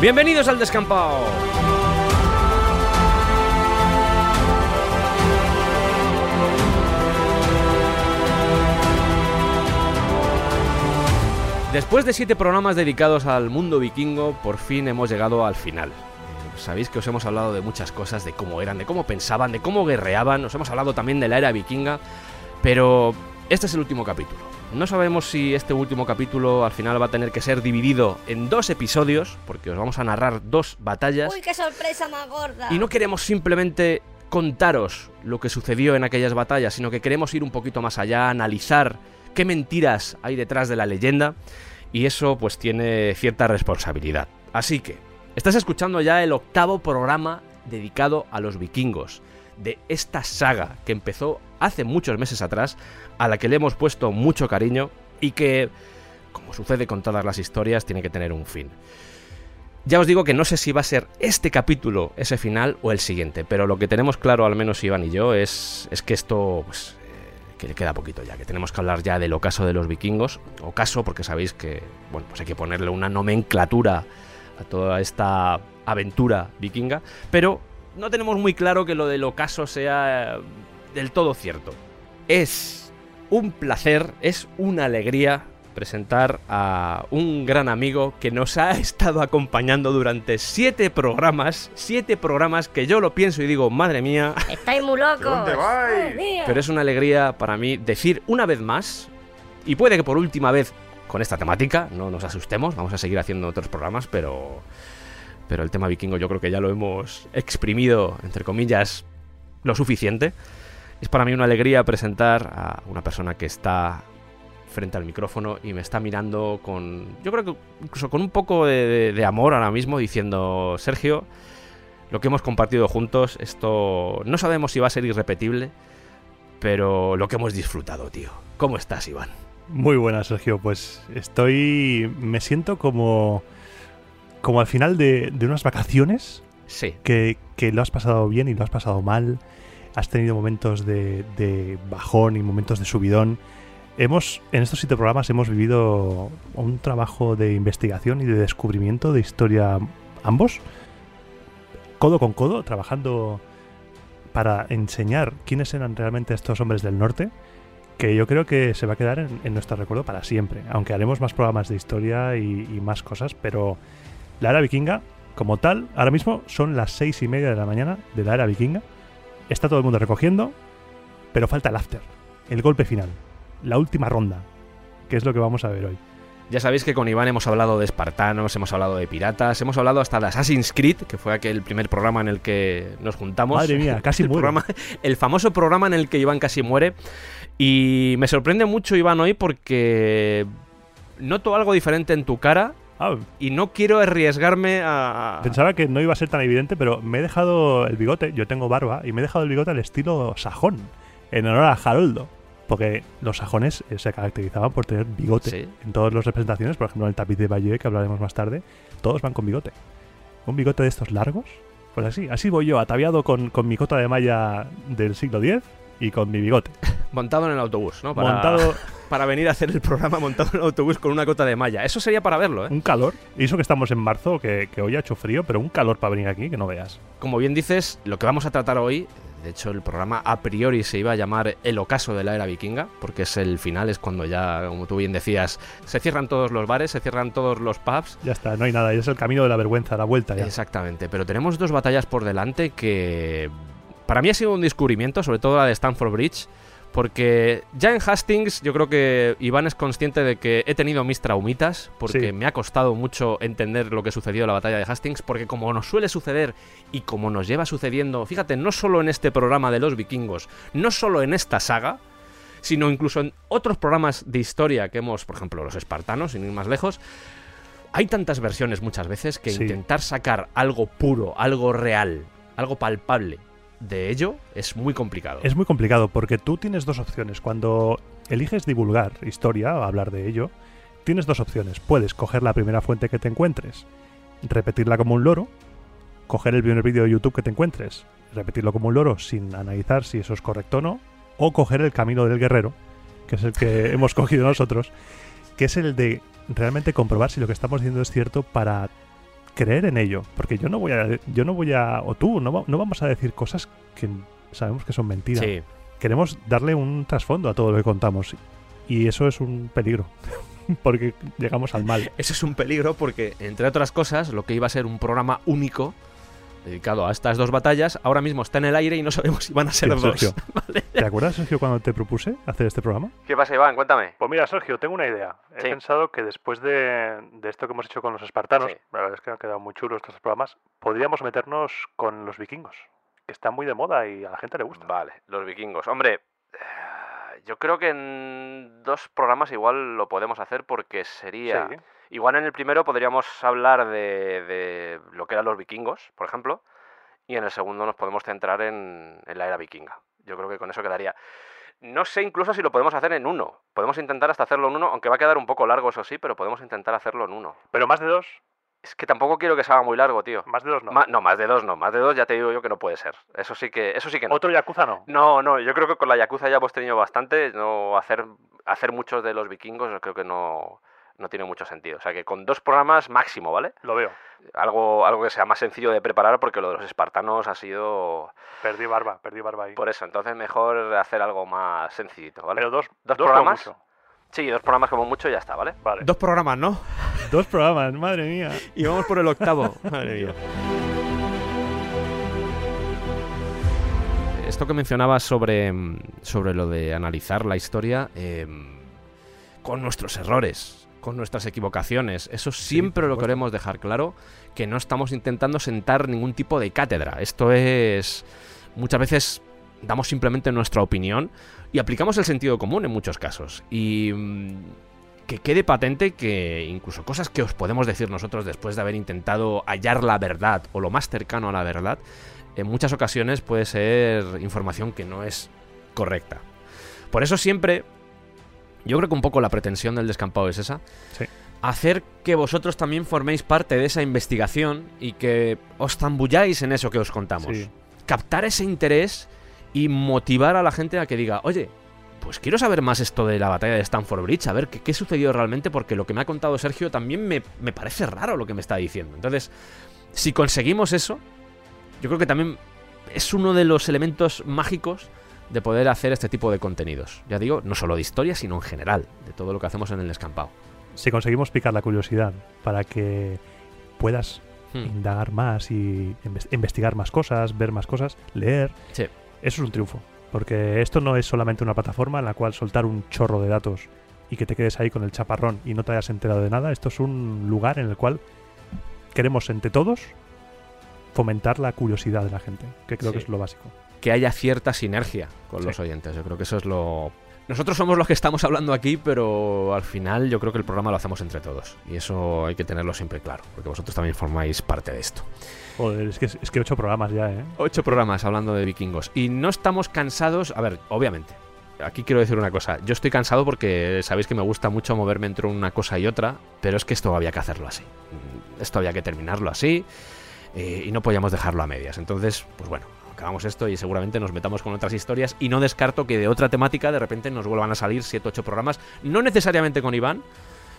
Bienvenidos al descampado. Después de siete programas dedicados al mundo vikingo, por fin hemos llegado al final. Eh, Sabéis que os hemos hablado de muchas cosas, de cómo eran, de cómo pensaban, de cómo guerreaban, os hemos hablado también de la era vikinga, pero este es el último capítulo. No sabemos si este último capítulo al final va a tener que ser dividido en dos episodios, porque os vamos a narrar dos batallas. ¡Uy, qué sorpresa más gorda! Y no queremos simplemente contaros lo que sucedió en aquellas batallas, sino que queremos ir un poquito más allá, analizar qué mentiras hay detrás de la leyenda, y eso pues tiene cierta responsabilidad. Así que, estás escuchando ya el octavo programa dedicado a los vikingos, de esta saga que empezó hace muchos meses atrás, a la que le hemos puesto mucho cariño y que, como sucede con todas las historias, tiene que tener un fin. Ya os digo que no sé si va a ser este capítulo ese final o el siguiente, pero lo que tenemos claro, al menos Iván y yo, es, es que esto pues, eh, que le queda poquito ya, que tenemos que hablar ya del ocaso de los vikingos, ocaso porque sabéis que bueno, pues hay que ponerle una nomenclatura a toda esta aventura vikinga, pero no tenemos muy claro que lo del ocaso sea eh, del todo cierto. Es un placer, es una alegría presentar a un gran amigo que nos ha estado acompañando durante siete programas, siete programas que yo lo pienso y digo, madre mía, ¡Estáis muy locos! ¿Dónde vais? Pero es una alegría para mí decir una vez más, y puede que por última vez con esta temática, no nos asustemos, vamos a seguir haciendo otros programas, pero, pero el tema vikingo yo creo que ya lo hemos exprimido, entre comillas, lo suficiente. Es para mí una alegría presentar a una persona que está frente al micrófono y me está mirando con, yo creo que incluso con un poco de, de- de amor ahora mismo, diciendo, Sergio, lo que hemos compartido juntos, esto no sabemos si va a ser irrepetible, pero lo que hemos disfrutado, tío. ¿Cómo estás, Iván? Muy buena, Sergio. Pues estoy. Me siento como. Como al final de, de unas vacaciones Sí, que, que lo has pasado bien y lo has pasado mal. Has tenido momentos de, bajón y momentos de subidón. Hemos, en estos siete programas, hemos vivido un trabajo de investigación y de descubrimiento de historia ambos, codo con codo, trabajando para enseñar quiénes eran realmente estos hombres del norte, que yo creo que se va a quedar en, nuestro recuerdo para siempre, aunque haremos más programas de historia y más cosas, pero la era vikinga, como tal, ahora mismo son las seis y media de la mañana de la era vikinga, está todo el mundo recogiendo, pero falta el after, el golpe final, la última ronda, que es lo que vamos a ver hoy. ya sabéis que con Iván hemos hablado de espartanos, hemos hablado de piratas, hemos hablado hasta de Assassin's Creed, que fue aquel primer programa en el que nos juntamos. Madre mía, casi el, programa- el famoso programa en el que Iván casi muere. Y me sorprende mucho, Iván, hoy porque noto algo diferente en tu cara Ah, y no quiero arriesgarme a... Pensaba que no iba a ser tan evidente, pero me he dejado el bigote, yo tengo barba, y me he dejado el bigote al estilo sajón, en honor a Haroldo. Porque los sajones eh, se caracterizaban por tener bigote Sí. en todas las representaciones, por ejemplo en el tapiz de Bayeux, que hablaremos más tarde, todos van con bigote. Un bigote de estos largos, pues así, así voy yo, ataviado con, con mi cota de malla del siglo X y con mi bigote. Montado en el autobús, ¿no? Para, Montado para venir a hacer el programa montado en el autobús con una cota de malla. Eso sería para verlo, ¿eh? un calor, y eso que estamos en marzo, que, que hoy ha hecho frío, pero un calor para venir aquí que no veas. Como bien dices, lo que vamos a tratar hoy, de hecho el programa a priori se iba a llamar El ocaso de la era vikinga, porque es el final, es cuando ya, como tú bien decías, se cierran todos los bares, se cierran todos los pubs. Ya está, no hay nada, es el camino de la vergüenza, la vuelta ya. Exactamente, pero tenemos dos batallas por delante que para mí ha sido un descubrimiento, sobre todo la de Stanford Bridge, Porque ya en Hastings yo creo que Iván es consciente de que he tenido mis traumitas, porque Sí. me ha costado mucho entender lo que sucedió en la batalla de Hastings, porque como nos suele suceder y como nos lleva sucediendo, fíjate, no solo en este programa de los vikingos, no solo en esta saga, sino incluso en otros programas de historia que hemos, por ejemplo, los espartanos, sin ir más lejos, hay tantas versiones muchas veces que Sí. intentar sacar algo puro, algo real, algo palpable de ello es muy complicado. Es muy complicado porque tú tienes dos opciones. Cuando eliges divulgar historia o hablar de ello, tienes dos opciones. Puedes coger la primera fuente que te encuentres, repetirla como un loro, coger el primer vídeo de YouTube que te encuentres, repetirlo como un loro sin analizar si eso es correcto o no, o coger el camino del guerrero, que es el que hemos cogido nosotros, que es el de realmente comprobar si lo que estamos diciendo es cierto para creer en ello, porque yo no voy a yo no voy a o tú no, va- no vamos a decir cosas que sabemos que son mentiras. Sí, Queremos darle un trasfondo a todo lo que contamos y eso es un peligro, porque llegamos al mal. ese es un peligro porque, entre otras cosas, lo que iba a ser un programa único dedicado a estas dos batallas, ahora mismo está en el aire y no sabemos si van a ser Sí, dos. Sergio. ¿Te acuerdas, Sergio, cuando te propuse hacer este programa? ¿Qué pasa, Iván? Cuéntame. Pues mira, Sergio, tengo una idea. He Sí. pensado que después de, de esto que hemos hecho con los espartanos, Sí. la verdad es que han quedado muy chulos estos programas, podríamos meternos con los vikingos, que están muy de moda y a la gente le gusta. Vale, los vikingos. Hombre, eh, yo creo que en dos programas igual lo podemos hacer porque sería... Sí. Igual en el primero podríamos hablar de, de lo que eran los vikingos, por ejemplo, y en el segundo nos podemos centrar en, en la era vikinga. Yo creo que con eso quedaría. No sé incluso si lo podemos hacer en uno. Podemos intentar hasta hacerlo en uno, aunque va a quedar un poco largo, eso sí, pero podemos intentar hacerlo en uno. Pero más de dos, Es que tampoco quiero que se haga muy largo, tío. más de dos no. Ma- no, más de dos no. Más de dos ya te digo yo que no puede ser. Eso sí que, eso sí que no. Otro Yakuza no. No, no, yo creo que con la Yakuza ya hemos tenido bastante. No hacer, hacer muchos de los vikingos, yo creo que no, no tiene mucho sentido. O sea que con dos programas máximo, ¿vale? Lo veo. Algo, algo que sea más sencillo de preparar porque lo de los espartanos ha sido Perdí barba, perdí barba ahí. por eso. Entonces mejor hacer algo más sencillito, ¿vale? Pero dos, ¿Dos programas? mucho. Sí, dos programas como mucho y ya está, ¿vale? Vale. Dos programas, ¿no? Dos programas, madre mía. Y vamos por el octavo. Madre mía. Esto que mencionabas sobre, sobre lo de analizar la historia em, con nuestros errores, con nuestras equivocaciones, eso siempre lo queremos dejar claro, que no estamos intentando sentar ningún tipo de cátedra. Esto es... Muchas veces damos simplemente nuestra opinión y aplicamos el sentido común en muchos casos. Y mm, que quede patente que incluso cosas que os podemos decir nosotros después de haber intentado hallar la verdad o lo más cercano a la verdad, en muchas ocasiones puede ser información que no es correcta. Por eso siempre, yo creo que un poco la pretensión del descampado es esa. Sí. Hacer que vosotros también forméis parte de esa investigación y que os zambulláis en eso que os contamos Sí. captar ese interés y motivar a la gente a que diga, oye, pues quiero saber más esto de la batalla de Stanford Bridge, a ver qué, qué sucedió realmente, porque lo que me ha contado Sergio también me, me parece raro lo que me está diciendo. Entonces, si conseguimos eso, yo creo que también es uno de los elementos mágicos de poder hacer este tipo de contenidos. Ya digo, no solo de historia, sino en general, de todo lo que hacemos en el descampado. Si conseguimos picar la curiosidad para que puedas Hmm. indagar más y inves- investigar más cosas, ver más cosas, leer, Sí. eso es un triunfo. Porque esto no es solamente una plataforma en la cual soltar un chorro de datos y que te quedes ahí con el chaparrón y no te hayas enterado de nada. Esto es un lugar en el cual queremos entre todos fomentar la curiosidad de la gente, que creo que es lo básico. Que haya cierta sinergia con Sí. los oyentes. Yo creo que eso es lo... Nosotros somos los que estamos hablando aquí, pero al final yo creo que el programa lo hacemos entre todos. Y eso hay que tenerlo siempre claro, porque vosotros también formáis parte de esto. Joder, es que, es que ocho programas ya, ¿eh? Ocho programas hablando de vikingos. Y no estamos cansados... A ver, obviamente. Aquí quiero decir una cosa. Yo estoy cansado porque sabéis que me gusta mucho moverme entre una cosa y otra, pero es que esto había que hacerlo así. Esto había que terminarlo así eh, y no podíamos dejarlo a medias. Entonces, pues bueno, acabamos esto y seguramente nos metamos con otras historias y no descarto que de otra temática de repente nos vuelvan a salir 7 8 programas, no necesariamente con Iván,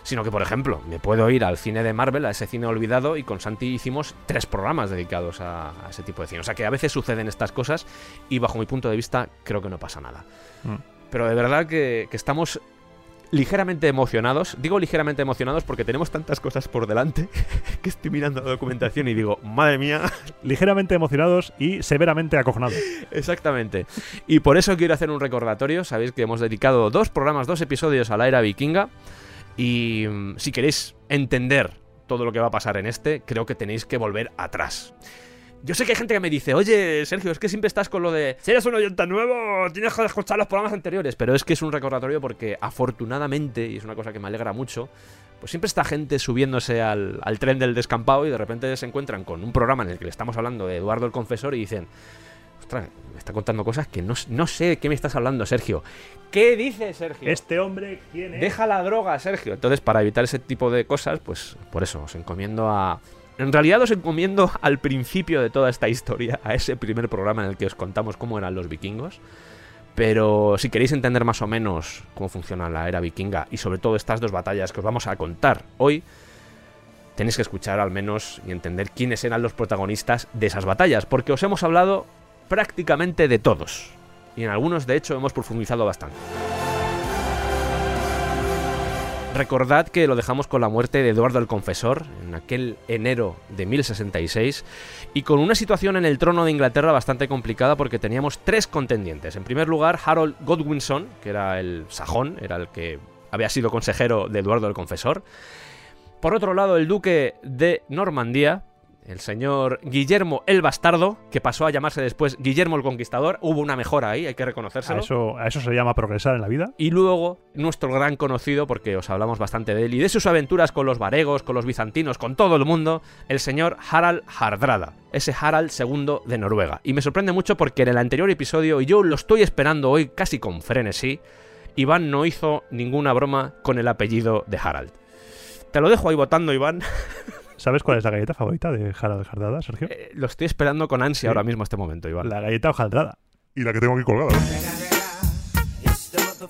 sino que por ejemplo, me puedo ir al cine de Marvel, a ese cine olvidado y con Santi hicimos tres programas dedicados a, a ese tipo de cine. O sea que a veces suceden estas cosas y bajo mi punto de vista creo que no pasa nada. Mm. Pero de verdad que, que estamos ligeramente emocionados. Digo ligeramente emocionados porque tenemos tantas cosas por delante que estoy mirando la documentación y digo, madre mía. Ligeramente emocionados y severamente acojonados. Exactamente. Y por eso quiero hacer un recordatorio. Sabéis que hemos dedicado dos programas, dos episodios a la era vikinga. Y mm, si queréis entender todo lo que va a pasar en este, creo que tenéis que volver atrás. Yo sé que hay gente que me dice, oye, Sergio, es que siempre estás con lo de, si eres un oyente nuevo, tienes que escuchar los programas anteriores. Pero es que es un recordatorio porque afortunadamente, y es una cosa que me alegra mucho, pues siempre está gente subiéndose al, al tren del descampado y de repente se encuentran con un programa en el que le estamos hablando de Eduardo el Confesor y dicen, ostras, me está contando cosas que no, no sé de qué me estás hablando, Sergio. ¿Qué dices, Sergio? Este hombre, ¿quién es? Deja la droga, Sergio. Entonces, para evitar ese tipo de cosas, pues por eso os encomiendo a. En realidad os encomiendo al principio de toda esta historia, a ese primer programa en el que os contamos cómo eran los vikingos. Pero si queréis entender más o menos cómo funciona la era vikinga y sobre todo estas dos batallas que os vamos a contar hoy, tenéis que escuchar al menos y entender quiénes eran los protagonistas de esas batallas, porque os hemos hablado prácticamente de todos. Y en algunos, de hecho, hemos profundizado bastante. Recordad que lo dejamos con la muerte de Eduardo el Confesor en aquel enero de 1066 y con una situación en el trono de Inglaterra bastante complicada porque teníamos tres contendientes. En primer lugar, Harold Godwinson, que era el sajón, era el que había sido consejero de Eduardo el Confesor. Por otro lado, el duque de Normandía, el señor Guillermo el Bastardo, que pasó a llamarse después Guillermo el Conquistador. Hubo una mejora ahí, hay que A reconocérselo. eso, a eso se llama progresar en la vida. Y luego, nuestro gran conocido, porque os hablamos bastante de él, y de sus aventuras con los varegos, con los bizantinos, con todo el mundo, el señor Harald Hardrada, ese Harald II de Noruega. Y me sorprende mucho porque en el anterior episodio, y yo lo estoy esperando hoy casi con frenesí, Iván no hizo ninguna broma con el apellido de Harald. Te lo dejo ahí votando, Iván. ¿Sabes cuál es la galleta favorita de Harald Jardada, Sergio? Eh, lo estoy esperando con ansia Sí. ahora mismo este momento, Iván. La galleta hojaldrada. Y la que tengo aquí colgada.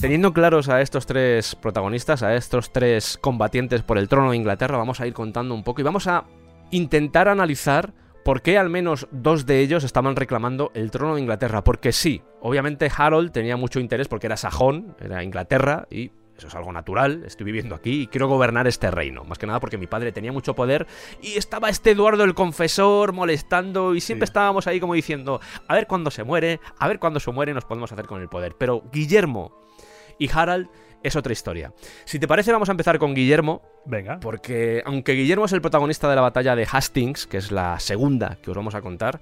Teniendo claros a estos tres protagonistas, a estos tres combatientes por el trono de Inglaterra, vamos a ir contando un poco y vamos a intentar analizar por qué al menos dos de ellos estaban reclamando el trono de Inglaterra. Porque sí, obviamente Harold tenía mucho interés porque era sajón, era Inglaterra y eso es algo natural, estoy viviendo aquí y quiero gobernar este reino. Más que nada porque mi padre tenía mucho poder y estaba este Eduardo el confesor molestando y siempre Sí. estábamos ahí como diciendo, a ver cuándo se muere, a ver cuándo se muere nos podemos hacer con el poder. Pero Guillermo y Harald es otra historia. Si te parece vamos a empezar con Guillermo, Venga. porque aunque Guillermo es el protagonista de la batalla de Hastings, que es la segunda que os vamos a contar,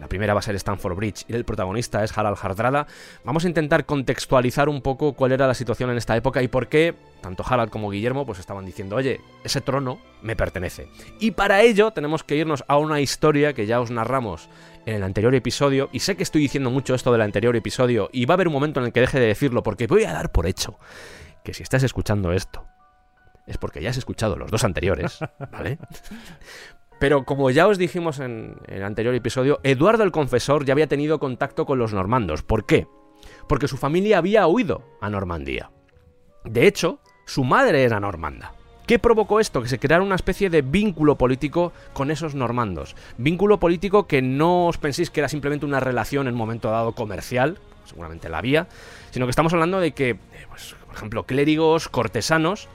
la primera va a ser Stanford Bridge y el protagonista es Harald Hardrada, vamos a intentar contextualizar un poco cuál era la situación en esta época y por qué tanto Harald como Guillermo pues estaban diciendo, oye, ese trono me pertenece. Y para ello tenemos que irnos a una historia que ya os narramos en el anterior episodio, y sé que estoy diciendo mucho esto del anterior episodio, y va a haber un momento en el que deje de decirlo, porque voy a dar por hecho que si estás escuchando esto, es porque ya has escuchado los dos anteriores, ¿vale? Pero como ya os dijimos en el anterior episodio, Eduardo el Confesor ya había tenido contacto con los normandos. ¿Por qué? Porque su familia había huido a Normandía. De hecho, su madre era normanda. ¿Qué provocó esto? Que se creara una especie de vínculo político con esos normandos. Vínculo político que no os penséis que era simplemente una relación en un momento dado comercial, seguramente la había, sino que estamos hablando de que, eh, pues, por ejemplo, clérigos, cortesanos,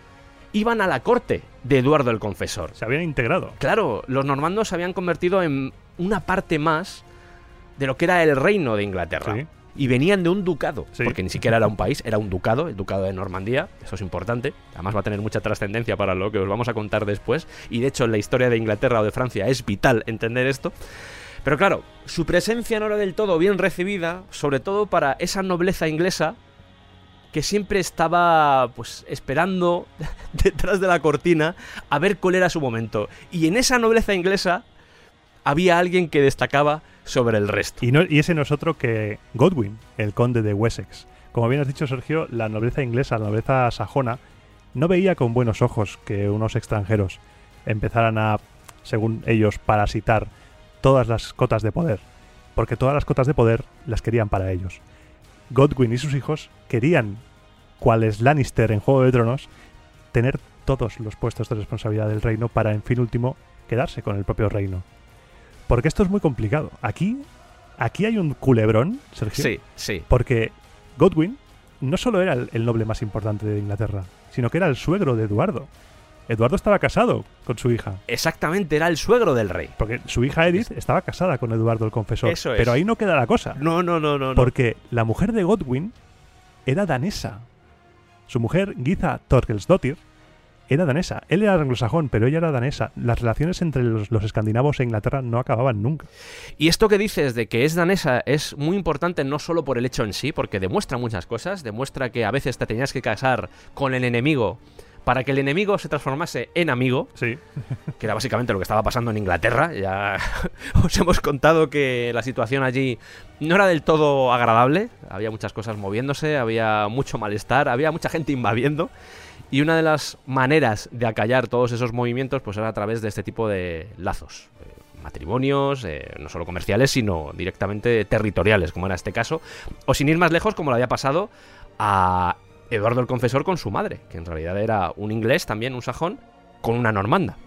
iban a la corte de Eduardo el Confesor. Se habían integrado. Claro, los normandos se habían convertido en una parte más de lo que era el reino de Inglaterra. Sí. Y venían de un ducado, Sí. porque ni siquiera era un país, era un ducado, el ducado de Normandía, eso es importante, además va a tener mucha trascendencia para lo que os vamos a contar después, y de hecho en la historia de Inglaterra o de Francia es vital entender esto. Pero claro, su presencia no era del todo bien recibida, sobre todo para esa nobleza inglesa que siempre estaba pues esperando detrás de la cortina a ver cuál era su momento. Y en esa nobleza inglesa había alguien que destacaba sobre el resto. Y, no, y ese no es otro que Godwin, el conde de Wessex. Como bien has dicho, Sergio, la nobleza inglesa, la nobleza sajona, no veía con buenos ojos que unos extranjeros empezaran a, según ellos, parasitar todas las cotas de poder. Porque todas las cotas de poder las querían para ellos. Godwin y sus hijos querían, cuales Lannister en Juego de Tronos, tener todos los puestos de responsabilidad del reino para, en fin último, quedarse con el propio reino. Porque esto es muy complicado. Aquí, aquí hay un culebrón, Sergio. Sí, sí. Porque Godwin no solo era el, el noble más importante de Inglaterra, sino que era el suegro de Eduardo. Eduardo estaba casado con su hija. Exactamente, era el suegro del rey. Porque su hija Edith estaba casada con Eduardo el Confesor. Eso es. Pero ahí no queda la cosa. No, no, no, no. Porque la mujer de Godwin era danesa. Su mujer, Giza Torkelsdottir, era danesa. Él era anglosajón, pero ella era danesa. Las relaciones entre los, los escandinavos e Inglaterra no acababan nunca. Y esto que dices de que es danesa es muy importante no solo por el hecho en sí, porque demuestra muchas cosas. Demuestra que a veces te tenías que casar con el enemigo para que el enemigo se transformase en amigo, Sí. que era básicamente lo que estaba pasando en Inglaterra. Ya os hemos contado que la situación allí no era del todo agradable. Había muchas cosas moviéndose, había mucho malestar, había mucha gente invadiendo. Y una de las maneras de acallar todos esos movimientos pues era a través de este tipo de lazos. eh, matrimonios, eh, no solo comerciales, sino directamente territoriales, como era este caso. O sin ir más lejos, como le había pasado a Eduardo el Confesor con su madre, que en realidad era un inglés también, un sajón, con una normanda.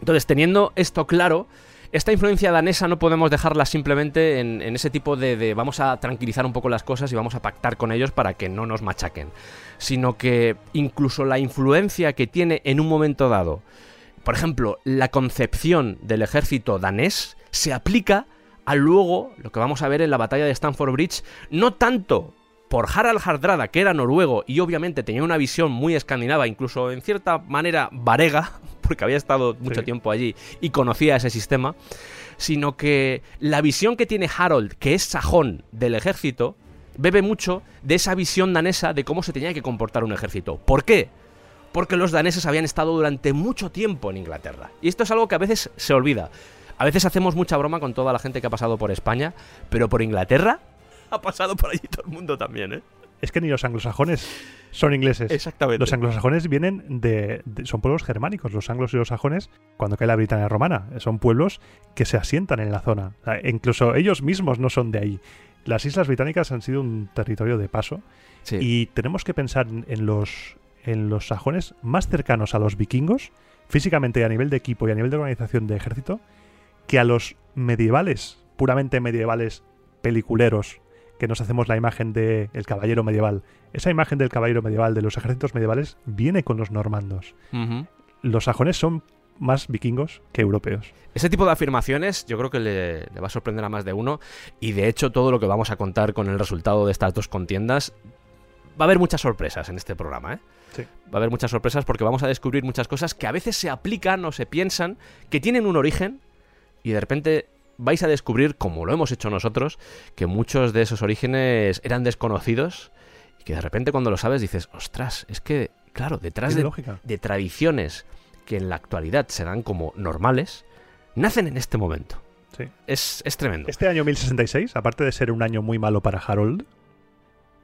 Entonces, teniendo esto claro, esta influencia danesa no podemos dejarla simplemente en, ese tipo de, de vamos a tranquilizar un poco las cosas y vamos a pactar con ellos para que no nos machaquen, sino que incluso la influencia que tiene en un momento dado, por ejemplo, la concepción del ejército danés se aplica a luego lo que vamos a ver en la batalla de Stamford Bridge, no tanto por Harald Hardrada, que era noruego y obviamente tenía una visión muy escandinava, incluso en cierta manera varega, porque había estado mucho Sí. tiempo allí y conocía ese sistema, sino que la visión que tiene Harold, que es sajón del ejército, bebe mucho de esa visión danesa de cómo se tenía que comportar un ejército. ¿Por qué? Porque los daneses habían estado durante mucho tiempo en Inglaterra. Y esto es algo que a veces se olvida. A veces hacemos mucha broma con toda la gente que ha pasado por España, pero por Inglaterra ha pasado por allí todo el mundo también, ¿eh? Es que ni los anglosajones son ingleses. Exactamente. Los anglosajones vienen de, de- Son pueblos germánicos. Los anglos y los sajones, cuando cae la Britania romana, son pueblos que se asientan en la zona. O sea, incluso ellos mismos no son de ahí. Las islas británicas han sido un territorio de paso Sí. y tenemos que pensar en- los, en los sajones más cercanos a los vikingos, físicamente y a nivel de equipo y a nivel de organización de ejército, que a los medievales, puramente medievales, peliculeros, que nos hacemos la imagen del caballero medieval. Esa imagen del caballero medieval, de los ejércitos medievales, viene con los normandos. Los sajones son más vikingos que europeos. Ese tipo de afirmaciones yo creo que le, le va a sorprender a más de uno y de hecho todo lo que vamos a contar con el resultado de estas dos contiendas va a haber muchas sorpresas en este programa, ¿eh? Sí. Va a haber muchas sorpresas porque vamos a descubrir muchas cosas que a veces se aplican o se piensan que tienen un origen y de repente vais a descubrir, como lo hemos hecho nosotros, que muchos de esos orígenes eran desconocidos y que de repente cuando lo sabes dices, ostras, es que, claro, detrás de, de tradiciones que en la actualidad se dan como normales, nacen en este momento. Sí. Es, es tremendo. Este año 1066, aparte de ser un año muy malo para Harold,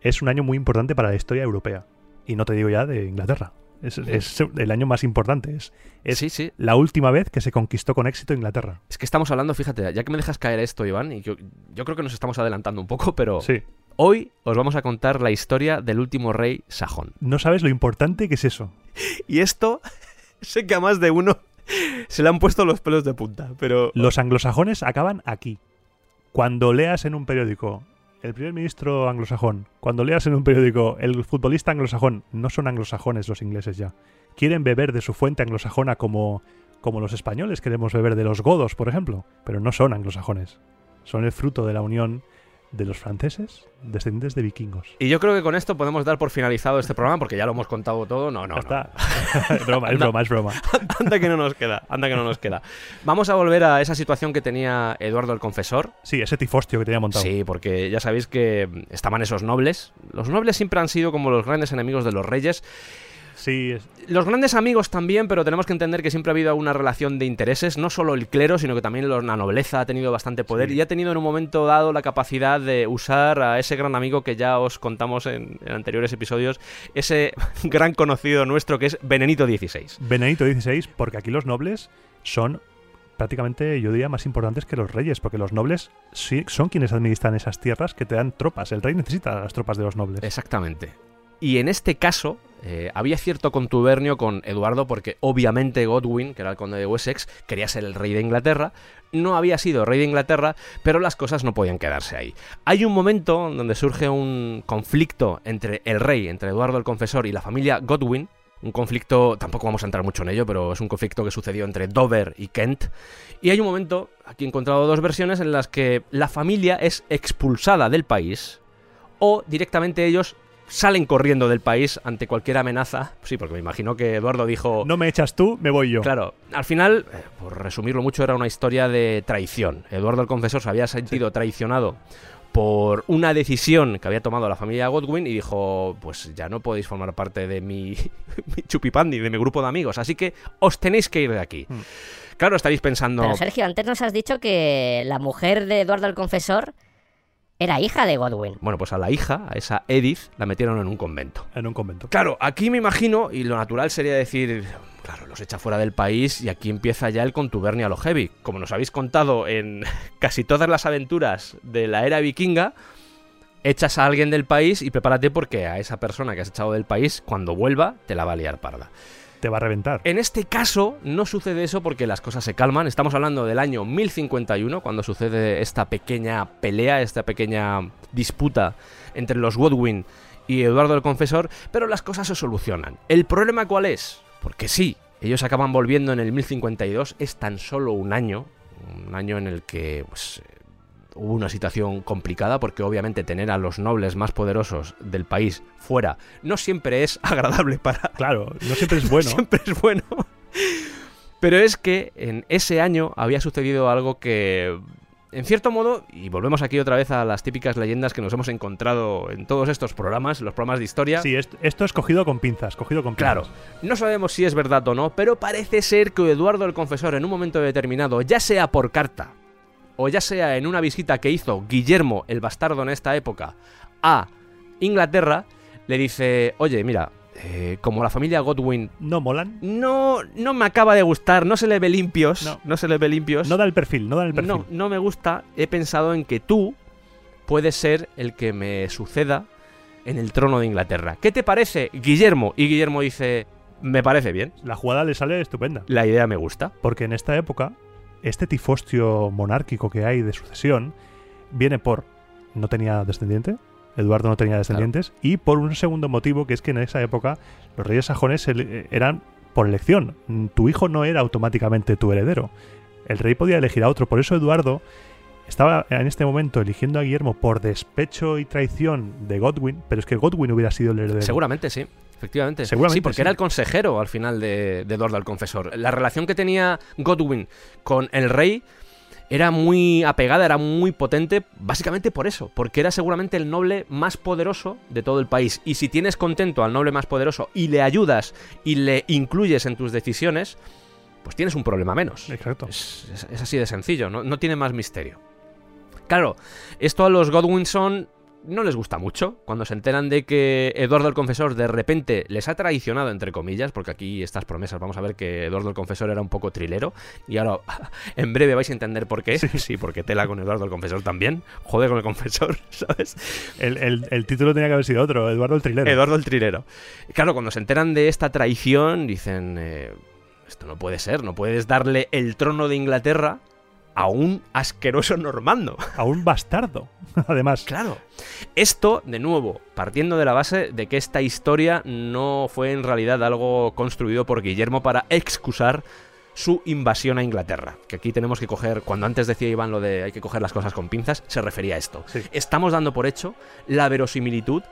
es un año muy importante para la historia europea. Y no te digo ya de Inglaterra. Es, es el año más importante. Es, es Sí, sí. la última vez que se conquistó con éxito Inglaterra. Es que estamos hablando, fíjate, ya que me dejas caer esto, Iván, y yo, yo creo que nos estamos adelantando un poco, pero Sí. hoy os vamos a contar la historia del último rey sajón. No sabes lo importante que es eso. Y esto, sé que a más de uno se le han puesto los pelos de punta, pero... Los anglosajones acaban aquí. Cuando leas en un periódico el primer ministro anglosajón, cuando leas en un periódico el futbolista anglosajón, no son anglosajones los ingleses ya. Quieren beber de su fuente anglosajona como, como los españoles queremos beber de los godos, por ejemplo, pero no son anglosajones. Son el fruto de la unión de los franceses, descendientes de vikingos. Y yo creo que con esto podemos dar por finalizado este programa, porque ya lo hemos contado todo. No, no, no. está. es broma, es broma, es broma. anda que no nos queda, anda que no nos queda. Vamos a volver a esa situación que tenía Eduardo el Confesor. Sí, ese tifostio que tenía montado. Sí, porque ya sabéis que estaban esos nobles. Los nobles siempre han sido como los grandes enemigos de los reyes. Sí, es- Los grandes amigos también, pero tenemos que entender que siempre ha habido una relación de intereses, no solo el clero, sino que también la nobleza ha tenido bastante poder Sí. y ha tenido en un momento dado la capacidad de usar a ese gran amigo que ya os contamos en, en anteriores episodios, ese gran conocido nuestro que es Benenito XVI. Benedicto XVI, porque aquí los nobles son prácticamente, yo diría, más importantes que los reyes, porque los nobles sí, son quienes administran esas tierras que te dan tropas. El rey necesita las tropas de los nobles. Exactamente. Y en este caso eh, había cierto contubernio con Eduardo porque obviamente Godwin, que era el conde de Wessex, quería ser el rey de Inglaterra. No había sido rey de Inglaterra, pero las cosas no podían quedarse ahí. Hay un momento donde surge un conflicto entre el rey, entre Eduardo el Confesor y la familia Godwin, Un conflicto, tampoco vamos a entrar mucho en ello, pero es un conflicto que sucedió entre Dover y Kent. Y hay un momento, aquí he encontrado dos versiones en las que la familia es expulsada del país o directamente ellos salen corriendo del país ante cualquier amenaza. Sí, porque me imagino que Eduardo dijo... No me echas tú, me voy yo. Claro, al final, eh, por resumirlo mucho, era una historia de traición. Eduardo el Confesor se había sentido traicionado por una decisión que había tomado la familia Godwin y dijo, pues ya no podéis formar parte de mi, mi chupipandi, de mi grupo de amigos, así que os tenéis que ir de aquí. Hmm. Claro, estaréis pensando... Pero Sergio, antes nos has dicho que la mujer de Eduardo el Confesor era hija de Godwin. Bueno, pues a la hija, a esa Edith, la metieron en un convento. En un convento. Claro, aquí me imagino, y lo natural sería decir, claro, los echa fuera del país y aquí empieza ya el contubernio a lo heavy. Como nos habéis contado en casi todas las aventuras de la era vikinga, echas a alguien del país y prepárate porque a esa persona que has echado del país, cuando vuelva, te la va a liar parda. Te va a reventar. En este caso no sucede eso porque las cosas se calman. Estamos hablando del año 1051, cuando sucede esta pequeña pelea, esta pequeña disputa entre los Godwin y Eduardo el Confesor, pero las cosas se solucionan. ¿El problema cuál es? Porque sí, ellos acaban volviendo en el 1052, es tan solo un año, un año en el que pues, hubo una situación complicada porque obviamente tener a los nobles más poderosos del país fuera no siempre es agradable para, Claro, no siempre es bueno. siempre es bueno. Pero es que en ese año había sucedido algo que, en cierto modo, y volvemos aquí otra vez a las típicas leyendas que nos hemos encontrado en todos estos programas, los programas de historia. Sí, est- esto es cogido con pinzas, cogido con Claro, pinzas. no sabemos si es verdad o no, pero parece ser que Eduardo el Confesor en un momento determinado, ya sea por carta o ya sea en una visita que hizo Guillermo el Bastardo en esta época a Inglaterra, le dice, oye, mira, eh, como la familia Godwin No molan. no, no me acaba de gustar, no se le ve limpios, no, No. se le ve limpios. No da el perfil, no da el perfil. no, no me gusta, he pensado en que tú puedes ser el que me suceda en el trono de Inglaterra. ¿Qué te parece, Guillermo? Y Guillermo dice, me parece bien, La jugada le sale estupenda. la idea me gusta. Porque en esta época, este tifostio monárquico que hay de sucesión viene por no tenía descendiente, Eduardo no tenía descendientes, y por un segundo motivo, que es que en esa época los reyes sajones ele- eran por elección. Mm, Tu hijo no era automáticamente tu heredero. El rey podía elegir a otro. Por eso Eduardo estaba en este momento eligiendo a Guillermo por despecho y traición de Godwin, pero es que Godwin hubiera sido el heredero. Seguramente sí. Efectivamente. Seguramente sí, porque sí. era el consejero al final de, de Eduardo el Confesor. La relación que tenía Godwin con el rey era muy apegada, era muy potente, básicamente por eso, porque era seguramente el noble más poderoso de todo el país. Y si tienes contento al noble más poderoso y le ayudas y le incluyes en tus decisiones, pues tienes un problema menos. Exacto. Es, es- es así de sencillo, no, no tiene más misterio. Claro, esto a los Godwinson no les gusta mucho. Cuando se enteran de que Eduardo el Confesor de repente les ha traicionado, entre comillas, porque aquí estas promesas, vamos a ver que Eduardo el Confesor era un poco trilero. Y ahora, en breve vais a entender por qué. Sí, porque tela con Eduardo el Confesor también. Joder con el Confesor, ¿sabes? El, el- el título tenía que haber sido otro, Eduardo el Trilero. Eduardo el Trilero. Claro, cuando se enteran de esta traición, dicen, eh, esto no puede ser, no puedes darle el trono de Inglaterra a un asqueroso normando. A un bastardo, además. Claro. Esto, de nuevo, partiendo de la base de que esta historia no fue en realidad algo construido por Guillermo para excusar su invasión a Inglaterra. Que aquí tenemos que coger, cuando antes decía Iván lo de hay que coger las cosas con pinzas, se refería a esto. Sí. Estamos dando por hecho la verosimilitud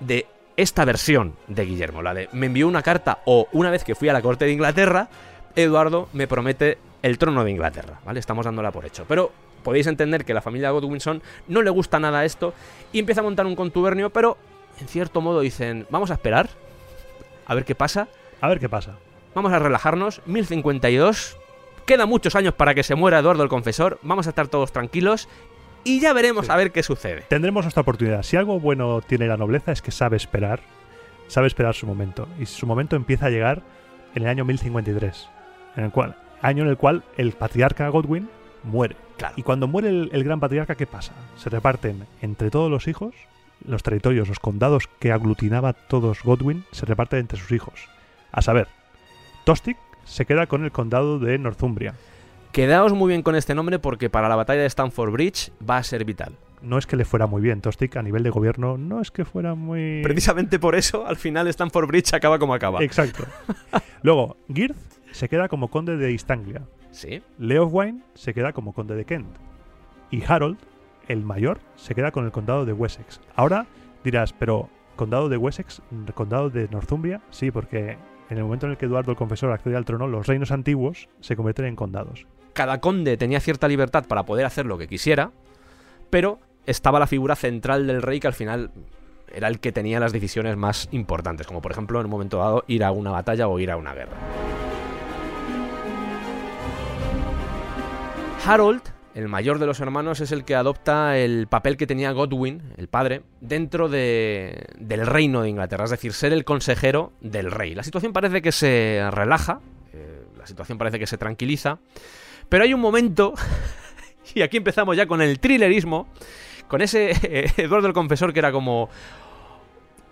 de esta versión de Guillermo, la de me envió una carta o una vez que fui a la corte de Inglaterra, Eduardo me promete el trono de Inglaterra, ¿vale? Estamos dándola por hecho. Pero podéis entender que la familia Godwinson no le gusta nada esto y empieza a montar un contubernio, pero en cierto modo dicen, vamos a esperar, a ver qué pasa, A ver qué pasa. vamos a relajarnos, 1052, queda muchos años para que se muera Eduardo el Confesor, vamos a estar todos tranquilos y ya veremos Sí. a ver qué sucede. Tendremos nuestra oportunidad. Si algo bueno tiene la nobleza es que sabe esperar. Sabe esperar su momento. Y su momento empieza a llegar en el año 1053. En el cual, año en el cual el patriarca Godwin muere. Claro. Y cuando muere el, el gran patriarca, ¿qué pasa? Se reparten entre todos los hijos, los territorios, los condados que aglutinaba todos Godwin, se reparten entre sus hijos. A saber, Tostig se queda con el condado de Northumbria. Quedaos muy bien con este nombre porque para la batalla de Stamford Bridge va a ser vital. no es que le fuera muy bien. Tostig a nivel de gobierno no es que fuera muy... Precisamente por eso, al final Stanford Bridge acaba como acaba. Exacto. Luego, Girth se queda como conde de East Anglia. Sí. Leofwine se queda como conde de Kent. Y Harold, el mayor, se queda con el condado de Wessex. Ahora dirás, pero condado de Wessex, condado de Northumbria, sí, porque en el momento en el que Eduardo el Confesor accede al trono, los reinos antiguos se convierten en condados. Cada conde tenía cierta libertad para poder hacer lo que quisiera, pero estaba la figura central del rey que al final era el que tenía las decisiones más importantes, como por ejemplo en un momento dado ir a una batalla o ir a una guerra. Harold, el mayor de los hermanos, es el que adopta el papel que tenía Godwin, el padre, dentro de- del reino de Inglaterra, es decir, ser el consejero del rey. La situación parece que se relaja, eh, la situación parece que se tranquiliza, pero hay un momento, y aquí empezamos ya con el thrillerismo, con ese eh, Eduardo el Confesor que era como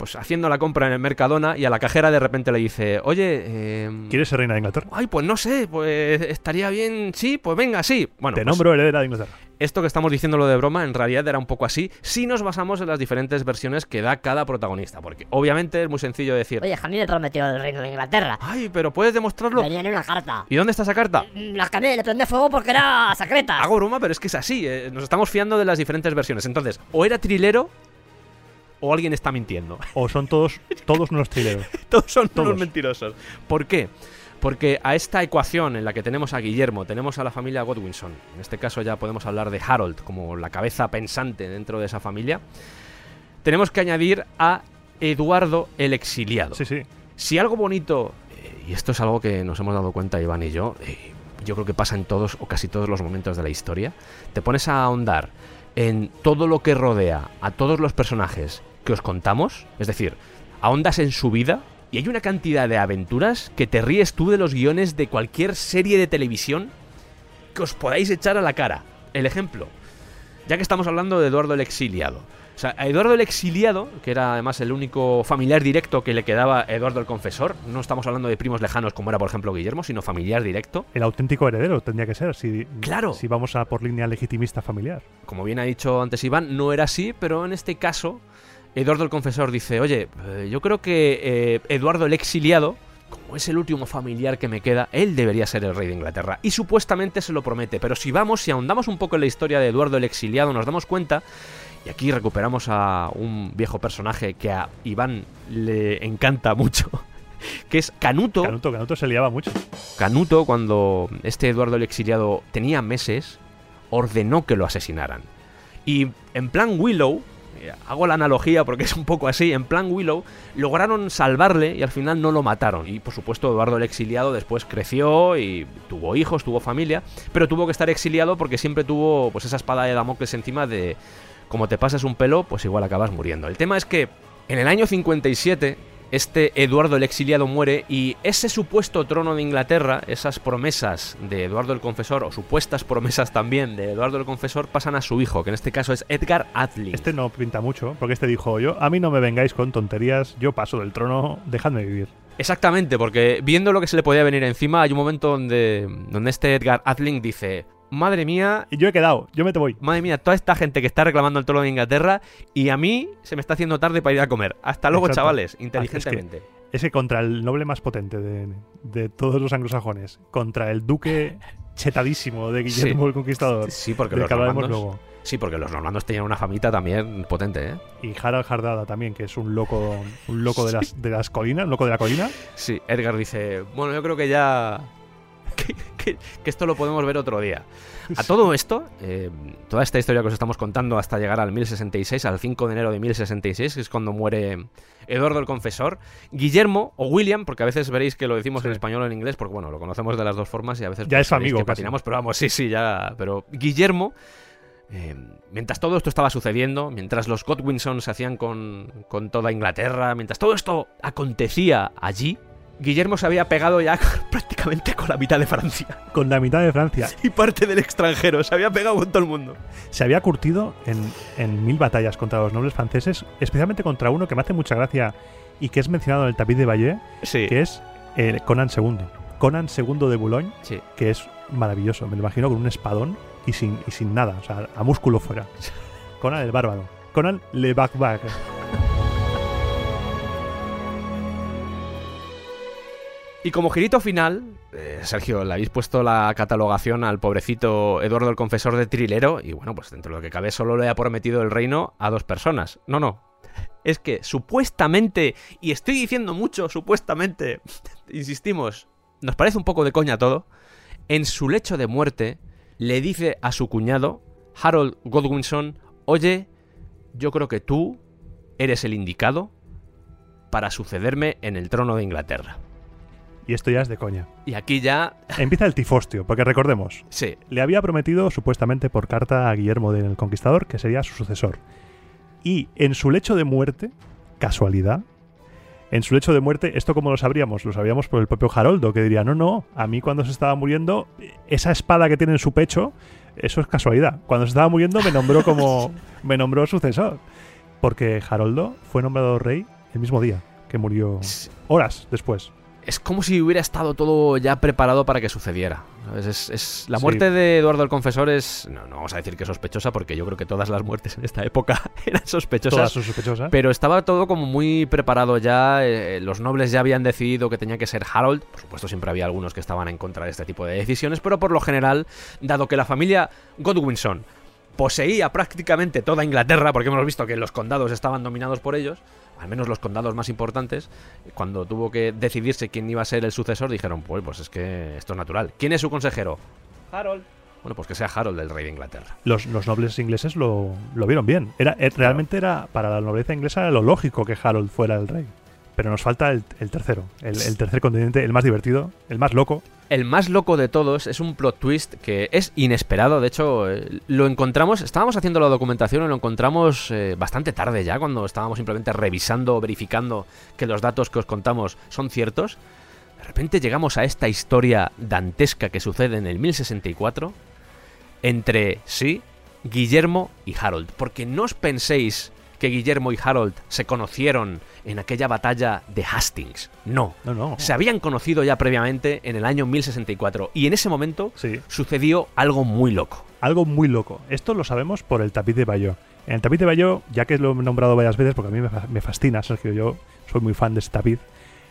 pues haciendo la compra en el Mercadona y a la cajera de repente le dice, oye, eh, ¿Quieres ser reina de Inglaterra? Ay, pues no sé, pues estaría bien, sí, pues venga, sí. Bueno, Te pues nombro heredera de Inglaterra. esto que estamos diciéndolo de broma en realidad era un poco así si nos basamos en las diferentes versiones que da cada protagonista, porque obviamente es muy sencillo decir, Oye, me prometió el reino de Inglaterra. ay, pero puedes demostrarlo. Venía en una carta. ¿Y dónde está esa carta? La cambié, le prendí fuego porque era secreta. Hago broma, pero es que es así, eh, nos estamos fiando de las diferentes versiones. Entonces, o era trilero o alguien está mintiendo. O son todos, todos unos trileros. Todos son Todos. unos mentirosos. ¿Por qué? Porque a esta ecuación en la que tenemos a Guillermo, tenemos a la familia Godwinson, en este caso ya podemos hablar de Harold como la cabeza pensante dentro de esa familia, tenemos que añadir a Eduardo el exiliado. Sí, sí. Si algo bonito, eh, y esto es algo que nos hemos dado cuenta Iván y yo, eh, yo creo que pasa en todos o casi todos los momentos de la historia, te pones a ahondar en todo lo que rodea a todos los personajes que os contamos, es decir, ahondas en su vida y hay una cantidad de aventuras que te ríes tú de los guiones de cualquier serie de televisión que os podáis echar a la cara. El ejemplo, ya que estamos hablando de Eduardo el Exiliado. O sea, a Eduardo el Exiliado, que era además el único familiar directo que le quedaba a Eduardo el Confesor, no estamos hablando de primos lejanos como era por ejemplo Guillermo, sino familiar directo. El auténtico heredero tendría que ser, si, Claro. si vamos a por línea legitimista familiar. Como bien ha dicho antes Iván, no era así, pero en este caso, Eduardo el Confesor dice, oye, eh, yo creo que eh, Eduardo el Exiliado, como es el último familiar que me queda, él debería ser el rey de Inglaterra. Y supuestamente se lo promete, pero si vamos, si ahondamos un poco en la historia de Eduardo el Exiliado, nos damos cuenta, y aquí recuperamos a un viejo personaje que a Iván le encanta mucho, que es Canuto. Canuto, Canuto se liaba mucho. Canuto, cuando este Eduardo el Exiliado tenía meses, ordenó que lo asesinaran. Y en plan Willow, hago la analogía porque es un poco así, en plan Willow, lograron salvarle y al final no lo mataron. Y por supuesto Eduardo el Exiliado después creció y tuvo hijos, tuvo familia, pero tuvo que estar exiliado porque siempre tuvo pues esa espada de Damocles encima de como te pasas un pelo, pues igual acabas muriendo. El tema es que en el año 57 este Eduardo el exiliado muere y ese supuesto trono de Inglaterra, esas promesas de Eduardo el Confesor, o supuestas promesas también de Eduardo el Confesor, pasan a su hijo, que en este caso es Edgar Atheling. Este no pinta mucho, porque este dijo yo, a mí no me vengáis con tonterías, yo paso del trono, dejadme vivir. Exactamente, porque viendo lo que se le podía venir encima, hay un momento donde, donde este Edgar Atheling dice, madre mía, Y yo he quedado, yo me te voy. madre mía, toda esta gente que está reclamando el trono de Inglaterra y a mí se me está haciendo tarde para ir a comer. Hasta luego, Exacto. chavales, Ah, es que- inteligentemente. Ese contra el noble más potente de, de todos los anglosajones, contra el duque chetadísimo de Guillermo Sí. el Conquistador, Sí, porque los normandos, luego. sí, porque los normandos tenían una famita también potente, ¿eh? Y Harald Hardada también, que es un loco, un loco de, las, de las colinas, un loco de la colina. Sí, Edgar dice, bueno, yo creo que ya... Que, que- que esto lo podemos ver otro día. A todo esto, eh, toda esta historia que os estamos contando hasta llegar al 1066, al 5 de enero de 1066, que es cuando muere Eduardo el Confesor, Guillermo o William, porque a veces veréis que lo decimos Sí. en español o en inglés, porque bueno, lo conocemos de las dos formas y a veces Ya es su veréis amigo, que casi. patinamos, pero vamos, sí, sí, ya. Pero Guillermo, eh, mientras todo esto estaba sucediendo, mientras los Godwinson se hacían con, con toda Inglaterra, mientras todo esto acontecía allí, Guillermo se había pegado ya prácticamente con la mitad de Francia Con la mitad de Francia. y parte del extranjero. Se había pegado con todo el mundo. Se había curtido en, en mil batallas contra los nobles franceses, especialmente contra uno que me hace mucha gracia y que es mencionado en el tapiz de Valle, Sí. que es eh, Conan II. Conan II de Boulogne, Sí. que es maravilloso. Me lo imagino con un espadón y sin, y sin nada, o sea, a músculo fuera. Conan el Bárbaro. Conan le Back Y como girito final, eh, Sergio, le habéis puesto la catalogación al pobrecito Eduardo el Confesor de Trilero, y bueno, pues dentro de lo que cabe solo le ha prometido el reino a dos personas. No, no. Es que supuestamente, y estoy diciendo mucho, supuestamente, insistimos, nos parece un poco de coña todo, en su lecho de muerte le dice a su cuñado, Harold Godwinson, oye, yo creo que tú eres el indicado para sucederme en el trono de Inglaterra. Y esto ya es de coña. Y aquí ya... Empieza el tifostio, porque recordemos, Sí, le había prometido supuestamente por carta a Guillermo del Conquistador que sería su sucesor. Y en su lecho de muerte, casualidad, en su lecho de muerte, ¿esto cómo lo sabríamos? Lo sabríamos por el propio Haroldo, que diría, no, no, a mí cuando se estaba muriendo, esa espada que tiene en su pecho, eso es casualidad. Cuando se estaba muriendo me nombró como... me nombró sucesor. Porque Haroldo fue nombrado rey el mismo día que murió horas después. Es como si hubiera estado todo ya preparado para que sucediera. ¿sabes? Es, es- la Sí. muerte de Eduardo el Confesor es... No, no vamos a decir que sospechosa, porque yo creo que todas las muertes en esta época eran sospechosas. Todas son sospechosas. Pero estaba todo como muy preparado ya. eh, los nobles ya habían decidido que tenía que ser Harold. Por supuesto, siempre había algunos que estaban en contra de este tipo de decisiones. Pero por lo general, dado que la familia Godwinson poseía prácticamente toda Inglaterra, porque hemos visto que los condados estaban dominados por ellos, al menos los condados más importantes, cuando tuvo que decidirse quién iba a ser el sucesor, dijeron, pues, pues es que esto es natural. ¿Quién es su consejero? Harold. Bueno, pues que sea Harold el rey de Inglaterra. los, los nobles ingleses lo, lo vieron bien. Era, eh, realmente era, para la nobleza inglesa, era lo lógico que Harold fuera el rey. Pero nos falta el, el tercero, el, el tercer continente, el más divertido, el más loco. El más loco de todos es un plot twist que es inesperado. De hecho, eh, lo encontramos. Estábamos haciendo la documentación y lo encontramos eh, bastante tarde ya, cuando estábamos simplemente revisando, verificando que los datos que os contamos son ciertos. De repente llegamos a esta historia dantesca que sucede en el 1064 entre, sí, Guillermo y Harold. Porque no os penséis que Guillermo y Harold se conocieron en aquella batalla de Hastings. No. No, no. Se habían conocido ya previamente en el año 1064 y en ese momento Sí, sucedió algo muy loco. algo muy loco. Esto lo sabemos por el tapiz de Bayeux. En el tapiz de Bayeux, ya que lo he nombrado varias veces, porque a mí me fascina, Sergio, yo soy muy fan de ese tapiz,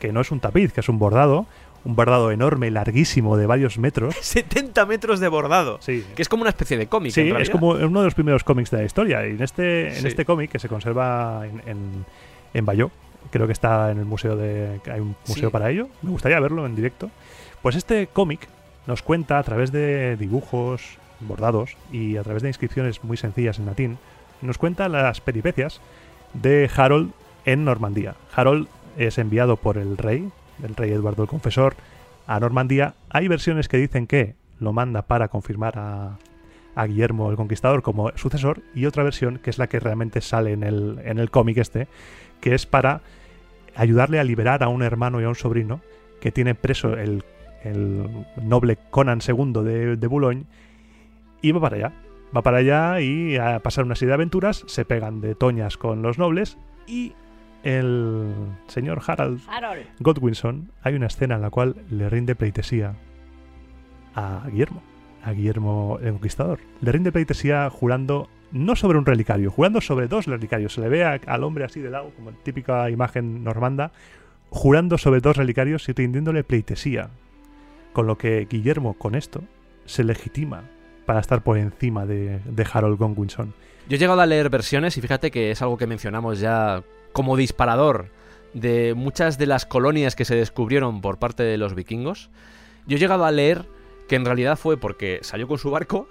que no es un tapiz, que es un bordado, un bordado enorme, larguísimo, de varios metros. 70 metros de bordado. Sí, Que es como una especie de cómic. Sí, en es como uno de los primeros cómics de la historia. Y en este, en este cómic, que se conserva en, en, en Bayeux, creo que está en el museo de. Hay un museo Sí. para ello. Me gustaría verlo en directo. Pues este cómic nos cuenta a través de dibujos bordados y a través de inscripciones muy sencillas en latín, nos cuenta las peripecias de Harold en Normandía. Harold es enviado por el rey, el rey Eduardo el Confesor, a Normandía. Hay versiones que dicen que lo manda para confirmar a, Guillermo el Conquistador como sucesor y otra versión que es la que realmente sale en el, en el cómic este, que es para ayudarle a liberar a un hermano y a un sobrino que tiene preso el, el noble Conan II de, de Boulogne y va para allá. Va para allá y a pasar una serie de aventuras, se pegan de toñas con los nobles y el señor Harald Harold. Godwinson, hay una escena en la cual le rinde pleitesía a Guillermo, a Guillermo el Conquistador. Le rinde pleitesía jurando no sobre un relicario, jurando sobre dos relicarios. Se le ve a- al hombre así de lado, como típica imagen normanda, jurando sobre dos relicarios y rindiéndole pleitesía. Con lo que Guillermo, con esto, se legitima para estar por encima de, de Harold Godwinson. Yo he llegado a leer versiones y fíjate que es algo que mencionamos ya como disparador de muchas de las colonias que se descubrieron por parte de los vikingos. Yo he llegado a leer que en realidad fue porque salió con su barco,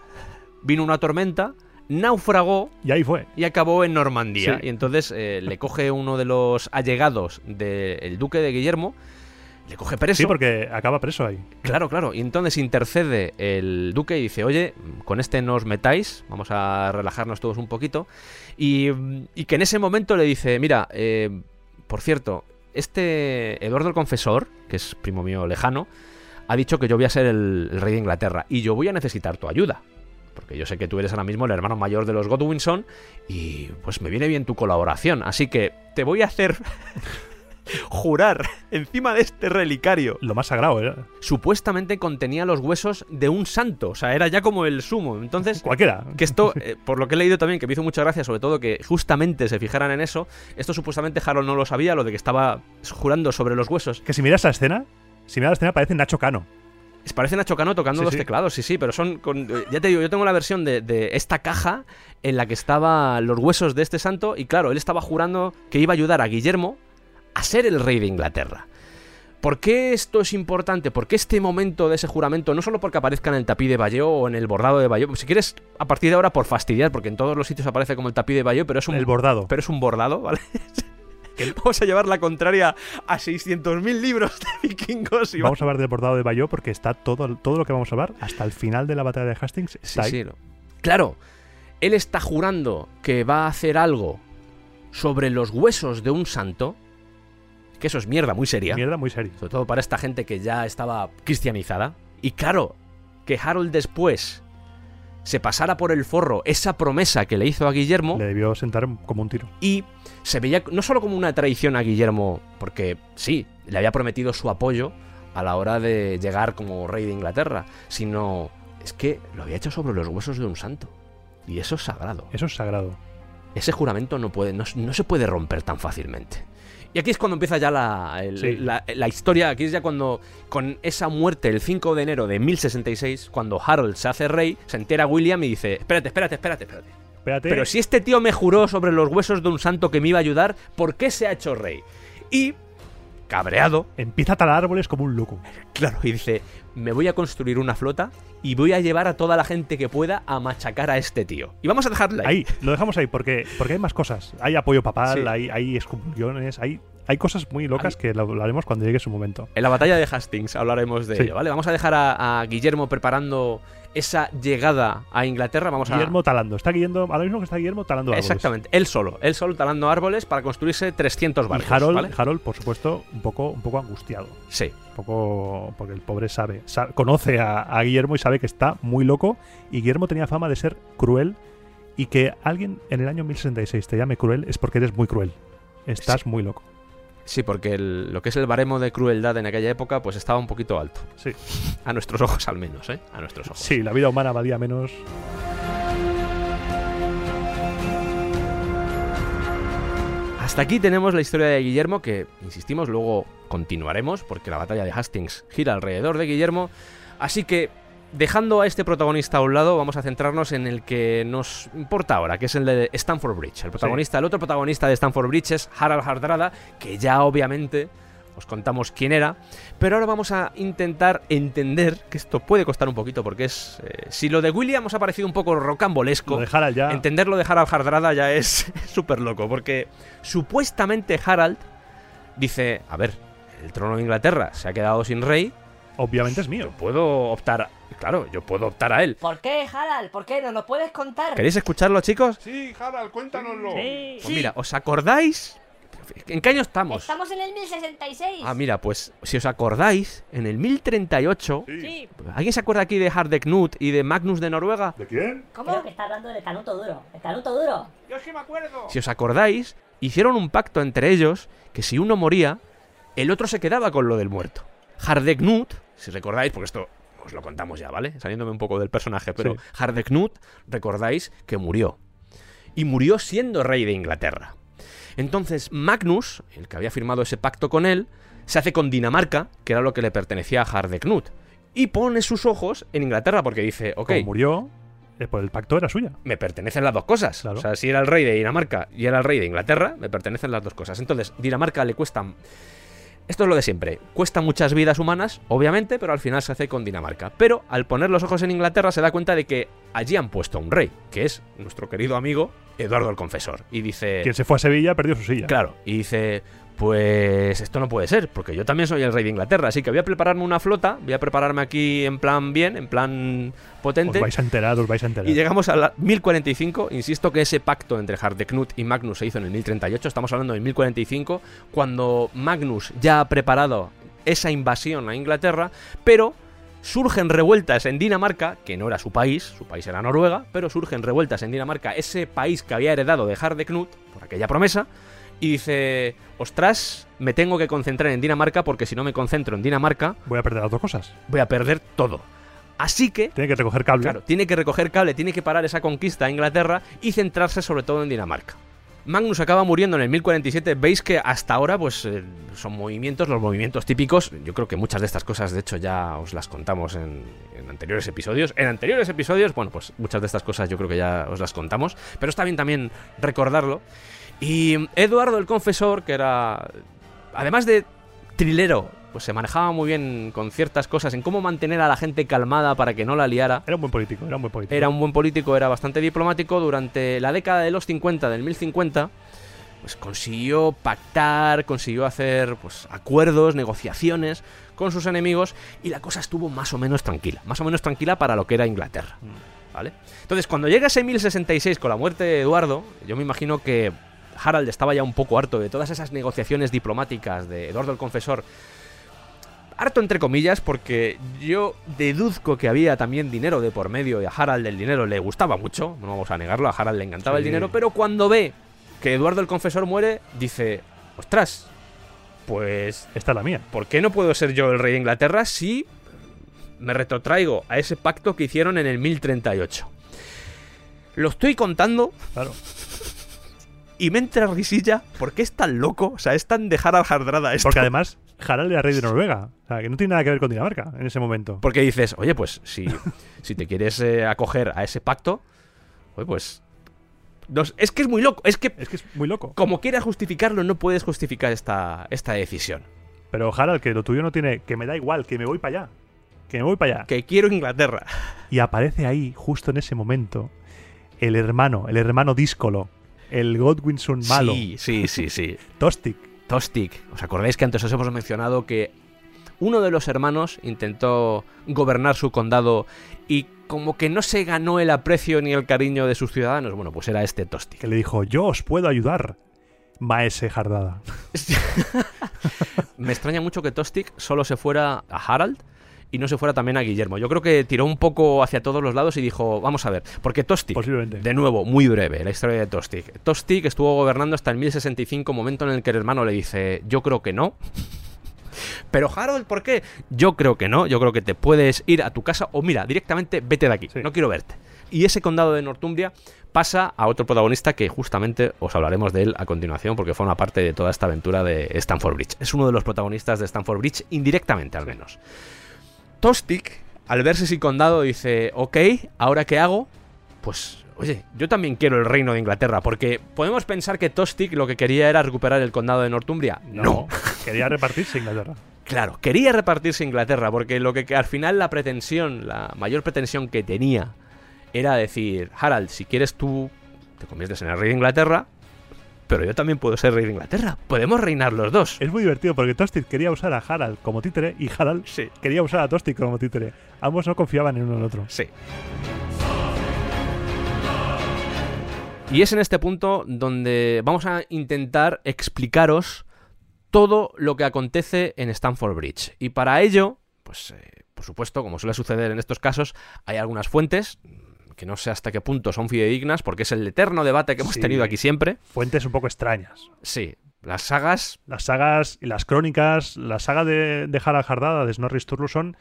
vino una tormenta, naufragó Y ahí fue. y acabó en Normandía. Sí. Y entonces eh, le coge uno de los allegados del duque de Guillermo, le coge preso. Sí, porque acaba preso ahí. Claro, claro. Y entonces intercede el duque y dice, oye, con este no os metáis, vamos a relajarnos todos un poquito. Y, y que en ese momento le dice, mira, eh, por cierto, este Eduardo el Confesor, que es primo mío lejano, ha dicho que yo voy a ser el, el rey de Inglaterra y yo voy a necesitar tu ayuda. Porque yo sé que tú eres ahora mismo el hermano mayor de los Godwinson y pues me viene bien tu colaboración. Así que te voy a hacer jurar encima de este relicario. Lo más sagrado, ¿eh? Supuestamente contenía los huesos de un santo, o sea, era ya como el sumo. Entonces, Cualquiera. que esto, eh, por lo que he leído también, que me hizo mucha gracia, sobre todo que justamente se fijaran en eso, esto supuestamente Harold no lo sabía, lo de que estaba jurando sobre los huesos. Que si miras la escena, si miras la escena parece Nacho Cano. Parece Nacho Cano tocando Sí, los sí. teclados, sí, sí, pero son. con- eh, ya te digo, yo tengo la versión de, de esta caja en la que estaban los huesos de este santo, y claro, él estaba jurando que iba a ayudar a Guillermo a ser el rey de Inglaterra. ¿Por qué esto es importante? ¿Por qué este momento de ese juramento, no solo porque aparezca en el tapiz de Bayeux o en el bordado de Bayeux, si quieres, a partir de ahora por fastidiar, porque en todos los sitios aparece como el tapiz de Bayeux, pero es un, El bordado. pero es un bordado, ¿vale? Vamos a llevar la contraria a 600.000 libros de vikingos y Vamos a hablar del bordado de Bayeux porque está todo, todo lo que vamos a hablar hasta el final de la batalla de Hastings. Sí, Está ahí. sí, no. Claro, él está jurando que va a hacer algo sobre los huesos de un santo, que eso es mierda muy seria, Mierda muy seria. sobre todo para esta gente que ya estaba cristianizada. Y claro, que Harold después se pasara por el forro esa promesa que le hizo a Guillermo Le debió sentar como un tiro. y se veía no solo como una traición a Guillermo, porque sí, le había prometido su apoyo a la hora de llegar como rey de Inglaterra, sino es que lo había hecho sobre los huesos de un santo. Y eso es sagrado. Eso es sagrado. Ese juramento no, puede, no, no se puede romper tan fácilmente. Y aquí es cuando empieza ya la, el- Sí. la, la historia, aquí es ya cuando, con esa muerte el 5 de enero de 1066, cuando Harold se hace rey, se entera William y dice, espérate, espérate, espérate, espérate. Espérate. Pero si este tío me juró sobre los huesos de un santo que me iba a ayudar, ¿por qué se ha hecho rey? Y, cabreado, Empieza a talar árboles como un loco. claro, y dice, me voy a construir una flota y voy a llevar a toda la gente que pueda a machacar a este tío. Y vamos a dejarle ahí. Ahí, lo dejamos ahí porque, porque hay más cosas. Hay apoyo papal, Sí. hay, hay hay, hay cosas muy locas Hay- que lo, haremos cuando llegue su momento. En la batalla de Hastings hablaremos de Sí. ello, ¿vale? Vamos a dejar a, a Guillermo preparando esa llegada a Inglaterra. Vamos a... Guillermo talando. Está Guillermo, ahora mismo que está Guillermo talando árboles. Exactamente, él solo, él solo talando árboles para construirse 300 Y barcos, Harold, ¿vale? Harold, por supuesto, un poco, un poco angustiado. Sí, Un poco. Porque el pobre sabe. sa- conoce a, a Guillermo y sabe que está muy loco. Y Guillermo tenía fama de ser cruel. Y que alguien en el año 1066 te llame cruel es porque eres muy cruel. Estás muy loco. Sí, porque el- lo que es el baremo de crueldad en aquella época pues estaba un poquito alto. Sí. A nuestros ojos al menos, ¿eh? A nuestros ojos. Sí, la vida humana valía menos. Hasta aquí tenemos la historia de Guillermo que, insistimos, luego continuaremos porque la batalla de Hastings gira alrededor de Guillermo. Así que, dejando a este protagonista a un lado, vamos a centrarnos en el que nos importa ahora, que es el de Stanford Bridge. El protagonista, el otro protagonista de Stanford Bridge es Harald Hardrada, que ya obviamente os contamos quién era, pero ahora vamos a intentar entender que esto puede costar un poquito porque es eh, si lo de William os ha parecido un poco rocambolesco, Lo de Harald ya. Entenderlo de Harald Hardrada ya es súper loco, porque supuestamente Harald dice, a ver, el trono de Inglaterra se ha quedado sin rey, Obviamente es yo mío. puedo optar, claro, yo puedo optar a él. ¿Por qué, Harald? ¿Por qué? ¿Nos lo puedes contar? ¿Queréis escucharlo, chicos? Sí, Harald, cuéntanoslo. Pues mira, ¿os acordáis? ¿En qué año estamos? Estamos en el 1066. Ah, mira, pues si os acordáis, en el 1038, Sí. Sí. ¿alguien se acuerda aquí de Harde Knut y de Magnus de Noruega? ¿De quién? ¿Cómo? Que está hablando del canuto duro. El canuto duro. Yo sí me acuerdo. Si os acordáis, hicieron un pacto entre ellos que si uno moría, el otro se quedaba con lo del muerto. Hardeknut, si recordáis, porque esto os lo contamos ya, ¿vale? Saliéndome un poco del personaje, pero Sí. Hardeknut, recordáis que murió. Y murió siendo rey de Inglaterra. Entonces Magnus, el que había firmado ese pacto con él, se hace con Dinamarca, que era lo que le pertenecía a Hardeknut. Y pone sus ojos en Inglaterra porque dice, ok, Como murió, eh, pues el pacto era suya. me pertenecen las dos cosas. Claro. O sea, si era el rey de Dinamarca y era el rey de Inglaterra, me pertenecen las dos cosas. Entonces, Dinamarca le cuesta... Esto es lo de siempre. Cuesta muchas vidas humanas, obviamente, pero al final se hace con Dinamarca. Pero al poner los ojos en Inglaterra se da cuenta de que allí han puesto a un rey, que es nuestro querido amigo Eduardo el Confesor. Y dice... Quien se fue a Sevilla perdió su silla. Claro, y dice, pues esto no puede ser, porque yo también soy el rey de Inglaterra, así que voy a prepararme una flota, voy a prepararme aquí en plan bien, en plan potente. Os vais a enterar, os vais a enterar. Y llegamos a la 1045. Insisto que ese pacto entre Hardeknut y Magnus se hizo en el 1038. Estamos hablando de 1045, cuando Magnus ya ha preparado esa invasión a Inglaterra, pero surgen revueltas en Dinamarca, que no era su país, su país era Noruega, pero surgen revueltas en Dinamarca, ese país que había heredado de Hardeknut por aquella promesa. Y dice, ostras, me tengo que concentrar en Dinamarca porque si no me concentro en Dinamarca Voy a perder las dos cosas. voy a perder todo. Así que, Tiene que recoger cable. claro, tiene que recoger cable, tiene que parar esa conquista a Inglaterra y centrarse sobre todo en Dinamarca. Magnus acaba muriendo en el 1047. Veis que hasta ahora, pues, eh, son movimientos, los movimientos típicos. Yo creo que muchas de estas cosas, de hecho, ya os las contamos en, en anteriores episodios. En anteriores episodios, bueno, pues muchas de estas cosas yo creo que ya os las contamos. Pero está bien también recordarlo. Y Eduardo el Confesor, que era, además de trilero, pues se manejaba muy bien con ciertas cosas en cómo mantener a la gente calmada para que no la liara. Era un buen político, era un buen político. Era un buen político, era bastante diplomático. Durante la década de los 50, del 1050, pues consiguió pactar, consiguió hacer pues, acuerdos, negociaciones con sus enemigos y la cosa estuvo más o menos tranquila. Más o menos tranquila para lo que era Inglaterra. ¿Vale? Entonces, cuando llega ese 1066 con la muerte de Eduardo, yo me imagino que Harald estaba ya un poco harto de todas esas negociaciones diplomáticas de Eduardo el Confesor harto entre comillas porque yo deduzco que había también dinero de por medio y a Harald el dinero le gustaba mucho, no vamos a negarlo, a Harald le encantaba el dinero, pero cuando ve que Eduardo el Confesor muere, dice, ostras, pues, Esta es la mía. ¿por qué no puedo ser yo el rey de Inglaterra si me retrotraigo a ese pacto que hicieron en el 1038? Lo estoy contando Claro. Y me entra risilla porque es tan loco, o sea, es tan de Harald Hardrada esto. Porque además, Harald era rey de Noruega. O sea, que no tiene nada que ver con Dinamarca en ese momento. Porque dices, oye, pues si, si te quieres eh, acoger a ese pacto, oye, pues... es que es muy loco, es que Es que es muy loco. como quieras justificarlo, no puedes justificar esta, esta decisión. Pero Harald, que lo tuyo no tiene. Que me da igual, que me voy para allá. Que me voy para allá. Que quiero Inglaterra. Y aparece ahí, justo en ese momento, el hermano, el hermano díscolo, el Godwinson malo, Sí, sí, sí, sí. Tostig. Tostig. ¿Os acordáis que antes os hemos mencionado que uno de los hermanos intentó gobernar su condado y como que no se ganó el aprecio ni el cariño de sus ciudadanos? Bueno, pues era este Tostig. que le dijo, yo os puedo ayudar, maese Jardada. Me extraña mucho que Tostig solo se fuera a Harald y no se fuera también a Guillermo. Yo creo que tiró un poco hacia todos los lados y dijo, vamos a ver, porque Tostig, Posiblemente. de nuevo, muy breve, la historia de Tostig. Tostig estuvo gobernando hasta el 1065, momento en el que el hermano le dice, yo creo que no. Pero Harold, ¿por qué? Yo creo que no, yo creo que te puedes ir a tu casa o mira, directamente vete de aquí, Sí. no quiero verte. Y ese condado de Northumbria pasa a otro protagonista que justamente os hablaremos de él a continuación porque forma parte de toda esta aventura de Stanford Bridge. Es uno de los protagonistas de Stanford Bridge, indirectamente al menos. Tostig, al verse sin condado, dice, ok, ¿ahora qué hago? Pues, oye, yo también quiero el reino de Inglaterra, porque podemos pensar que Tostig lo que quería era recuperar el condado de Northumbria. no. Quería repartirse Inglaterra. Claro, quería repartirse Inglaterra, porque lo que, que al final la pretensión, la mayor pretensión que tenía, era decir, Harald, si quieres tú te conviertes en el rey de Inglaterra, pero yo también puedo ser rey de Inglaterra. Podemos reinar los dos. Es muy divertido porque Tostig quería usar a Harald como títere y Harald Sí. quería usar a Tostig como títere. Ambos no confiaban en uno en el otro. Sí. Y es en este punto donde vamos a intentar explicaros todo lo que acontece en Stamford Bridge. Y para ello, pues eh, por supuesto, como suele suceder en estos casos, hay algunas fuentes que no sé hasta qué punto son fidedignas, porque es el eterno debate que hemos Sí. tenido aquí siempre. Fuentes un poco extrañas. Sí, las sagas Las sagas y las crónicas, la saga de, de Harald Hardada, de Snorri Sturluson,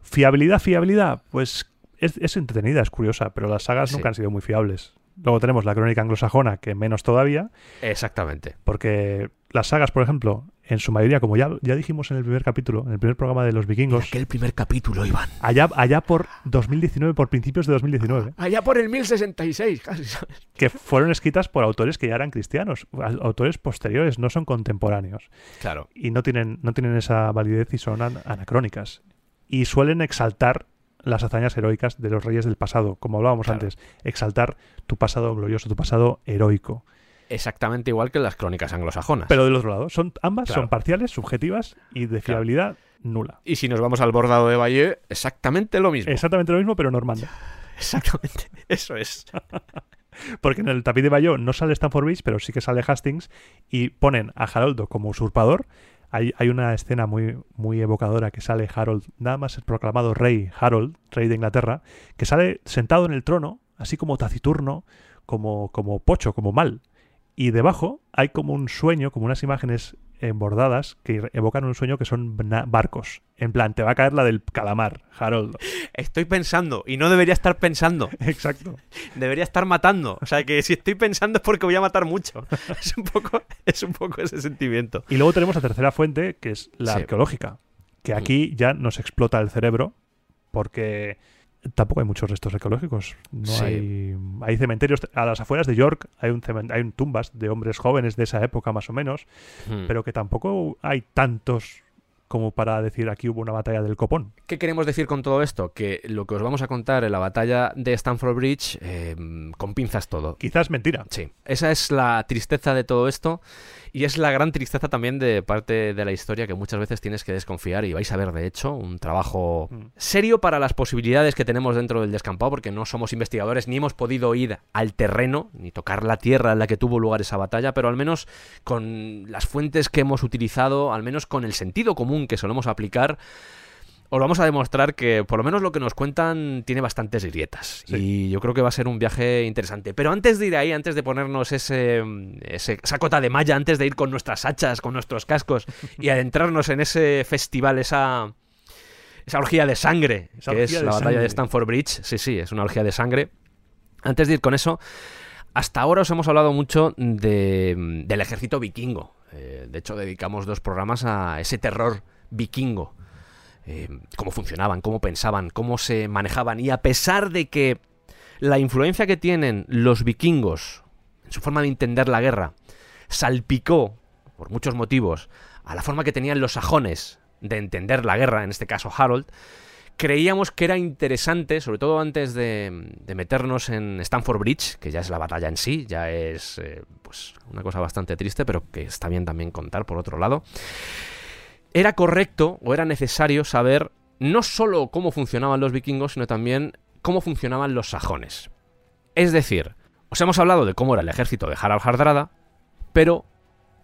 fiabilidad, fiabilidad, pues es, es entretenida, es curiosa, pero las sagas Sí. nunca han sido muy fiables. Luego tenemos la crónica anglosajona, que menos todavía, Exactamente. porque las sagas, por ejemplo, en su mayoría, como ya, ya dijimos en el primer capítulo, en el primer programa de los vikingos, Aquel primer capítulo, Iván. allá, allá por 2019, por principios de 2019, Allá por el 1066, casi, ¿sabes? que fueron escritas por autores que ya eran cristianos, autores posteriores, no son contemporáneos. Claro. y no tienen, no tienen esa validez y son an- anacrónicas. Y suelen exaltar las hazañas heroicas de los reyes del pasado, como hablábamos Claro. antes. Exaltar tu pasado glorioso, tu pasado heroico. Exactamente igual que las crónicas anglosajonas. Pero del otro lado, son, ambas Claro. son parciales, subjetivas y de fiabilidad nula. Y si nos vamos al bordado de Valle, exactamente lo mismo. Exactamente lo mismo, pero normando. Exactamente. Eso es. Porque en el tapiz de Bayeux no sale Stanford Bridge, pero sí que sale Hastings y ponen a Haroldo como usurpador. Hay, hay una escena muy, muy evocadora que sale Harold, nada más es proclamado rey, Harold, rey de Inglaterra, que sale sentado en el trono, así como taciturno, como, como pocho, como mal. Y debajo hay como un sueño, como unas imágenes embordadas que evocan un sueño que son barcos. En plan, te va a caer la del calamar, Harold. Estoy pensando y no debería estar pensando. Exacto. Debería estar matando. O sea que si estoy pensando es porque voy a matar mucho. Es un poco, es un poco ese sentimiento. Y luego tenemos la tercera fuente, que es la Sí. arqueológica, que aquí ya nos explota el cerebro porque tampoco hay muchos restos arqueológicos. No Sí. hay, hay cementerios a las afueras de York, hay un hay un tumbas de hombres jóvenes de esa época más o menos, Hmm. pero que tampoco hay tantos como para decir aquí hubo una batalla del copón. ¿Qué queremos decir con todo esto? Que lo que os vamos a contar en la batalla de Stamford Bridge, eh, con pinzas todo. Quizás mentira. Sí, esa es la tristeza de todo esto y es la gran tristeza también de parte de la historia que muchas veces tienes que desconfiar y vais a ver de hecho un trabajo Mm. serio para las posibilidades que tenemos dentro del descampado porque no somos investigadores ni hemos podido ir al terreno ni tocar la tierra en la que tuvo lugar esa batalla, pero al menos con las fuentes que hemos utilizado, al menos con el sentido común que solemos aplicar, os vamos a demostrar que por lo menos lo que nos cuentan tiene bastantes grietas. Sí. Y yo creo que va a ser un viaje interesante. Pero antes de ir ahí, antes de ponernos ese, ese- esa cota de malla, antes de ir con nuestras hachas, con nuestros cascos y adentrarnos en ese festival, esa, esa orgía de sangre, Esa que es la batalla de. Stanford Bridge. Sí, sí, es una orgía de sangre. Antes de ir con eso, hasta ahora os hemos hablado mucho de- del ejército vikingo. Eh, de hecho, dedicamos dos programas a ese terror vikingo. Eh, cómo funcionaban, cómo pensaban, cómo se manejaban. Y a pesar de que la influencia que tienen los vikingos en su forma de entender la guerra salpicó, por muchos motivos, a la forma que tenían los sajones de entender la guerra, en este caso Harold, creíamos que era interesante, sobre todo antes de, meternos en Stamford Bridge, que ya es la batalla en sí, ya es eh, pues una cosa bastante triste, pero que está bien también contar por otro lado. Era correcto o era necesario saber no solo cómo funcionaban los vikingos, sino también cómo funcionaban los sajones. Es decir, os hemos hablado de cómo era el ejército de Harald Hardrada, pero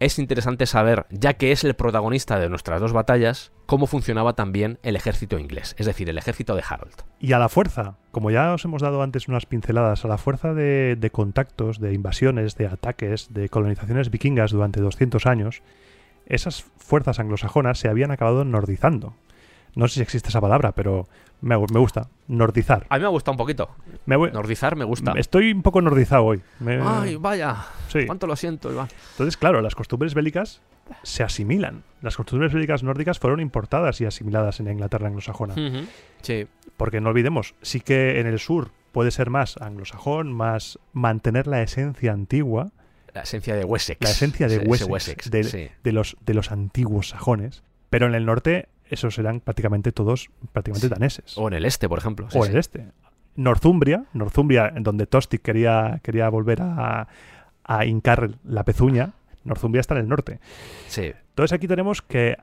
es interesante saber, ya que es el protagonista de nuestras dos batallas, cómo funcionaba también el ejército inglés, es decir, el ejército de Harold. Y a la fuerza, como ya os hemos dado antes unas pinceladas, a la fuerza de, de contactos, de invasiones, de ataques, de colonizaciones vikingas durante 200 años, esas fuerzas anglosajonas se habían acabado nordizando. No sé si existe esa palabra, pero me, me gusta. Nordizar. A mí me ha gustado un poquito. Me voy- Nordizar me gusta. estoy un poco nordizado hoy. Me- Ay, vaya. sí. Cuánto lo siento, Iván. Entonces, claro, las costumbres bélicas se asimilan. Las costumbres bélicas nórdicas fueron importadas y asimiladas en la Inglaterra anglosajona. Sí. Porque no olvidemos, sí que en el sur puede ser más anglosajón, más mantener la esencia antigua La esencia de Wessex. La esencia de Wessex, Wessex, de- sí. de los, de los antiguos sajones. Pero en el norte, esos eran prácticamente todos prácticamente daneses. O en el este, por ejemplo. sí, o sí. el este. Northumbria, Northumbria, en donde Tostig quería, quería volver a, a hincar la pezuña, Northumbria está en el norte. Sí. Entonces aquí tenemos que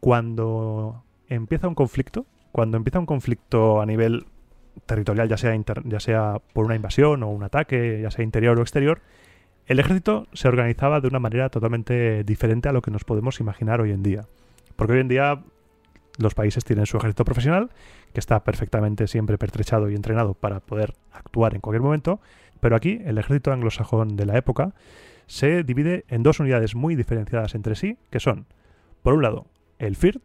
cuando empieza un conflicto, cuando empieza un conflicto a nivel territorial, ya sea, inter- ya sea por una invasión o un ataque, ya sea interior o exterior, el ejército se organizaba de una manera totalmente diferente a lo que nos podemos imaginar hoy en día. Porque hoy en día los países tienen su ejército profesional, que está perfectamente siempre pertrechado y entrenado para poder actuar en cualquier momento, pero aquí el ejército anglosajón de la época se divide en dos unidades muy diferenciadas entre sí, que son, por un lado, el FIRD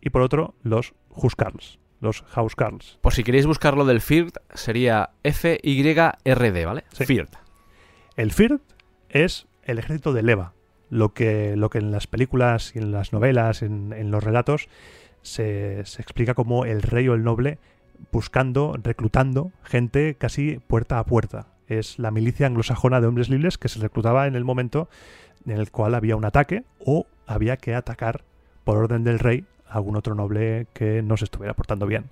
y por otro, los Huskarls, los Housecarls. Por si queréis buscarlo del FIRD, sería F-Y-R-D, ¿vale? Sí. FIRD. El FIRD es el ejército de leva, lo que, lo que en las películas y en las novelas, en, en los relatos, se, se explica como el rey o el noble buscando, reclutando gente casi puerta a puerta. Es la milicia anglosajona de hombres libres que se reclutaba en el momento en el cual había un ataque o había que atacar por orden del rey a algún otro noble que no se estuviera portando bien.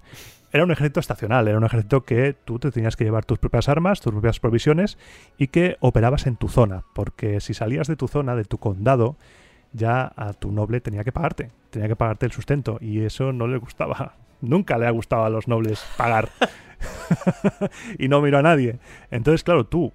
Era un ejército estacional, era un ejército que tú te tenías que llevar tus propias armas, tus propias provisiones y que operabas en tu zona, porque si salías de tu zona, de tu condado, ya a tu noble tenía que pagarte, tenía que pagarte el sustento y eso no le gustaba. Nunca le ha gustado a los nobles pagar. y no miro a nadie. Entonces, claro, tú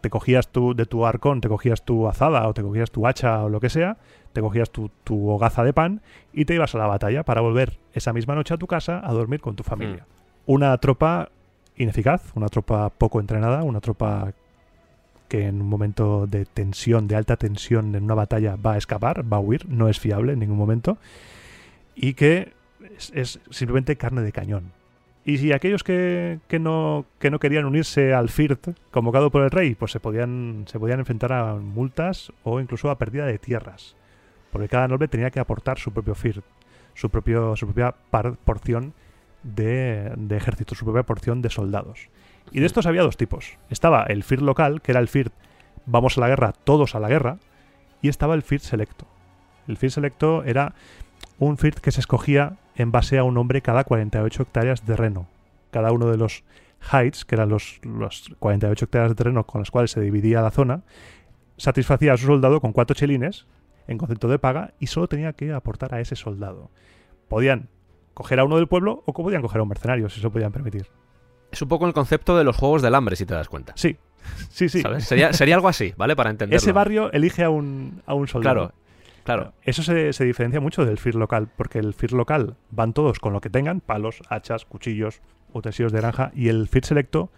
te cogías tu, de tu arcón, te cogías tu azada o te cogías tu hacha o lo que sea, te cogías tu, tu hogaza de pan y te ibas a la batalla para volver esa misma noche a tu casa a dormir con tu familia. Una tropa ineficaz, una tropa poco entrenada, una tropa que en un momento de tensión, de alta tensión en una batalla va a escapar, va a huir, no es fiable en ningún momento, y que es, es simplemente carne de cañón. Y si aquellos que, que no, que no querían unirse al FIRT convocado por el rey, pues se podían, se podían enfrentar a multas o incluso a pérdida de tierras. Porque cada noble tenía que aportar su propio FIRT, su, propio, su propia par- porción de, de ejército, su propia porción de soldados. Y de estos había dos tipos. Estaba el FIRT local, que era el FIRT vamos a la guerra, todos a la guerra, y estaba el FIRT selecto. El FIRT selecto era un FIRT que se escogía en base a un hombre cada 48 hectáreas de terreno. Cada uno de los heights, que eran los, los 48 hectáreas de terreno con las cuales se dividía la zona, satisfacía a su soldado con cuatro chelines en concepto de paga y solo tenía que aportar a ese soldado. Podían coger a uno del pueblo o podían coger a un mercenario, si se lo podían permitir. Es un poco el concepto de los juegos del hambre, si te das cuenta. Sí, sí, sí. ¿Sabes? Sería, sería algo así, ¿vale? Para entenderlo. Ese barrio elige a un, a un soldado. Claro, claro. Eso se, se diferencia mucho del FIR local, porque el FIR local van todos con lo que tengan, palos, hachas, cuchillos, utensilios de granja, y el FIR selecto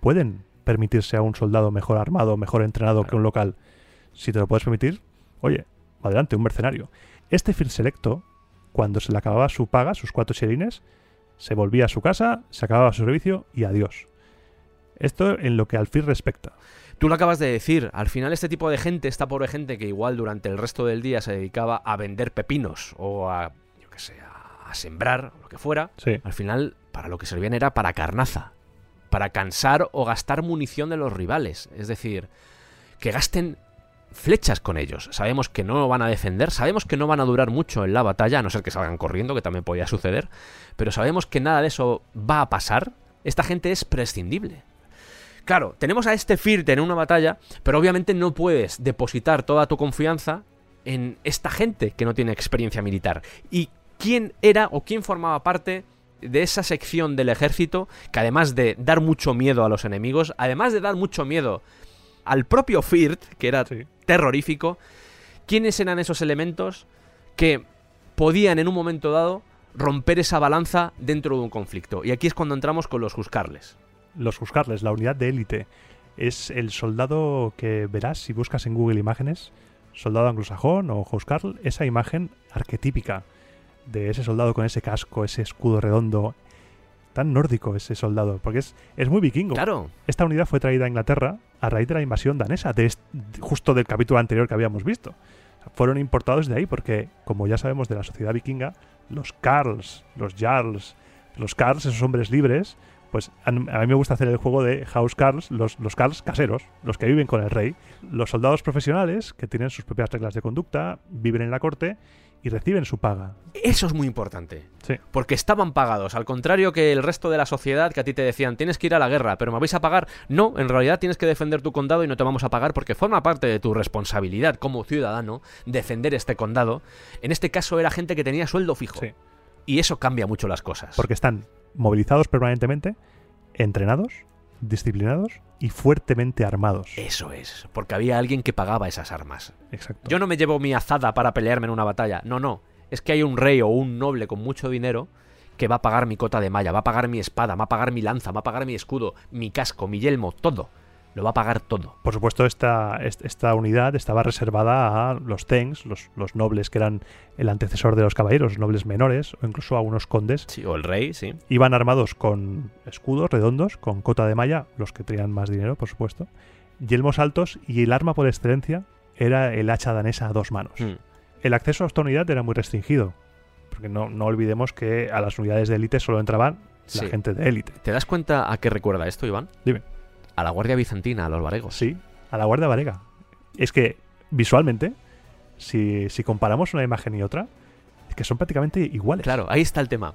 pueden permitirse a un soldado mejor armado, mejor entrenado que un local. Si te lo puedes permitir, oye, adelante, un mercenario. Este FIR selecto, cuando se le acababa su paga, sus cuatro chelines, se volvía a su casa, se acababa su servicio y adiós. Esto en lo que al FIR respecta. Tú lo acabas de decir, al final este tipo de gente, esta pobre gente que igual durante el resto del día se dedicaba a vender pepinos o a, yo qué sé, a, sembrar, lo que fuera, Sí. al final para lo que servían era para carnaza, para cansar o gastar munición de los rivales, es decir, que gasten flechas con ellos. Sabemos que no van a defender, sabemos que no van a durar mucho en la batalla, a no ser que salgan corriendo, que también podía suceder, pero sabemos que nada de eso va a pasar. Esta gente es prescindible. Claro, tenemos a este Firt en una batalla, pero obviamente no puedes depositar toda tu confianza en esta gente que no tiene experiencia militar. ¿Y quién era o quién formaba parte de esa sección del ejército que además de dar mucho miedo a los enemigos, además de dar mucho miedo al propio Firt, que era Sí. terrorífico, quiénes eran esos elementos que podían en un momento dado romper esa balanza dentro de un conflicto? Y aquí es cuando entramos con los Huskarles. los Huskarles, la unidad de élite. Es el soldado que verás si buscas en Google imágenes, soldado anglosajón o Huskarl, esa imagen arquetípica de ese soldado con ese casco, ese escudo redondo. Tan nórdico ese soldado, porque es, es muy vikingo. Claro, Esta unidad fue traída a Inglaterra a raíz de la invasión danesa, de justo del capítulo anterior que habíamos visto. Fueron importados de ahí porque, como ya sabemos de la sociedad vikinga, los Karls, los Jarls, los Karls, esos hombres libres, pues a, mí me gusta hacer el juego de House Karls, los, los Karls caseros, los que viven con el rey. Los soldados profesionales, que tienen sus propias reglas de conducta, viven en la corte y reciben su paga. eso es muy importante. Sí. Porque estaban pagados, al contrario que el resto de la sociedad que a ti te decían, tienes que ir a la guerra, pero me vais a pagar. No, en realidad tienes que defender tu condado y no te vamos a pagar porque forma parte de tu responsabilidad como ciudadano defender este condado. En este caso era gente que tenía sueldo fijo. Sí. Y eso cambia mucho las cosas. Porque están movilizados permanentemente, entrenados, disciplinados y fuertemente armados. Eso es, porque había alguien que pagaba esas armas. Exacto. Yo no me llevo mi azada para pelearme en una batalla. No, no. Es que hay un rey o un noble con mucho dinero que va a pagar mi cota de malla, va a pagar mi espada, va a pagar mi lanza, va a pagar mi escudo, mi casco, mi yelmo, todo. Lo va a pagar todo. Por supuesto, esta, est- esta unidad estaba reservada a los Tengs, los, los nobles que eran el antecesor de los caballeros, los nobles menores, o incluso a unos condes. Sí, o el rey, sí. Iban armados con escudos redondos, con cota de malla, los que tenían más dinero, por supuesto, yelmos altos y el arma por excelencia era el hacha danesa a dos manos. Mm. El acceso a esta unidad era muy restringido, porque no, no olvidemos que a las unidades de élite solo entraban la gente de élite. ¿Te das cuenta a qué recuerda esto, Iván? Dime. A la Guardia Bizantina, a los varegos. Sí, a la Guardia Varega. Es que visualmente, si, si comparamos una imagen y otra, es que son prácticamente iguales. Claro, ahí está el tema.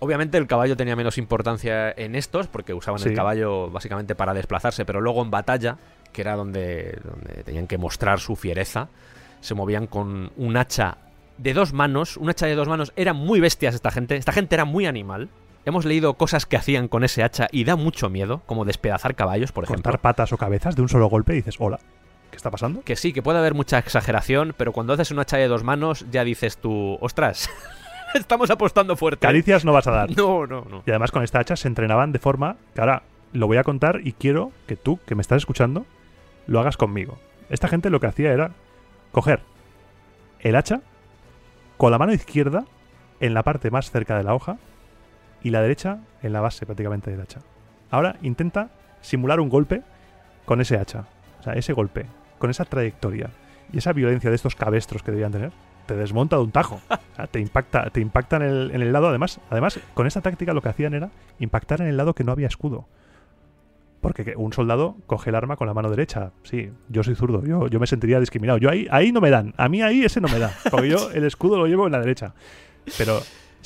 Obviamente el caballo tenía menos importancia en estos porque usaban Sí. el caballo básicamente para desplazarse, pero luego en batalla, que era donde, donde tenían que mostrar su fiereza, se movían con un hacha de dos manos, un hacha de dos manos. Eran muy bestias esta gente, esta gente era muy animal. Hemos leído cosas que hacían con ese hacha y da mucho miedo, como despedazar caballos, por ejemplo. Cortar patas o cabezas de un solo golpe y dices, hola, ¿qué está pasando? Que sí, que puede haber mucha exageración, pero cuando haces un hacha de dos manos ya dices tú, ostras, estamos apostando fuerte. Caricias no vas a dar. No, no, no. Y además con esta hacha se entrenaban de forma que ahora lo voy a contar y quiero que tú, que me estás escuchando, lo hagas conmigo. Esta gente lo que hacía era coger el hacha con la mano izquierda en la parte más cerca de la hoja y la derecha en la base prácticamente del hacha. Ahora intenta simular un golpe con ese hacha. O sea, ese golpe, con esa trayectoria y esa violencia de estos cabestros que debían tener, te desmonta de un tajo. O sea, te impacta, te impacta en el, en el lado. Además, además, con esta táctica lo que hacían era impactar en el lado que no había escudo. Porque que un soldado coge el arma con la mano derecha. Sí, yo soy zurdo, yo, yo me sentiría discriminado. Yo ahí, ahí no me dan. A mí ahí ese no me da. Porque yo el escudo lo llevo en la derecha. Pero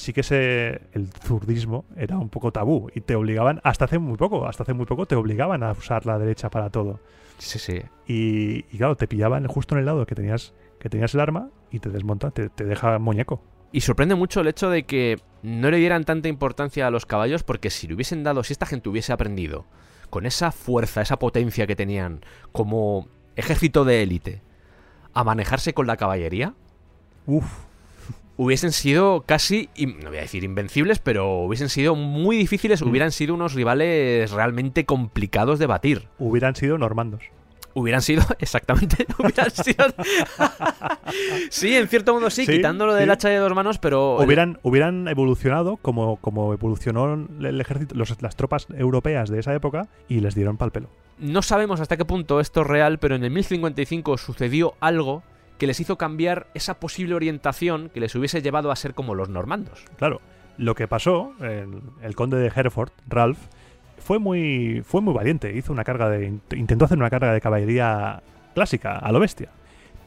sí que ese, el zurdismo era un poco tabú. Y te obligaban, hasta hace muy poco, hasta hace muy poco te obligaban a usar la derecha para todo. Sí, sí. Y, y claro, te pillaban justo en el lado que tenías, que tenías el arma y te desmonta, te, te deja muñeco. Y sorprende mucho el hecho de que no le dieran tanta importancia a los caballos porque si le hubiesen dado, si esta gente hubiese aprendido con esa fuerza, esa potencia que tenían como ejército de élite a manejarse con la caballería, Uf, hubiesen sido casi, no voy a decir invencibles, pero hubiesen sido muy difíciles, Mm. hubieran sido unos rivales realmente complicados de batir. hubieran sido normandos. Hubieran sido, exactamente, hubieran sido... sí, en cierto modo sí, Sí, quitándolo del sí. hacha de dos manos, pero... Hubieran, hubieran evolucionado como, como evolucionó el ejército, los- las tropas europeas de esa época y les dieron pal pelo. No sabemos hasta qué punto esto es real, pero en el 1055 sucedió algo que les hizo cambiar esa posible orientación que les hubiese llevado a ser como los normandos. Claro, lo que pasó, el, el conde de Hereford, Ralph, fue muy, fue muy valiente. Hizo una carga de, int- intentó hacer una carga de caballería clásica, a lo bestia.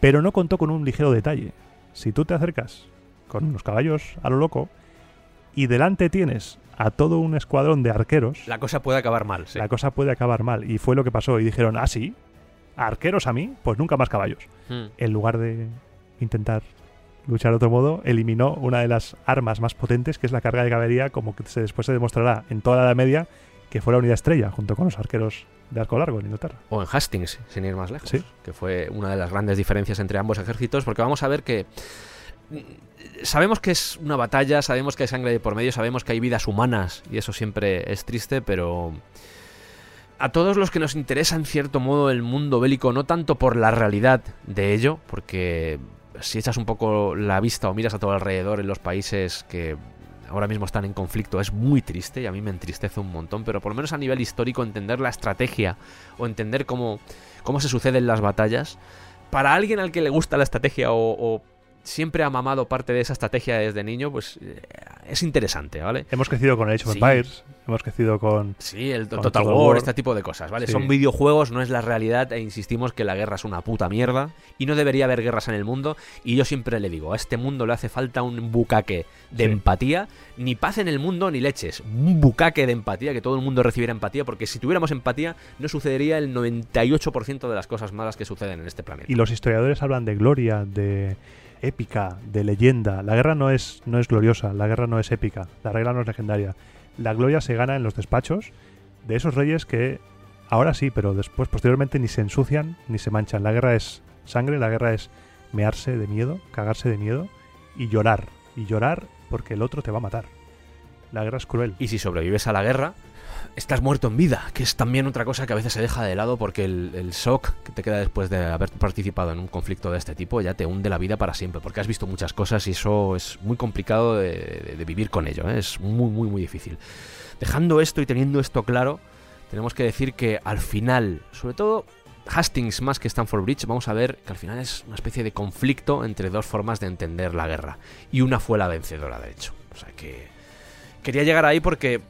Pero no contó con un ligero detalle. Si tú te acercas con unos caballos a lo loco y delante tienes a todo un escuadrón de arqueros, La cosa puede acabar mal, sí. la cosa puede acabar mal. Y fue lo que pasó. Y dijeron, ah, sí, arqueros a mí, pues nunca más caballos. Mm. En lugar de intentar luchar de otro modo, eliminó una de las armas más potentes, que es la carga de caballería, como que se, después se demostrará en toda la Edad Media, que fue la unidad estrella, junto con los arqueros de arco largo en Inglaterra. O en Hastings, sin ir más lejos. Sí. Que fue una de las grandes diferencias entre ambos ejércitos, porque vamos a ver que. mm, Sabemos que es una batalla, sabemos que hay sangre de por medio, sabemos que hay vidas humanas, y eso siempre es triste, pero. A todos los que nos interesa en cierto modo el mundo bélico, no tanto por la realidad de ello, porque si echas un poco la vista o miras a todo alrededor en los países que ahora mismo están en conflicto, es muy triste y a mí me entristece un montón, pero por lo menos a nivel histórico entender la estrategia o entender cómo, cómo se suceden las batallas, para alguien al que le gusta la estrategia o, o siempre ha mamado parte de esa estrategia desde niño, pues eh, es interesante, ¿vale? Hemos crecido con Age of Sí. Empires, hemos crecido con... Sí, el Con Total Total War, War. este tipo de cosas, ¿vale? Sí. Son videojuegos, no es la realidad e insistimos que la guerra es una puta mierda y no debería haber guerras en el mundo y yo siempre le digo, a este mundo le hace falta un bucaque de Sí. empatía, ni paz en el mundo ni leches, un bucaque de empatía, que todo el mundo recibiera empatía, porque si tuviéramos empatía no sucedería el 98% de las cosas malas que suceden en este planeta. Y los historiadores hablan de gloria, de épica, de leyenda. La guerra no es, no es gloriosa, la guerra no es épica, la guerra no es legendaria. La gloria se gana en los despachos de esos reyes que ahora sí, pero después, posteriormente, ni se ensucian ni se manchan. La guerra es sangre, la guerra es mearse de miedo, cagarse de miedo y llorar. Y llorar porque el otro te va a matar. La guerra es cruel. Y si sobrevives a la guerra, estás muerto en vida, que es también otra cosa que a veces se deja de lado porque el, shock que te queda después de haber participado en un conflicto de este tipo ya te hunde la vida para siempre, porque has visto muchas cosas y eso es muy complicado de, de- de vivir con ello, ¿eh? es muy, muy, muy difícil. Dejando esto y teniendo esto claro, tenemos que decir que al final, sobre todo Hastings más que Stanford Bridge, vamos a ver que al final es una especie de conflicto entre dos formas de entender la guerra. Y una fue la vencedora, de hecho. O sea que quería llegar ahí porque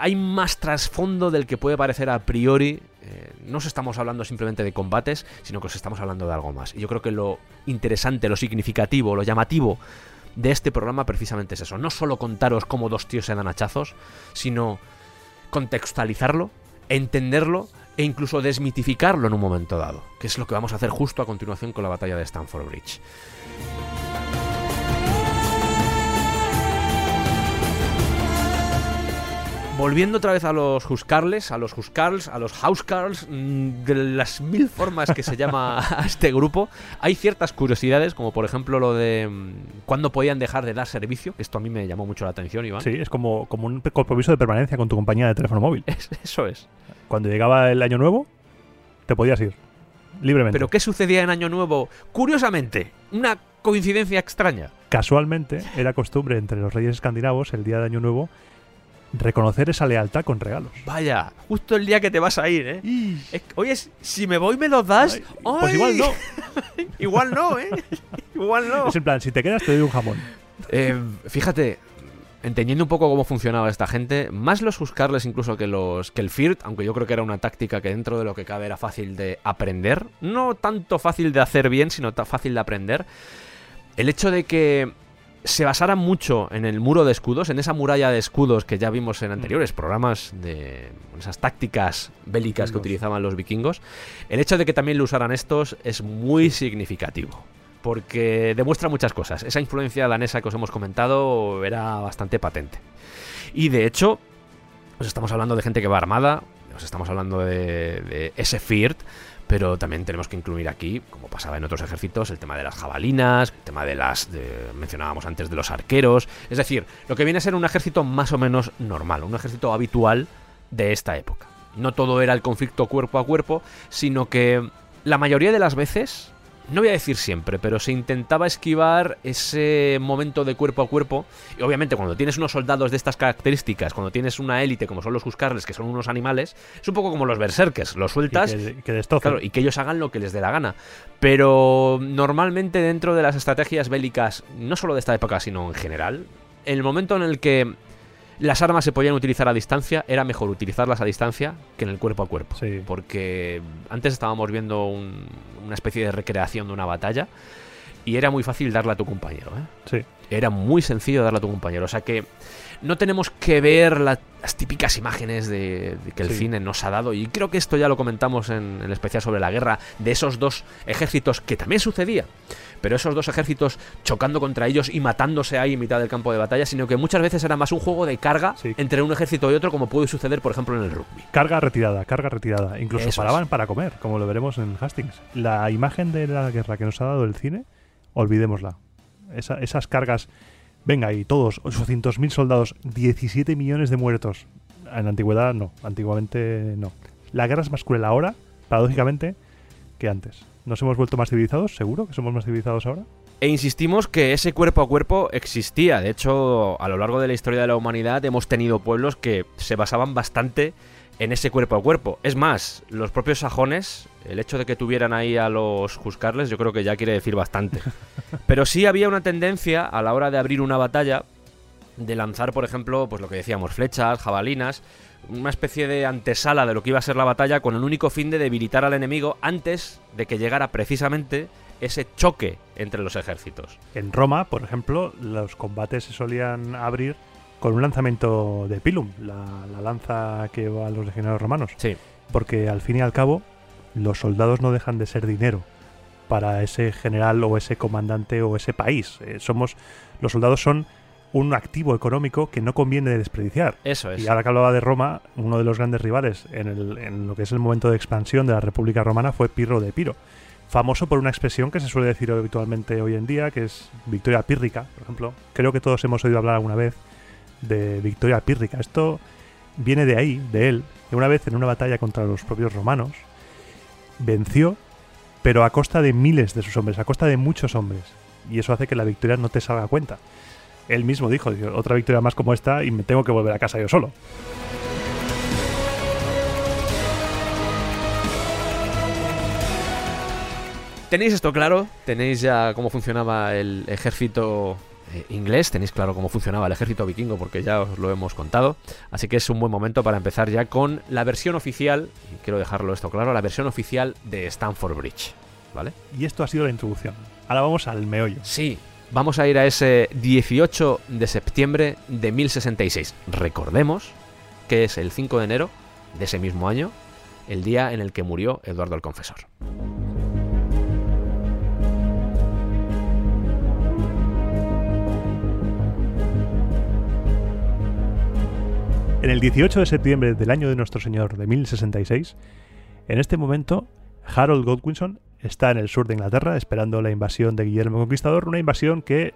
hay más trasfondo del que puede parecer a priori. Eh, no os estamos hablando simplemente de combates, sino que os estamos hablando de algo más. Y yo creo que lo interesante, lo significativo, lo llamativo de este programa precisamente es eso. No solo contaros cómo dos tíos se dan hachazos, sino contextualizarlo, entenderlo e incluso desmitificarlo en un momento dado, que es lo que vamos a hacer justo a continuación con la batalla de Stamford Bridge. Volviendo otra vez a los Huskarles, a los Huskarls, a los Housecarls, mm, de las mil formas que se llama a este grupo, hay ciertas curiosidades, como por ejemplo lo de mm, cuándo podían dejar de dar servicio. Esto a mí me llamó mucho la atención, Iván. Sí, es como, como un compromiso de permanencia con tu compañía de teléfono móvil. Es- eso es. Cuando llegaba el año nuevo, te podías ir. libremente. ¿Pero qué sucedía en Año Nuevo? Curiosamente, una coincidencia extraña. Casualmente, era costumbre entre los reyes escandinavos, el día de Año Nuevo, reconocer esa lealtad con regalos. Vaya, justo el día que te vas a ir, ¿eh? Es oye, si me voy me los das. Ay, pues ¡Ay! igual no. igual no, ¿eh? igual no. Es en plan, si te quedas te doy un jamón. Eh, fíjate, entendiendo un poco cómo funcionaba esta gente, más los Huskarles incluso que los que el Firt, aunque yo creo que era una táctica que dentro de lo que cabe era fácil de aprender, no tanto fácil de hacer bien, sino fácil de aprender. El hecho de que se basara mucho en el muro de escudos, en esa muralla de escudos que ya vimos en anteriores programas de esas tácticas bélicas que utilizaban los vikingos, el hecho de que también lo usaran estos es muy significativo. Porque demuestra muchas cosas. Esa influencia danesa que os hemos comentado era bastante patente. Y de hecho, os estamos hablando de gente que va armada, os estamos hablando de, de ese Firt, pero también tenemos que incluir aquí, como pasaba en otros ejércitos, el tema de las jabalinas, el tema de las, de- mencionábamos antes, de los arqueros. Es decir, lo que viene a ser un ejército más o menos normal, un ejército habitual de esta época. No todo era el conflicto cuerpo a cuerpo, sino que la mayoría de las veces, no voy a decir siempre, pero se intentaba esquivar ese momento de cuerpo a cuerpo. Y obviamente cuando tienes unos soldados de estas características, cuando tienes una élite como son los Huskarles, que son unos animales, es un poco como los berserkers, los Y sueltas que, que. Claro, y que ellos hagan lo que les dé la gana. Pero normalmente dentro de las estrategias bélicas, no solo de esta época, sino en general, el momento en el que las armas se podían utilizar a distancia, era mejor utilizarlas a distancia que en el cuerpo a cuerpo. Sí. Porque antes estábamos viendo un- una especie de recreación de una batalla y era muy fácil darle a tu compañero. ¿eh? Sí. Era muy sencillo darle a tu compañero. O sea que no tenemos que ver la- las típicas imágenes de, de que el Sí. cine nos ha dado. Y creo que esto ya lo comentamos en, en el especial sobre la guerra, de esos dos ejércitos que también sucedía. Pero esos dos ejércitos chocando contra ellos y matándose ahí en mitad del campo de batalla, sino que muchas veces era más un juego de carga Sí. entre un ejército y otro, como puede suceder, por ejemplo, en el rugby. Carga retirada, carga retirada. Incluso Eso paraban es. para comer, como lo veremos en Hastings. La imagen de la guerra que nos ha dado el cine, olvidémosla. Esa- esas cargas, venga, y todos, 800.000 soldados, 17 millones de muertos. En la antigüedad, no. Antiguamente, no. La guerra es más cruel ahora, paradójicamente, que antes. ¿Nos hemos vuelto más civilizados? ¿Seguro que somos más civilizados ahora? E insistimos que ese cuerpo a cuerpo existía. De hecho, a lo largo de la historia de la humanidad hemos tenido pueblos que se basaban bastante en ese cuerpo a cuerpo. Es más, los propios sajones, el hecho de que tuvieran ahí a los Huskarles, yo creo que ya quiere decir bastante. Pero sí había una tendencia a la hora de abrir una batalla de lanzar, por ejemplo, pues lo que decíamos, flechas, jabalinas, una especie de antesala de lo que iba a ser la batalla con el único fin de debilitar al enemigo antes de que llegara precisamente ese choque entre los ejércitos. En Roma, por ejemplo, los combates se solían abrir con un lanzamiento de pilum, la, la lanza que va a los legionarios romanos. Sí. Porque al fin y al cabo, los soldados no dejan de ser dinero para ese general o ese comandante o ese país. Eh, somos, los soldados son un activo económico que no conviene desperdiciar. Eso es. Y ahora que hablaba de Roma, uno de los grandes rivales en, el- en lo que es el momento de expansión de la República Romana fue Pirro de Piro. Famoso por una expresión que se suele decir habitualmente hoy en día, que es victoria pírrica, por ejemplo. Creo que todos hemos oído hablar alguna vez de victoria pírrica. Esto viene de ahí, de él, que una vez en una batalla contra los propios romanos venció, pero a costa de miles de sus hombres, a costa de muchos hombres. Y eso hace que la victoria no te salga a cuenta. Él mismo dijo, otra victoria más como esta y me tengo que volver a casa yo solo. ¿Tenéis esto claro? ¿Tenéis ya cómo funcionaba el ejército eh, inglés? ¿Tenéis claro cómo funcionaba el ejército vikingo? Porque ya os lo hemos contado. Así que es un buen momento para empezar ya con la versión oficial, y quiero dejarlo esto claro, la versión oficial de Stanford Bridge. ¿Vale? Y esto ha sido la introducción. Ahora vamos al meollo. Sí, vamos a ir a ese 18 de septiembre de 1066. Recordemos que es el 5 de enero de ese mismo año, el día en el que murió Eduardo el Confesor. En el 18 de septiembre del año de nuestro Señor de 1066, en este momento, Harold Godwinson está en el sur de Inglaterra esperando la invasión de Guillermo el Conquistador, una invasión que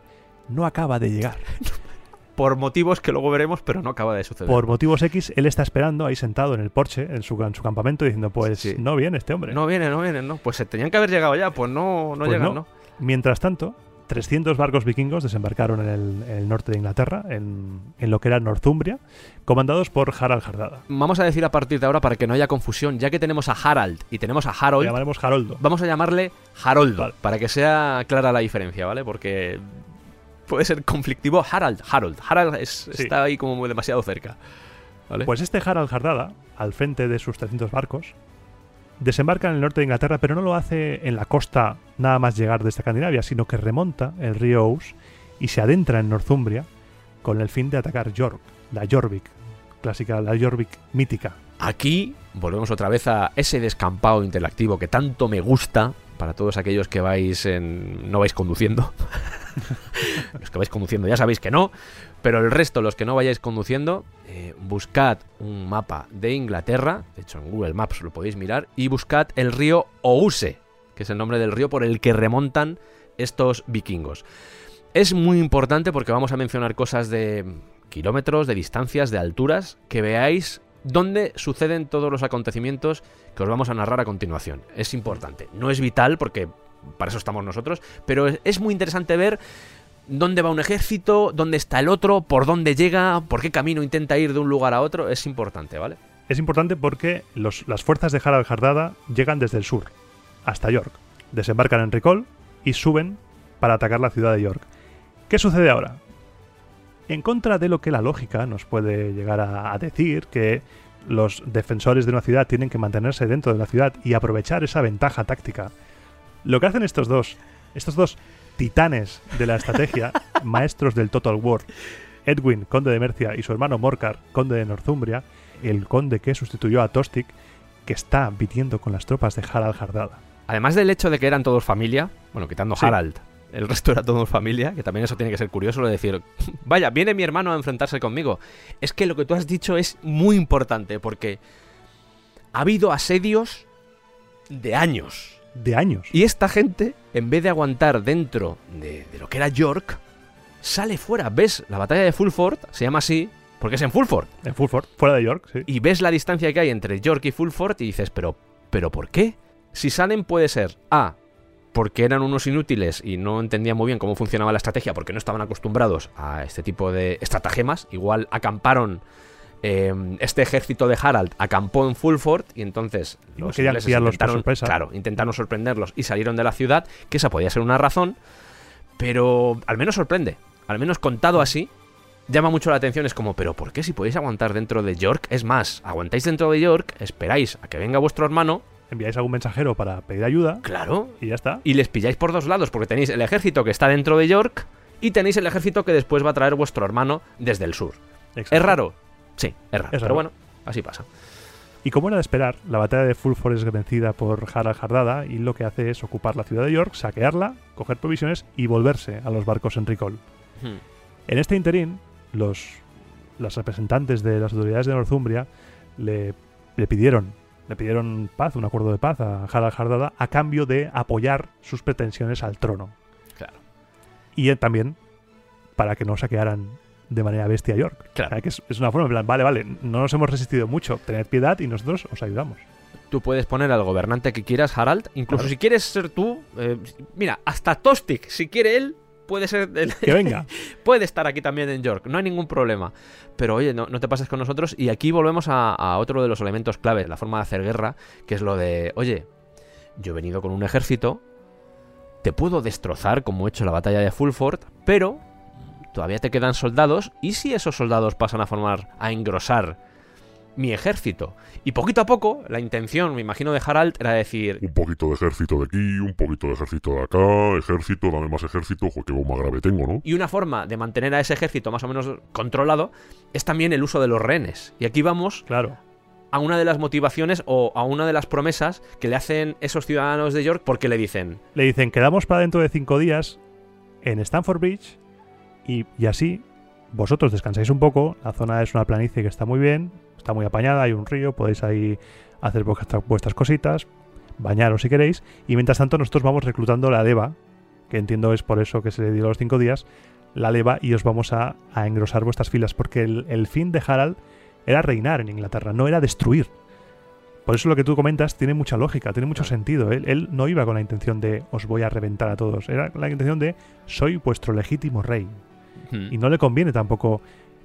no acaba de llegar. por motivos que luego veremos, pero no acaba de suceder. Por motivos X, él está esperando ahí sentado en el porche, en su, en su campamento, diciendo, pues Sí. no viene este hombre. No viene, no viene, no. Pues se tenían que haber llegado ya, pues no, no Pues llegan, no. ¿no? Mientras tanto, 300 barcos vikingos desembarcaron en el, en el norte de Inglaterra, en, en lo que era Northumbria, comandados por Harald Hardada. Vamos a decir a partir de ahora, para que no haya confusión, ya que tenemos a Harald y tenemos a Harold, llamaremos Haroldo. vamos a llamarle Haroldo, Vale. para que sea clara la diferencia, ¿vale? Porque puede ser conflictivo. Harald, Harold. Harald es- Sí. está ahí como demasiado cerca. ¿Vale? Pues este Harald Hardada, al frente de sus 300 barcos, desembarca en el norte de Inglaterra, pero no lo hace en la costa nada más llegar de Escandinavia, sino que remonta el río Ouse y se adentra en Northumbria con el fin de atacar York, la Jorvik, clásica, la Jorvik mítica. Aquí volvemos otra vez a ese descampado interactivo que tanto me gusta para todos aquellos que vais en no vais conduciendo. los que vais conduciendo ya sabéis que no, pero el resto, los que no vayáis conduciendo, eh, buscad un mapa de Inglaterra, de hecho en Google Maps lo podéis mirar, y buscad el río Ouse, que es el nombre del río por el que remontan estos vikingos. Es muy importante porque vamos a mencionar cosas de kilómetros, de distancias, de alturas, que veáis dónde suceden todos los acontecimientos que os vamos a narrar a continuación. Es importante. No es vital porque para eso estamos nosotros, pero es- es muy interesante ver dónde va un ejército, dónde está el otro, por dónde llega, por qué camino intenta ir de un lugar a otro. Es importante, ¿vale? Es importante porque las fuerzas de Harald Hardada llegan desde el sur, hasta York, desembarcan en Ricol y suben para atacar la ciudad de York. ¿Qué sucede ahora? En contra de lo que la lógica nos puede llegar a, a decir, que los defensores de una ciudad tienen que mantenerse dentro de la ciudad y aprovechar esa ventaja táctica, lo que hacen estos dos, estos dos titanes de la estrategia, maestros del Total War, Edwin, conde de Mercia, y su hermano Morcar, conde de Northumbria, el conde que sustituyó a Tostig, que está viviendo con las tropas de Harald Hardada. Además del hecho de que eran todos familia, bueno, quitando Sí. Harald, el resto era todo familia, que también eso tiene que ser curioso, lo de decir, vaya, viene mi hermano a enfrentarse conmigo. Es que lo que tú has dicho es muy importante, porque ha habido asedios de años. De años. Y esta gente, en vez de aguantar dentro de, de lo que era York, sale fuera. ¿Ves? La batalla de Fulford se llama así porque es en Fulford. En Fulford, fuera de York, sí. Y ves la distancia que hay entre York y Fulford y dices, pero, pero ¿por qué? Si salen puede ser A, porque eran unos inútiles y no entendían muy bien cómo funcionaba la estrategia, porque no estaban acostumbrados a este tipo de estratagemas. Igual acamparon, eh, este ejército de Harald acampó en Fulford y entonces los ingleses intentaron, claro, intentaron sorprenderlos y salieron de la ciudad, que esa podía ser una razón, pero al menos sorprende. Al menos contado así, llama mucho la atención. Es como, pero ¿por qué si podéis aguantar dentro de York? Es más, aguantáis dentro de York, esperáis a que venga vuestro hermano, Enviáis algún mensajero para pedir ayuda claro, y ya está. y les pilláis por dos lados, porque tenéis el ejército que está dentro de York y tenéis el ejército que después va a traer vuestro hermano desde el sur. Exacto. ¿Es raro? Sí, es raro. Es raro. Pero bueno, así pasa. Y como era de esperar, la batalla de Fulford es vencida por Harald Hardada y lo que hace es ocupar la ciudad de York, saquearla, coger provisiones y volverse a los barcos en Ricol. Hmm. En este interín, los, los representantes de las autoridades de Northumbria le, le pidieron le pidieron paz, un acuerdo de paz a Harald Hardada a cambio de apoyar sus pretensiones al trono. Claro. Y también para que no saquearan de manera bestia York. Claro. O sea, que es, es una forma, en plan, vale, vale, no nos hemos resistido mucho, tened piedad y nosotros os ayudamos. Tú puedes poner al gobernante que quieras, Harald. Incluso Claro. si quieres ser tú. eh, mira, hasta Tostig, si quiere él, puede ser. el- Que venga. puede estar aquí también en York. No hay ningún problema. Pero oye, no, no te pases con nosotros. Y aquí volvemos a, a otro de los elementos clave, la forma de hacer guerra, que es lo de, oye, yo he venido con un ejército. Te puedo destrozar, como he hecho en la batalla de Fulford, pero todavía te quedan soldados. ¿Y si esos soldados pasan a formar, a engrosar mi ejército? Y poquito a poco, la intención, me imagino, de Harald era decir, Un poquito de ejército de aquí, un poquito de ejército de acá, ejército, dame más ejército, joder, qué bomba grave tengo, ¿no? Y una forma de mantener a ese ejército más o menos controlado es también el uso de los rehenes. Y aquí vamos Claro. a una de las motivaciones o a una de las promesas que le hacen esos ciudadanos de York porque le dicen, Le dicen, quedamos para dentro de cinco días en Stanford Bridge y, y así vosotros descansáis un poco. La zona es una planicie que está muy bien, está muy apañada, hay un río, podéis ahí hacer vuestra- vuestras cositas, bañaros si queréis. Y mientras tanto nosotros vamos reclutando la leva, que entiendo es por eso que se le dio los cinco días, la leva y os vamos a, a engrosar vuestras filas, porque el, el fin de Harald era reinar en Inglaterra, no era destruir. Por eso lo que tú comentas tiene mucha lógica, tiene mucho sentido. Él, él no iba con la intención de os voy a reventar a todos, era la intención de soy vuestro legítimo rey. Hmm. Y no le conviene tampoco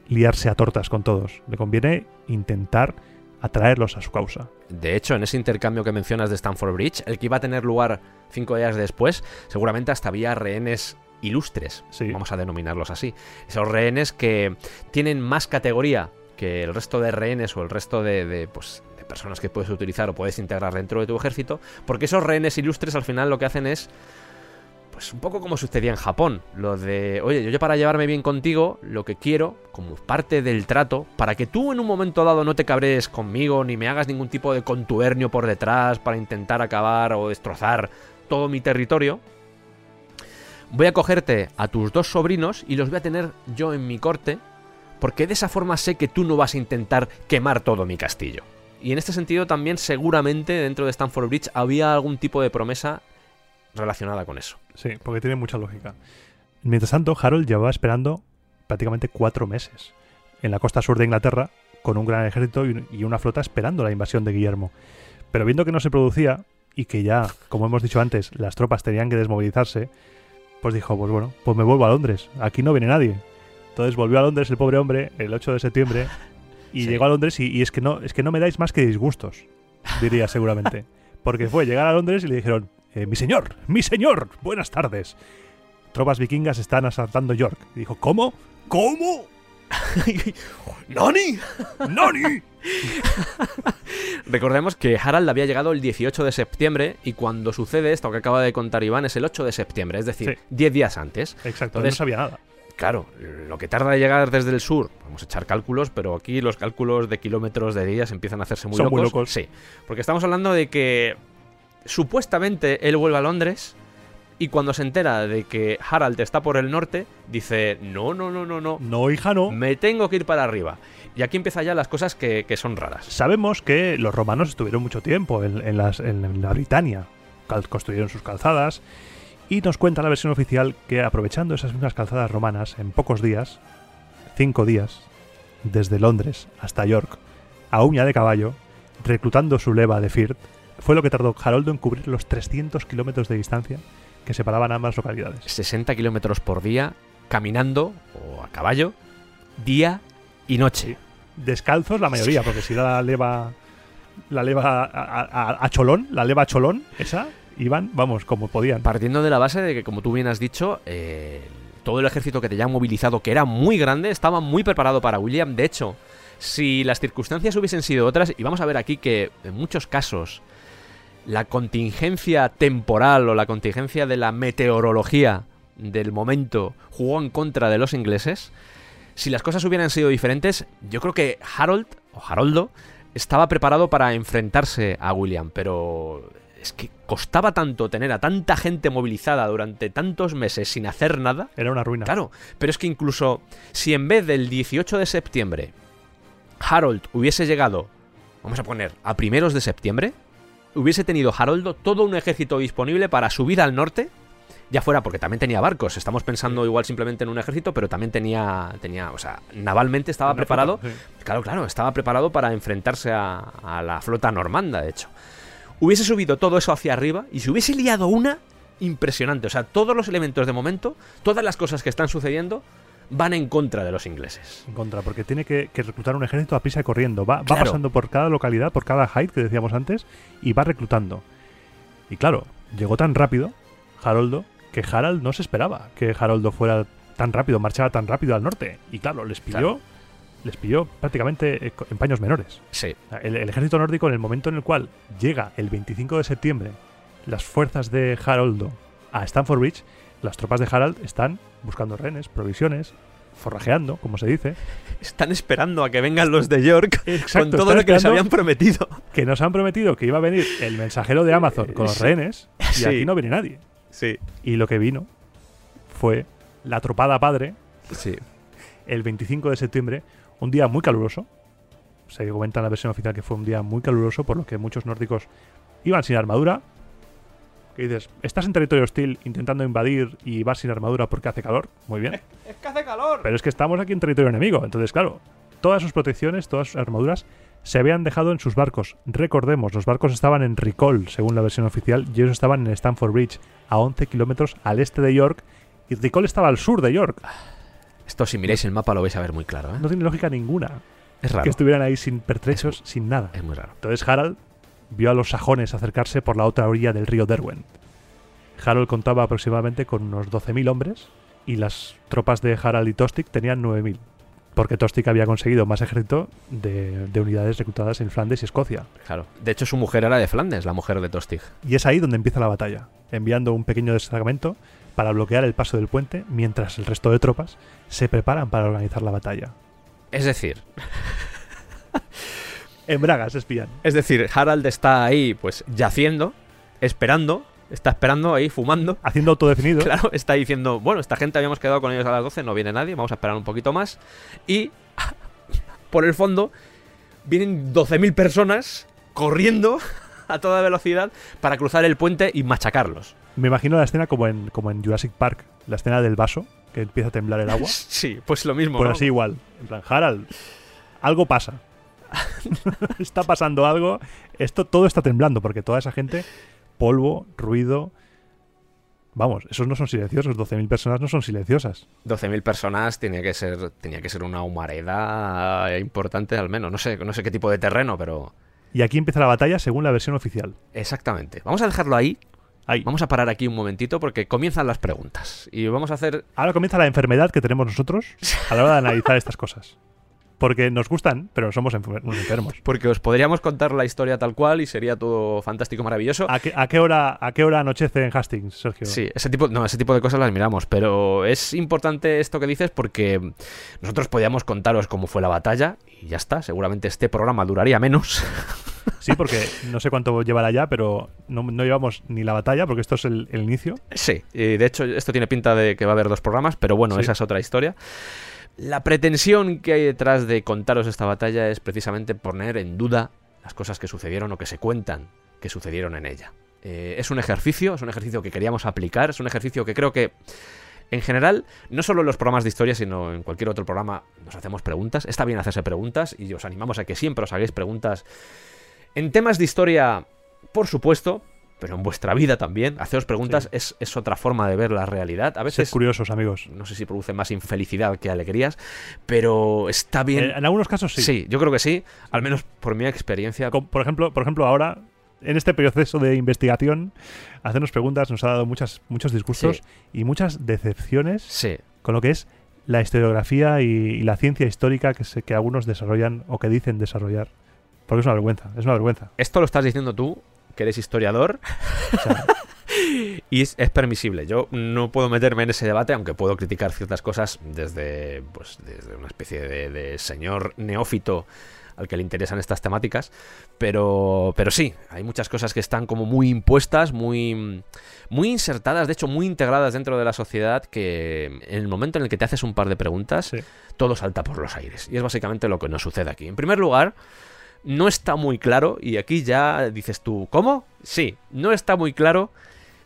liarse a tortas con todos, le conviene intentar atraerlos a su causa. De hecho, en ese intercambio que mencionas de Stanford Bridge, el que iba a tener lugar cinco días después, seguramente hasta había rehenes ilustres, Sí. vamos a denominarlos así. Esos rehenes que tienen más categoría que el resto de rehenes o el resto de, de, pues, de personas que puedes utilizar o puedes integrar dentro de tu ejército, porque esos rehenes ilustres al final lo que hacen es pues un poco como sucedía en Japón, lo de, oye, yo para llevarme bien contigo, lo que quiero, como parte del trato, para que tú en un momento dado no te cabrees conmigo, ni me hagas ningún tipo de contubernio por detrás para intentar acabar o destrozar todo mi territorio, voy a cogerte a tus dos sobrinos y los voy a tener yo en mi corte, porque de esa forma sé que tú no vas a intentar quemar todo mi castillo. Y en este sentido también seguramente dentro de Stanford Bridge había algún tipo de promesa relacionada con eso. Sí, porque tiene mucha lógica. Mientras tanto, Harold llevaba esperando prácticamente cuatro meses en la costa sur de Inglaterra con un gran ejército y un- y una flota esperando la invasión de Guillermo. Pero viendo que no se producía y que ya, como hemos dicho antes, las tropas tenían que desmovilizarse, pues dijo, pues bueno, pues me vuelvo a Londres. Aquí no viene nadie. Entonces volvió a Londres el pobre hombre el 8 de septiembre y Sí. llegó a Londres y, y es que no es que no me dais más que disgustos, diría seguramente. Porque fue llegar a Londres y le dijeron, eh, mi señor, mi señor, buenas tardes. Tropas vikingas están asaltando York. Y dijo, ¿cómo? ¿Cómo? ¡Nani! ¡Nani! Recordemos que Harald había llegado el 18 de septiembre y cuando sucede esto que acaba de contar Iván es el 8 de septiembre, es decir, Sí. 10 días antes. Exacto, Entonces- no sabía nada. Claro, lo que tarda en llegar desde el sur, vamos a echar cálculos, pero aquí los cálculos de kilómetros de días empiezan a hacerse muy Son locos. muy locos. Sí, porque estamos hablando de que supuestamente él vuelve a Londres y cuando se entera de que Harald está por el norte, dice, no, no, no, no, no, No, hija, no. me tengo que ir para arriba. Y aquí empiezan ya las cosas que, que son raras. Sabemos que los romanos estuvieron mucho tiempo en, en las- en la Britania. Construyeron sus calzadas. Y nos cuenta la versión oficial que aprovechando esas mismas calzadas romanas, en pocos días, cinco días, desde Londres hasta York, a uña de caballo, reclutando su leva de Firth, fue lo que tardó Haroldo en cubrir los 300 kilómetros de distancia que separaban ambas localidades. 60 kilómetros por día, caminando o a caballo, día y noche. Descalzos la mayoría, porque si la leva la leva a, a- a- a cholón, la leva a cholón, esa, iban, vamos, como podían. Partiendo de la base de que, como tú bien has dicho, eh, todo el ejército que te ya movilizado, que era muy grande, estaba muy preparado para William. De hecho, si las circunstancias hubiesen sido otras, y vamos a ver aquí que en muchos casos la contingencia temporal o la contingencia de la meteorología del momento jugó en contra de los ingleses, si las cosas hubieran sido diferentes, yo creo que Harold o Haroldo estaba preparado para enfrentarse a William, pero es que costaba tanto tener a tanta gente movilizada durante tantos meses sin hacer nada. Era una ruina. Claro, pero es que incluso si en vez del 18 de septiembre Harold hubiese llegado, vamos a poner, a primeros de septiembre, hubiese tenido Haroldo todo un ejército disponible para subir al norte, ya fuera porque también tenía barcos, estamos pensando igual simplemente en un ejército, pero también tenía, tenía o sea, navalmente estaba Una preparado, flota, sí. claro, claro, estaba preparado para enfrentarse a, a la flota normanda, de hecho. Hubiese subido todo eso hacia arriba y se hubiese liado una impresionante, o sea, todos los elementos de momento, todas las cosas que están sucediendo, van en contra de los ingleses. En contra, porque tiene que, que reclutar un ejército a prisa y corriendo. Va, va pasando por cada localidad, por cada height que decíamos antes, y va reclutando. Y claro, llegó tan rápido, Haroldo, que Harald no se esperaba que Haroldo fuera tan rápido, marchara tan rápido al norte. Y claro, les pilló, Claro. les pilló prácticamente eh, en paños menores. Sí, El, el ejército nórdico, en el momento en el cual llega el 25 de septiembre, las fuerzas de Haroldo a Stamford Bridge, las tropas de Harald están buscando rehenes, provisiones, forrajeando, como se dice. están esperando a que vengan los de York Exacto, con todo lo que les habían prometido. que nos han prometido que iba a venir el mensajero de Amazon con los Sí. rehenes y Sí. aquí no viene nadie. Sí, Y lo que vino fue la tropada padre sí. el 25 de septiembre, un día muy caluroso. Se comenta en la versión oficial que fue un día muy caluroso, por lo que muchos nórdicos iban sin armadura, Que dices, estás en territorio hostil intentando invadir y vas sin armadura porque hace calor. Muy bien. Es que hace calor. Pero es que estamos aquí en territorio enemigo. Entonces, claro, todas sus protecciones, todas sus armaduras se habían dejado en sus barcos. Recordemos, los barcos estaban en Recall, según la versión oficial, y ellos estaban en Stamford Bridge, a 11 kilómetros al este de York, y Recall estaba al sur de York. Esto, si miráis el mapa, lo vais a ver muy claro. ¿eh? No tiene lógica ninguna Es raro. que estuvieran ahí sin pertrechos, sin nada. Es muy raro. Entonces Harald vio a los sajones acercarse por la otra orilla del río Derwent. Harold contaba aproximadamente con unos 12.000 hombres y las tropas de Harald y Tostig tenían 9.000, porque Tostig había conseguido más ejército de, de unidades reclutadas en Flandes y Escocia. Claro. De hecho, su mujer era de Flandes, la mujer de Tostig. Y es ahí donde empieza la batalla, enviando un pequeño destacamento para bloquear el paso del puente mientras el resto de tropas se preparan para organizar la batalla. Es decir, En Braga se espían. es decir, Harald está ahí, pues, yaciendo, esperando, está esperando ahí, fumando. Haciendo autodefinido. Claro, está diciendo, bueno, esta gente habíamos quedado con ellos a las 12, no viene nadie, vamos a esperar un poquito más. Y por el fondo vienen 12.000 personas corriendo a toda velocidad para cruzar el puente y machacarlos. Me imagino la escena como en, como en Jurassic Park, la escena del vaso, que empieza a temblar el agua. Sí, pues lo mismo. Pues ¿no? así igual. En plan, Harald, algo pasa. está pasando algo. Esto todo está temblando porque toda esa gente, polvo, ruido. Vamos, esos no son silenciosos. 12.000 personas no son silenciosas. 12.000 personas tenía que ser tenía que ser una humareda importante al menos. No sé, no sé qué tipo de terreno, pero Y aquí empieza la batalla según la versión oficial. exactamente. Vamos a dejarlo ahí. Ahí. Vamos a parar aquí un momentito porque comienzan las preguntas y vamos a hacer Ahora comienza la enfermedad que tenemos nosotros a la hora de analizar estas cosas. Porque nos gustan, pero somos enfermos. porque os podríamos contar la historia tal cual y sería todo fantástico, maravilloso. ¿A qué, a qué hora, ¿A qué hora anochece en Hastings, Sergio? Sí, ese tipo, no, ese tipo de cosas las miramos, pero es importante esto que dices porque nosotros podíamos contaros cómo fue la batalla y ya está. Seguramente este programa duraría menos. Sí, porque no sé cuánto llevará ya, pero no, no llevamos ni la batalla, porque esto es el, el inicio. Sí, y de hecho esto tiene pinta de que va a haber dos programas, pero bueno, Sí. esa es otra historia. La pretensión que hay detrás de contaros esta batalla es precisamente poner en duda las cosas que sucedieron o que se cuentan que sucedieron en ella. Eh, es un ejercicio, es un ejercicio que queríamos aplicar, es un ejercicio que creo que en general, no solo en los programas de historia, sino en cualquier otro programa nos hacemos preguntas. Está bien hacerse preguntas y os animamos a que siempre os hagáis preguntas en temas de historia, por supuesto, pero en vuestra vida también. Haceros preguntas Sí. es, es otra forma de ver la realidad. A veces, curiosos, amigos. no sé si produce más infelicidad que alegrías, pero está bien. Eh, en algunos casos sí. sí. yo creo que sí, al menos por mi experiencia. Por ejemplo, por ejemplo, ahora, en este proceso de investigación, hacernos preguntas nos ha dado muchas, muchos disgustos Sí. y muchas decepciones Sí, con lo que es la historiografía y, y la ciencia histórica que, se, que algunos desarrollan o que dicen desarrollar. Porque es una vergüenza, es una vergüenza. esto lo estás diciendo tú, que eres historiador, O sea, y es, es permisible. Yo no puedo meterme en ese debate, aunque puedo criticar ciertas cosas desde, pues, desde una especie de, de señor neófito al que le interesan estas temáticas. Pero, pero sí, hay muchas cosas que están como muy impuestas, muy, muy insertadas, de hecho muy integradas dentro de la sociedad, que en el momento en el que te haces un par de preguntas, Sí. todo salta por los aires. Y es básicamente lo que nos sucede aquí. En primer lugar, no está muy claro, y aquí ya dices tú, ¿cómo? Sí, no está muy claro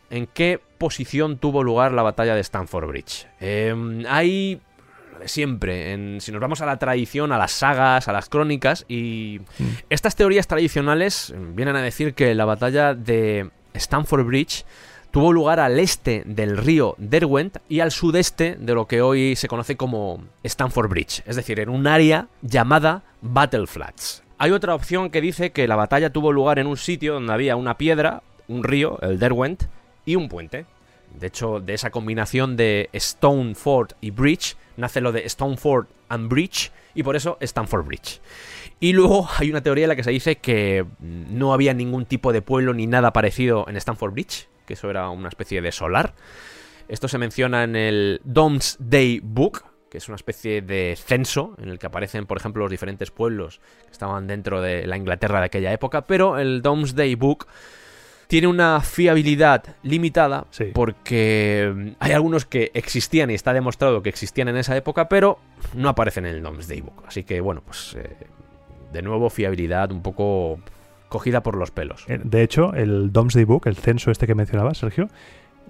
en qué posición tuvo lugar la batalla de Stamford Bridge. Eh, hay lo de siempre, en- si nos vamos a la tradición, a las sagas, a las crónicas, y Mm. estas teorías tradicionales eh, vienen a decir que la batalla de Stamford Bridge tuvo lugar al este del río Derwent y al sudeste de lo que hoy se conoce como Stamford Bridge, es decir, en un área llamada Battle Flats. Hay otra opción que dice que la batalla tuvo lugar en un sitio donde había una piedra, un río, el Derwent, y un puente. De hecho, de esa combinación de Stone Fort y Bridge nace lo de Stone Fort and Bridge y por eso Stamford Bridge. Y luego hay una teoría en la que se dice que no había ningún tipo de pueblo ni nada parecido en Stamford Bridge, que eso era una especie de solar. Esto se menciona en el Domesday Book, que es una especie de censo en el que aparecen, por ejemplo, los diferentes pueblos que estaban dentro de la Inglaterra de aquella época, pero el Domesday Book tiene una fiabilidad limitada Sí. porque mm, hay algunos que existían y está demostrado que existían en esa época, pero no aparecen en el Domesday Book. Así que, bueno, pues eh, de nuevo fiabilidad un poco cogida por los pelos. Eh, De hecho, el Domesday Book, el censo este que mencionaba Sergio,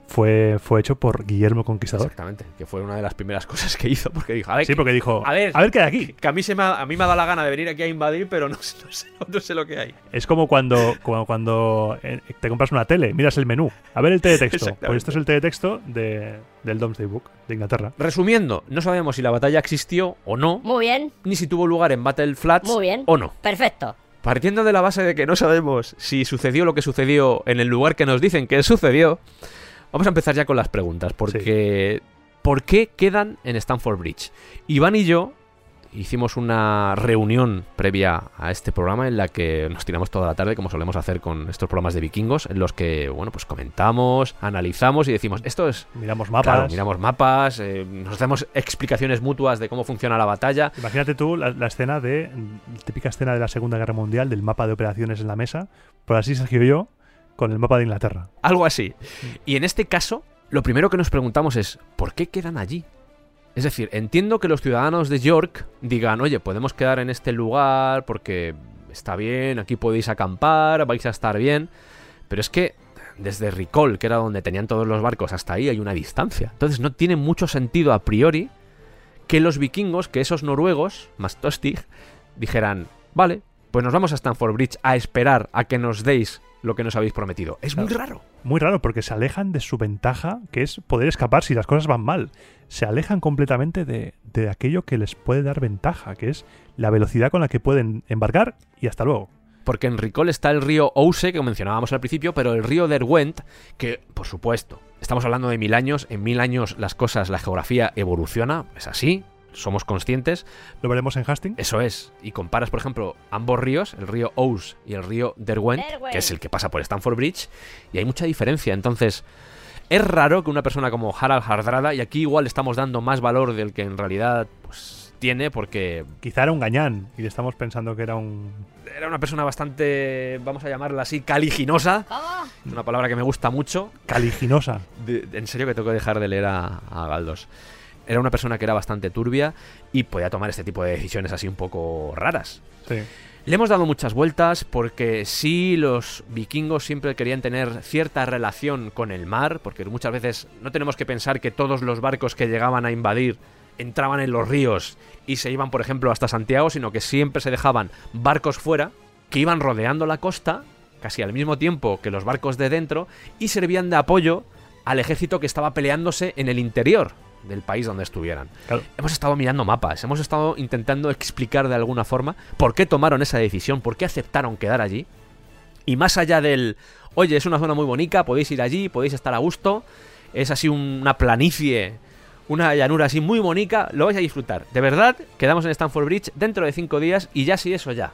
fue, fue hecho por Guillermo Conquistador. Exactamente, que fue una de las primeras cosas que hizo, porque dijo, a ver, Sí, porque dijo, A ver. a ver qué hay aquí. que a mí, se me ha, a mí me ha dado la gana de venir aquí a invadir, pero no, sé- no sé, no sé lo que hay. Es como cuando, como cuando eh, te compras una tele, miras el menú. A ver el teletexto. Pues esto es el teletexto de, del Domesday Book de Inglaterra. Resumiendo, no sabemos si la batalla existió o no, Muy bien, ni si tuvo lugar en Battle Flats muy bien. o no. Perfecto. Partiendo de la base de que no sabemos si sucedió lo que sucedió en el lugar que nos dicen que sucedió, vamos a empezar ya con las preguntas, porque ¿por qué quedan en Stanford Bridge? Iván y yo hicimos una reunión previa a este programa en la que nos tiramos toda la tarde, como solemos hacer con estos programas de vikingos, en los que, bueno, pues comentamos, analizamos y decimos, esto es... Miramos mapas. Claro, miramos mapas, eh, nos damos explicaciones mutuas de cómo funciona la batalla. Imagínate tú la, la escena de. Típica escena de la Segunda Guerra Mundial, del mapa de operaciones en la mesa. Por así Sergio y yo, con el mapa de Inglaterra. Algo así. Y en este caso, lo primero que nos preguntamos es, ¿por qué quedan allí? Es decir, entiendo que los ciudadanos de York digan, oye, podemos quedar en este lugar porque está bien, aquí podéis acampar, vais a estar bien. Pero es que desde Ricol, que era donde tenían todos los barcos, hasta ahí hay una distancia. Entonces no tiene mucho sentido a priori que los vikingos, que esos noruegos, más Tostig, dijeran, vale, pues nos vamos a Stanford Bridge a esperar a que nos deis lo que nos habéis prometido. Es muy raro. Muy raro, porque se alejan de su ventaja, que es poder escapar si las cosas van mal. Se alejan completamente de, de aquello que les puede dar ventaja, que es la velocidad con la que pueden embarcar y hasta luego. Porque en Ricol está el río Ouse, que mencionábamos al principio, pero el río Derwent, que, por supuesto, estamos hablando de mil años, en mil años las cosas, la geografía evoluciona, es así, somos conscientes, Lo veremos en Hastings. eso es. Y comparas, por ejemplo, ambos ríos, el río Ouse y el río Derwent, Derwent. que es el que pasa por Stanford Bridge, y hay mucha diferencia. Entonces, es raro que una persona como Harald Hardrada, y aquí igual estamos dando más valor del que en realidad pues, tiene, porque Quizá era un gañán y le estamos pensando que era un. era una persona bastante, vamos a llamarla así, caliginosa. ¿Cómo? Una palabra que me gusta mucho. caliginosa. De- en serio que tengo que dejar de leer a, a Galdos. Era una persona que era bastante turbia y podía tomar este tipo de decisiones así un poco raras. Sí. Le hemos dado muchas vueltas porque sí, los vikingos siempre querían tener cierta relación con el mar, porque muchas veces no tenemos que pensar que todos los barcos que llegaban a invadir entraban en los ríos y se iban, por ejemplo, hasta Santiago, sino que siempre se dejaban barcos fuera que iban rodeando la costa, casi al mismo tiempo que los barcos de dentro, y servían de apoyo al ejército que estaba peleándose en el interior del país donde estuvieran. Claro. Hemos estado mirando mapas, hemos estado intentando explicar de alguna forma por qué tomaron esa decisión, por qué aceptaron quedar allí. Y más allá del, oye, es una zona muy bonita, podéis ir allí, podéis estar a gusto, es así una planicie, una llanura así muy bonita, lo vais a disfrutar. De verdad, quedamos en Stanford Bridge dentro de cinco días y ya sí, eso ya.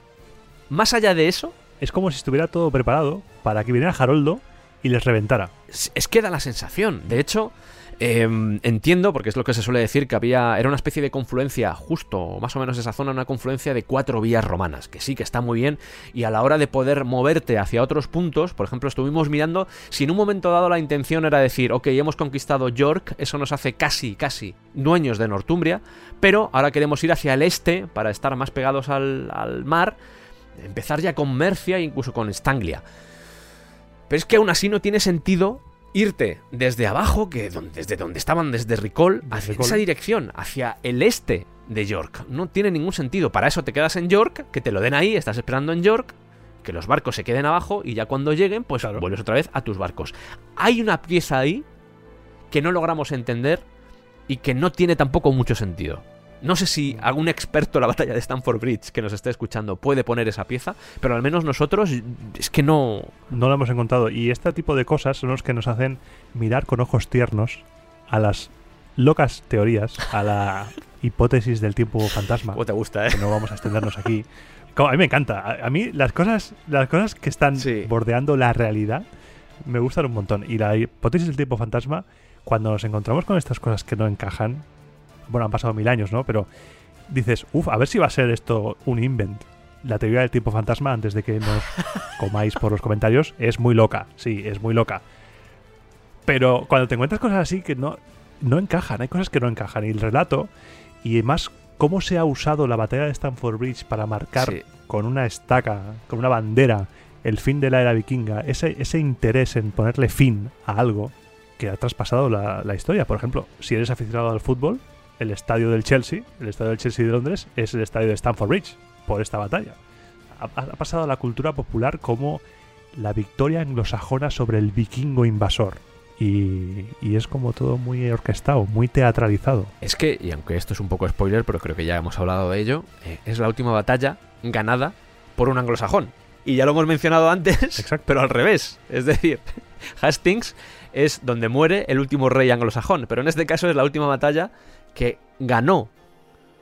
Más allá de eso, Es como si estuviera todo preparado para que viniera Haroldo y les reventara. es es que da la sensación. De hecho, em, entiendo, porque es lo que se suele decir, que había. Era una especie de confluencia, justo, más o menos esa zona, una confluencia de cuatro vías romanas, que sí que está muy bien. Y a la hora de poder moverte hacia otros puntos, por ejemplo, estuvimos mirando si en un momento dado la intención era decir, ok, hemos conquistado York, eso nos hace casi, casi dueños de Northumbria, pero ahora queremos ir hacia el este para estar más pegados al, al mar, empezar ya con Mercia e incluso con Stanglia. Pero es que aún así no tiene sentido irte desde abajo, que desde donde estaban, desde Ricol, hacia Ricol. esa dirección, hacia el este de York. No tiene ningún sentido. Para eso te quedas en York, que te lo den ahí, estás esperando en York, que los barcos se queden abajo y ya cuando lleguen, pues Claro. vuelves otra vez a tus barcos. Hay una pieza ahí que no logramos entender y que no tiene tampoco mucho sentido. No sé si algún experto en la batalla de Stanford Bridge que nos esté escuchando puede poner esa pieza, pero al menos nosotros es que no, No lo hemos encontrado. Y este tipo de cosas son los que nos hacen mirar con ojos tiernos a las locas teorías, a la hipótesis del tiempo fantasma. ¿Cómo te gusta, eh? que no vamos a extendernos aquí. A mí me encanta. A, a mí las cosas, las cosas que están Sí. bordeando la realidad me gustan un montón. Y la hipótesis del tiempo fantasma, cuando nos encontramos con estas cosas que no encajan, bueno, han pasado mil años, ¿no? Pero dices, uff, a ver si va a ser esto un invent. La teoría del tiempo fantasma, antes de que nos comáis por los comentarios, es muy loca. Sí, es muy loca. Pero cuando te encuentras cosas así que no, no encajan, hay cosas que no encajan. Y el relato, y más cómo se ha usado la batalla de Stamford Bridge para marcar Sí. con una estaca, con una bandera, el fin de la era vikinga, ese, ese interés en ponerle fin a algo que ha traspasado la, la historia. Por ejemplo, si eres aficionado al fútbol, el estadio del Chelsea, el estadio del Chelsea de Londres, es el estadio de Stamford Bridge, por esta batalla. Ha, ha pasado a la cultura popular como la victoria anglosajona sobre el vikingo invasor. Y, y es como todo muy orquestado, muy teatralizado. Es que, y aunque esto es un poco spoiler, pero creo que ya hemos hablado de ello, eh, es la última batalla ganada por un anglosajón. Y ya lo hemos mencionado antes, Exacto. pero al revés. Es decir, Hastings es donde muere el último rey anglosajón, pero en este caso es la última batalla que ganó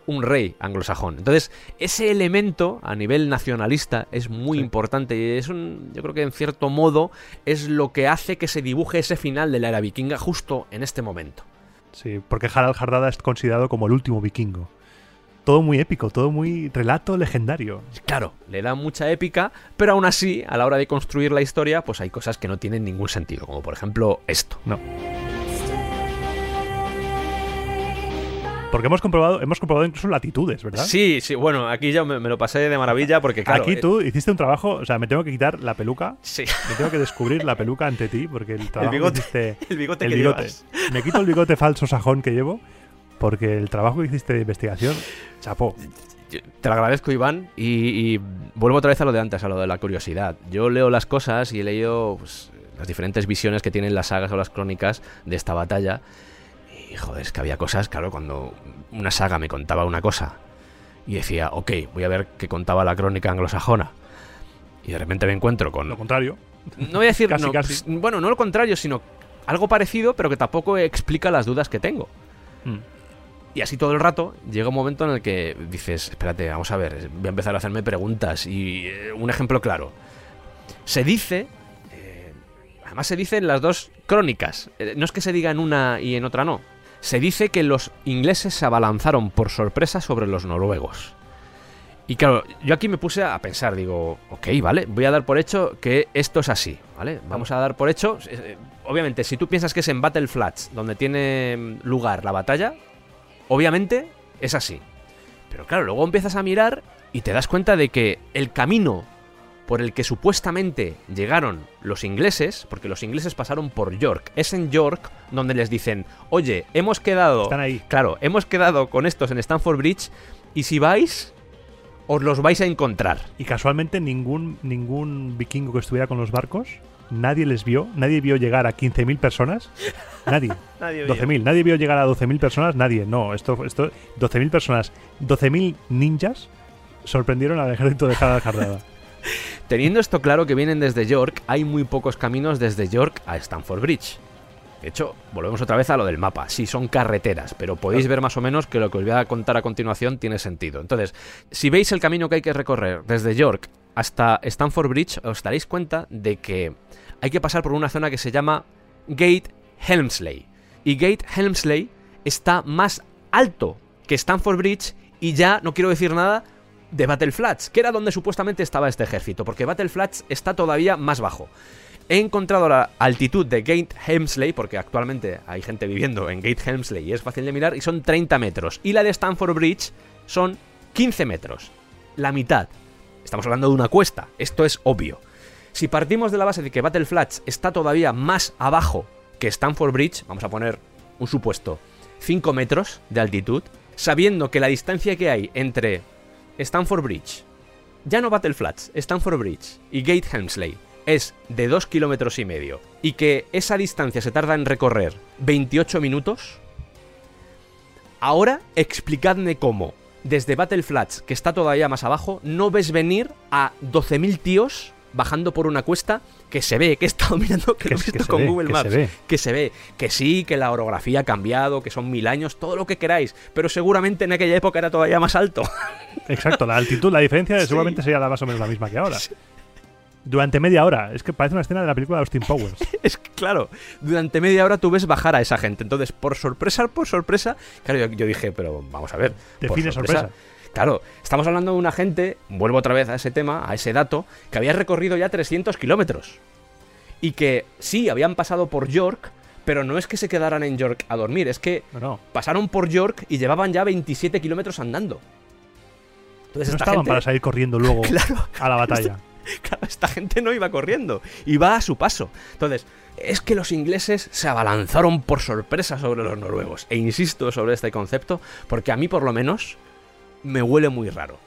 un rey anglosajón. Entonces, ese elemento a nivel nacionalista es muy Sí. importante y es un, yo creo que en cierto modo es lo que hace que se dibuje ese final de la era vikinga justo en este momento. Sí, porque Harald Hardada es considerado como el último vikingo. Todo muy épico, todo muy relato legendario. Claro, le da mucha épica, pero aún así, a la hora de construir la historia, pues hay cosas que no tienen ningún sentido, como por ejemplo esto. No. Porque hemos comprobado, hemos comprobado incluso latitudes, ¿verdad? Sí, sí, bueno, aquí ya me, me lo pasé de maravilla porque claro... Aquí eh, tú hiciste un trabajo, o sea, me tengo que quitar la peluca, sí, me tengo que descubrir la peluca ante ti, porque el trabajo que bigote, hiciste, el bigote el que bigote. llevas. Me quito el bigote falso sajón que llevo, porque el trabajo que hiciste de investigación, chapó. Te lo agradezco, Iván, y, y vuelvo otra vez a lo de antes, a lo de la curiosidad. Yo leo las cosas y he leído pues, las diferentes visiones que tienen las sagas o las crónicas de esta batalla. Y joder, es que había cosas, claro, cuando una saga me contaba una cosa y decía, ok, voy a ver qué contaba la crónica anglosajona. Y de repente me encuentro con... Lo contrario. No voy a decir... Casi, no, casi. s- Bueno, no lo contrario, sino algo parecido, pero que tampoco explica las dudas que tengo. Mm. Y así todo el rato llega un momento en el que dices, espérate, vamos a ver, voy a empezar a hacerme preguntas. Y eh, un ejemplo claro. Se dice, eh, además se dice en las dos crónicas, eh, no es que se diga en una y en otra no. Se dice que los ingleses se abalanzaron por sorpresa sobre los noruegos. Y claro, yo aquí me puse a pensar, digo, ok, vale, voy a dar por hecho que esto es así, ¿vale? Vamos a dar por hecho, eh, eh, obviamente, si tú piensas que es en Battle Flats donde tiene mm, lugar la batalla, obviamente es así. Pero claro, luego empiezas a mirar y te das cuenta de que el camino por el que supuestamente llegaron los ingleses, porque los ingleses pasaron por York, es en York donde les dicen, oye, hemos quedado... Están ahí. Claro, hemos quedado con estos en Stanford Bridge y si vais, os los vais a encontrar. Y casualmente ningún, ningún vikingo que estuviera con los barcos, nadie les vio, nadie vio llegar a 15.000 personas. Nadie. Nadie 12.000. Nadie vio llegar a 12.000 personas, nadie. No, esto, esto 12.000 personas, 12.000 ninjas sorprendieron al ejército de Hardada. Teniendo esto claro que vienen desde York, hay muy pocos caminos desde York a Stanford Bridge. De hecho, volvemos otra vez a lo del mapa. Sí, son carreteras, pero podéis ver más o menos que lo que os voy a contar a continuación tiene sentido. Entonces, si veis el camino que hay que recorrer desde York hasta Stanford Bridge, os daréis cuenta de que hay que pasar por una zona que se llama Gate Helmsley. Y Gate Helmsley está más alto que Stanford Bridge y ya no quiero decir nada de Battle Flats, que era donde supuestamente estaba este ejército, porque Battle Flats está todavía más bajo. He encontrado la altitud de Gate Helmsley, porque actualmente hay gente viviendo en Gate Helmsley y es fácil de mirar, y son 30 metros. Y la de Stanford Bridge son 15 metros. La mitad. Estamos hablando de una cuesta, esto es obvio. Si partimos de la base de que Battle Flats está todavía más abajo que Stanford Bridge, vamos a poner un supuesto, 5 metros de altitud, sabiendo que la distancia que hay entre Stanford Bridge, ya no Battle Flats, Stanford Bridge y Gate Helmsley es de 2 kilómetros y medio. Y que esa distancia se tarda en recorrer 28 minutos, ahora explicadme cómo. Desde Battle Flats, que está todavía más abajo, no ves venir a 12.000 tíos bajando por una cuesta que se ve, que he estado mirando, que, lo he visto con ve, Google que Maps, se ve. que se ve, que sí, que la orografía ha cambiado, que son mil años, todo lo que queráis, pero seguramente en aquella época era todavía más alto. Exacto, la altitud, la diferencia Sí. seguramente sería la más o menos la misma que ahora. Durante media hora. Es que parece una escena de la película de Austin Powers. es que, claro, durante media hora tú ves bajar a esa gente. Entonces, por sorpresa, por sorpresa, claro, yo, yo dije, pero vamos a ver. Define sorpresa. Claro, estamos hablando de una gente, vuelvo otra vez a ese tema, a ese dato, que había recorrido ya 300 kilómetros. Y que sí, habían pasado por York, pero no es que se quedaran en York a dormir, es que No, no. pasaron por York y llevaban ya 27 kilómetros andando. Entonces, No esta estaban gente, para salir corriendo luego Claro, a la batalla. Claro, esta gente no iba corriendo, iba a su paso. Entonces, es que los ingleses se abalanzaron por sorpresa sobre los noruegos. E insisto sobre este concepto porque a mí por lo menos me huele muy raro.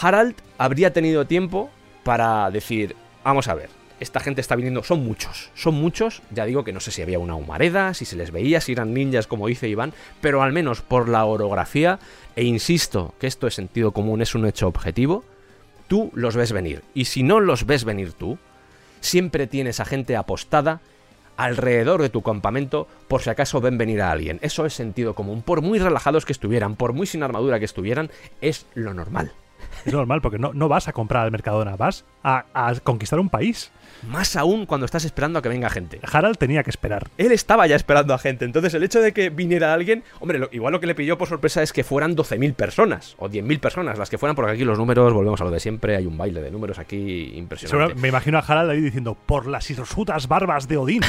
Harald habría tenido tiempo para decir, vamos a ver, esta gente está viniendo, son muchos, son muchos, ya digo que no sé si había una humareda, si se les veía, si eran ninjas como dice Iván, pero al menos por la orografía, e insisto que esto es sentido común, es un hecho objetivo, tú los ves venir. Y si no los ves venir tú, siempre tienes a gente apostada alrededor de tu campamento por si acaso ven venir a alguien. Eso es sentido común. Por muy relajados que estuvieran, por muy sin armadura que estuvieran, es lo normal. Es normal, porque no, no vas a comprar al Mercadona, vas a, a conquistar un país. Más aún cuando estás esperando a que venga gente. Harald tenía que esperar. Él estaba ya esperando a gente, entonces el hecho de que viniera alguien, hombre, lo- igual lo que le pilló por sorpresa es que fueran 12.000 personas o 10.000 personas las que fueran, porque aquí los números, volvemos a lo de siempre, hay un baile de números aquí impresionante. Me imagino a Harald ahí diciendo, por las hirsutas barbas de Odín,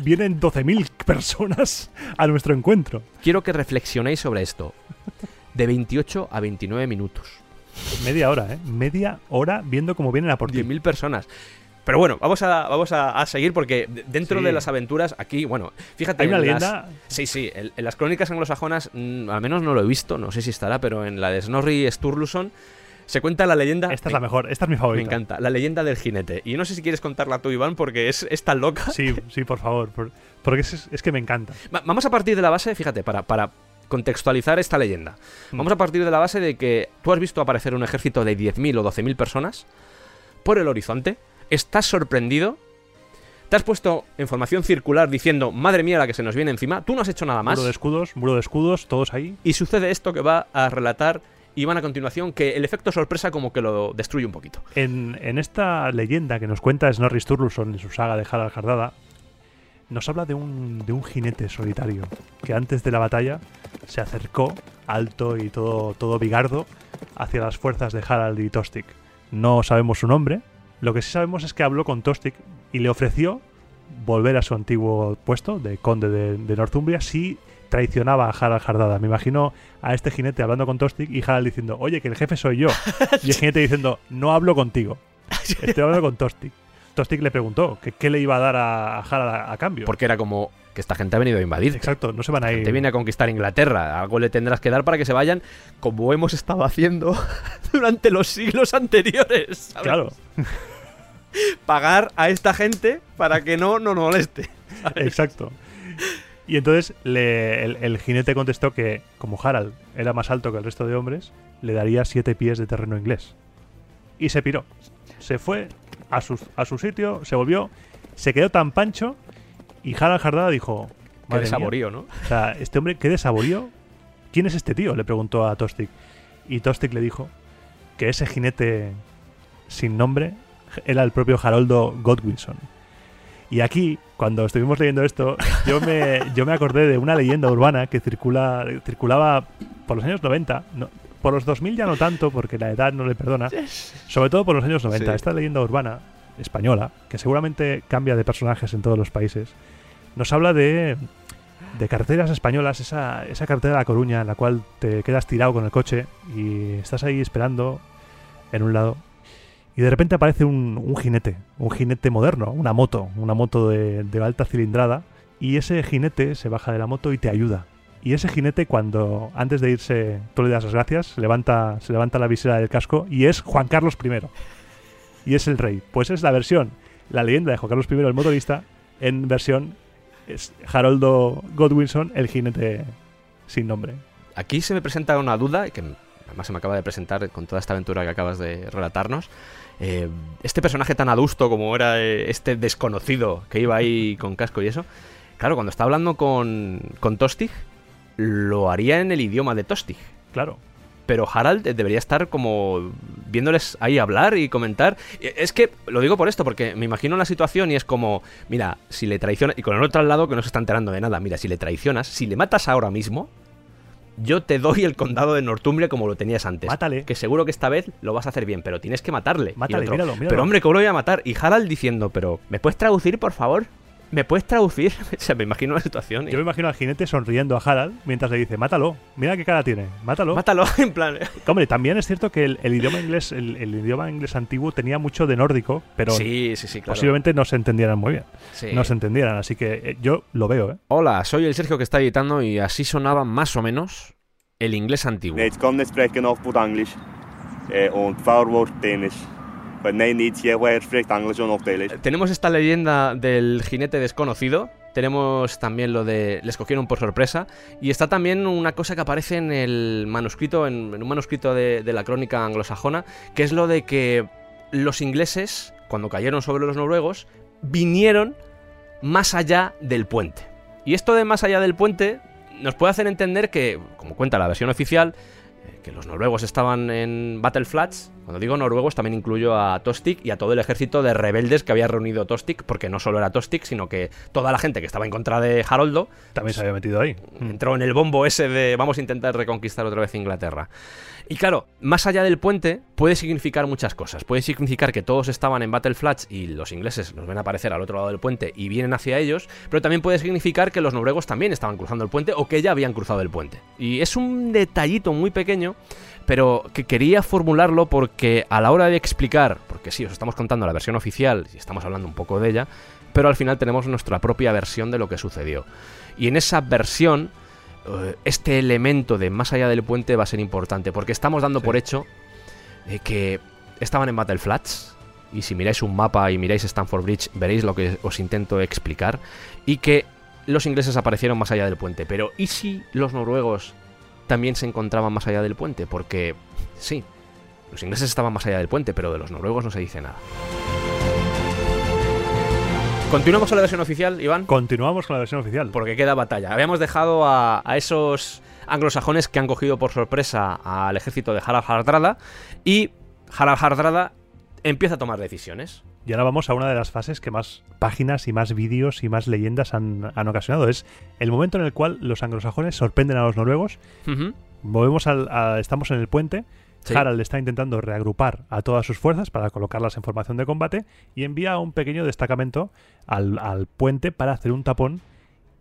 vienen 12.000 personas a nuestro encuentro. Quiero que reflexionéis sobre esto. De 28 a 29 minutos. Media hora, ¿eh? Media hora viendo cómo vienen a por ti. 10.000 personas. Pero bueno, vamos a, vamos a, a seguir porque de- dentro Sí. de las aventuras, aquí, bueno, fíjate. Hay una en las- leyenda... Sí, sí, en, en las crónicas anglosajonas, mm, al menos no lo he visto, no sé si estará, pero en la de Snorri Sturluson se cuenta la leyenda. Esta es me- la mejor, esta es mi Me favorita. encanta, la leyenda del jinete. Y no sé si quieres contarla tú, Iván, porque es, es tan loca. Sí, sí, por favor. por- porque es, es que me encanta. Va- Vamos a partir de la base, fíjate, para, para contextualizar esta leyenda. Mm. Vamos a partir de la base de que tú has visto aparecer un ejército de 10.000 o 12.000 personas por el horizonte, estás sorprendido, te has puesto en formación circular diciendo, madre mía, la que se nos viene encima, tú no has hecho nada más, Muro de escudos, muro de escudos, todos ahí. y sucede esto que va a relatar Iván a continuación, que el efecto sorpresa como que lo destruye un poquito. En, en esta leyenda que nos cuenta Snorri Sturluson en su saga de Harald Hardada, nos habla de un, de un jinete solitario que antes de la batalla se acercó, alto y todo, todo bigardo, hacia las fuerzas de Harald y Tostig. No sabemos su nombre, lo que sí sabemos es que habló con Tostig y le ofreció volver a su antiguo puesto de conde de, de Northumbria si traicionaba a Harald Hardada. Me imagino a este jinete hablando con Tostig y Harald diciendo, oye, que el jefe soy yo. Y el jinete diciendo, no hablo contigo. Estoy hablando con Tostig. Tostig le preguntó que qué le iba a dar a, Harald a, a cambio. Porque era como que esta gente ha venido a invadir. Exacto, no se van a ir. Te viene a conquistar Inglaterra, algo le tendrás que dar para que se vayan, como hemos estado haciendo durante los siglos anteriores. ¿sabes? Claro, Pagar a esta gente para que no nos moleste. exacto. Y entonces le- el, el jinete contestó que, como Harald era más alto que el resto de hombres, le daría siete pies de terreno inglés. Y se piró. Se fue a su, a su sitio, se volvió, se quedó tan pancho y Harald Hardada dijo... Qué "Madre mía, saborío, ¿no? O sea, este hombre, qué desaborío. ¿Quién es este tío? Le preguntó a Tostig. Y Tostig le dijo que ese jinete sin nombre era el propio Haroldo Godwinson. Y aquí, cuando estuvimos leyendo esto, yo me, yo me acordé de una leyenda urbana que circula, circulaba por los años 90. no- por los 2000 ya no tanto, porque la edad no le perdona. Sobre todo por los años 90. Sí. Esta leyenda urbana española, que seguramente cambia de personajes en todos los países, nos habla de, de carreteras españolas, esa, esa carretera de La Coruña en la cual te quedas tirado con el coche y estás ahí esperando en un lado. Y de repente aparece un, un jinete, un jinete moderno, una moto, una moto de, de alta cilindrada. Y ese jinete se baja de la moto y te ayuda. Y ese jinete, cuando antes de irse tú le das las gracias, se levanta, se levanta la visera del casco y es Juan Carlos I. Y es el rey. Pues es la versión, la leyenda de Juan Carlos I, el motorista, en versión es Haroldo Godwinson, el jinete sin nombre. Aquí se me presenta una duda, que además se me acaba de presentar con toda esta aventura que acabas de relatarnos. Eh, este personaje tan adusto como era eh, este desconocido que iba ahí con casco y eso, claro, cuando está hablando con, con Tostig, lo haría en el idioma de Tostig. Claro. Pero Harald eh, debería estar como viéndoles ahí hablar y comentar. Eh, Es que lo digo por esto, porque me imagino la situación y es como, mira, si le traicionas, y con el otro al lado que no se está enterando de nada, mira, si le traicionas, si le matas ahora mismo, yo te doy el condado de Northumbria como lo tenías antes. Mátale. Que seguro que esta vez lo vas a hacer bien, pero tienes que matarle. Y Mátale, otro, míralo, míralo. Pero hombre, ¿cómo lo voy a matar? Y Harald diciendo, pero ¿me puedes traducir, por favor? ¿Me puedes traducir? o sea, me imagino la situación. y- Yo me imagino al jinete sonriendo a Harald mientras le dice, mátalo, mira qué cara tiene, mátalo. Mátalo, en plan. Hombre, también es cierto que el, el idioma inglés, el, el idioma inglés antiguo tenía mucho de nórdico, pero sí, sí, sí, claro. posiblemente no se entendieran muy bien. Sí. No se entendieran, así que eh, yo lo veo, ¿eh? Hola, soy el Sergio que está editando y así sonaba más o menos el inglés antiguo. Danish. Tenemos esta leyenda del jinete desconocido. Tenemos también lo de les cogieron por sorpresa. Y está también una cosa que aparece en el manuscrito, en, un manuscrito de, de la crónica anglosajona, que es lo de que los ingleses, cuando cayeron sobre los noruegos, vinieron más allá del puente. Y esto de más allá del puente nos puede hacer entender que, como cuenta la versión oficial, que los noruegos estaban en Battle Flats. Cuando digo noruegos también incluyo a Tostig y a todo el ejército de rebeldes que había reunido Tostig, porque no solo era Tostig, sino que toda la gente que estaba en contra de Haroldo También se había metido ahí. Entró en el bombo ese de vamos a intentar reconquistar otra vez Inglaterra. Y claro, más allá del puente puede significar muchas cosas. Puede significar que todos estaban en Battle Flats y los ingleses los ven aparecer al otro lado del puente y vienen hacia ellos, pero también puede significar que los noruegos también estaban cruzando el puente o que ya habían cruzado el puente. Y es un detallito muy pequeño, pero que quería formularlo porque a la hora de explicar, porque sí, os estamos contando la versión oficial y estamos hablando un poco de ella, pero al final tenemos nuestra propia versión de lo que sucedió. Y en esa versión, este elemento de más allá del puente va a ser importante, porque estamos dando Sí. por hecho eh, que estaban en Battle Flats, y si miráis un mapa y miráis Stanford Bridge, veréis lo que os intento explicar, y que los ingleses aparecieron más allá del puente. Pero ¿y si los noruegos también se encontraban más allá del puente? Porque sí, los ingleses estaban más allá del puente, pero de los noruegos no se dice nada. Continuamos con la versión oficial, Iván. Continuamos con la versión oficial. Porque queda batalla. Habíamos dejado a, a esos anglosajones que han cogido por sorpresa al ejército de Harald Hardrada y Harald Hardrada empieza a tomar decisiones. Y ahora vamos a una de las fases que más páginas y más vídeos y más leyendas han, han ocasionado. Es el momento en el cual los anglosajones sorprenden a los noruegos. Ujú. Movemos al, a- estamos en el puente. Sí. Harald está intentando reagrupar a todas sus fuerzas para colocarlas en formación de combate y envía un pequeño destacamento al, al puente para hacer un tapón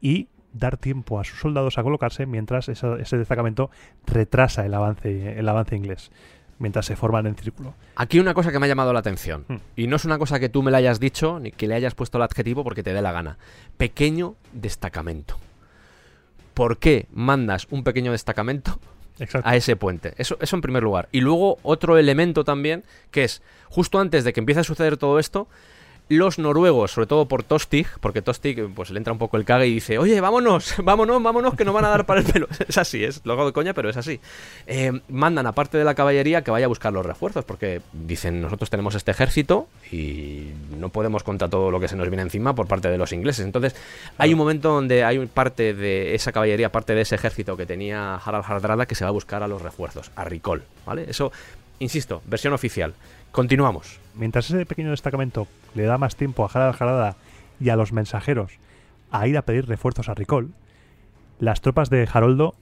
y dar tiempo a sus soldados a colocarse mientras esa- ese destacamento retrasa el avance, el avance inglés, mientras se forman en círculo. Aquí una cosa que me ha llamado la atención. Hmm. Y no es una cosa que tú me la hayas dicho ni que le hayas puesto el adjetivo porque te dé la gana. Pequeño destacamento. ¿Por qué mandas un pequeño destacamento A ese puente. Eso, eso en primer lugar. Y luego otro elemento también, que es, justo antes de que empiece a suceder todo esto, los noruegos, sobre todo por Tostig, porque Tostig pues le entra un poco el cague y dice, oye, vámonos, vámonos, vámonos, que nos van a dar para el pelo. Es así, es lo hago de coña, pero es así. Eh, mandan a parte de la caballería que vaya a buscar los refuerzos, porque dicen, nosotros tenemos este ejército y no podemos contra todo lo que se nos viene encima por parte de los ingleses. Entonces, hay un momento donde hay parte de esa caballería, parte de ese ejército que tenía Harald Hardrada que se va a buscar a los refuerzos, a Ricol, ¿vale? Eso, insisto, versión oficial. Continuamos. Mientras ese pequeño destacamento le da más tiempo a Harald Harada y a los mensajeros a ir a pedir refuerzos a Ricol, las tropas de Haroldo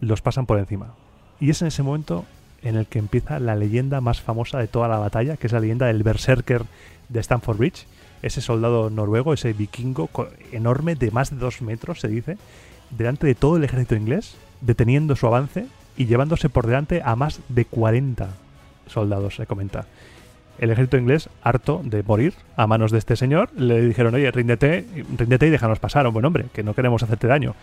los pasan por encima. Y es en ese momento en el que empieza la leyenda más famosa de toda la batalla, que es la leyenda del Berserker de Stamford Bridge. Ese soldado noruego, ese vikingo enorme de más de dos metros, se dice, delante de todo el ejército inglés, deteniendo su avance y llevándose por delante a más de 40 soldados, se comenta. El ejército inglés, harto de morir a manos de este señor, le dijeron, oye, ríndete, ríndete y déjanos pasar, un buen hombre, que no queremos hacerte daño.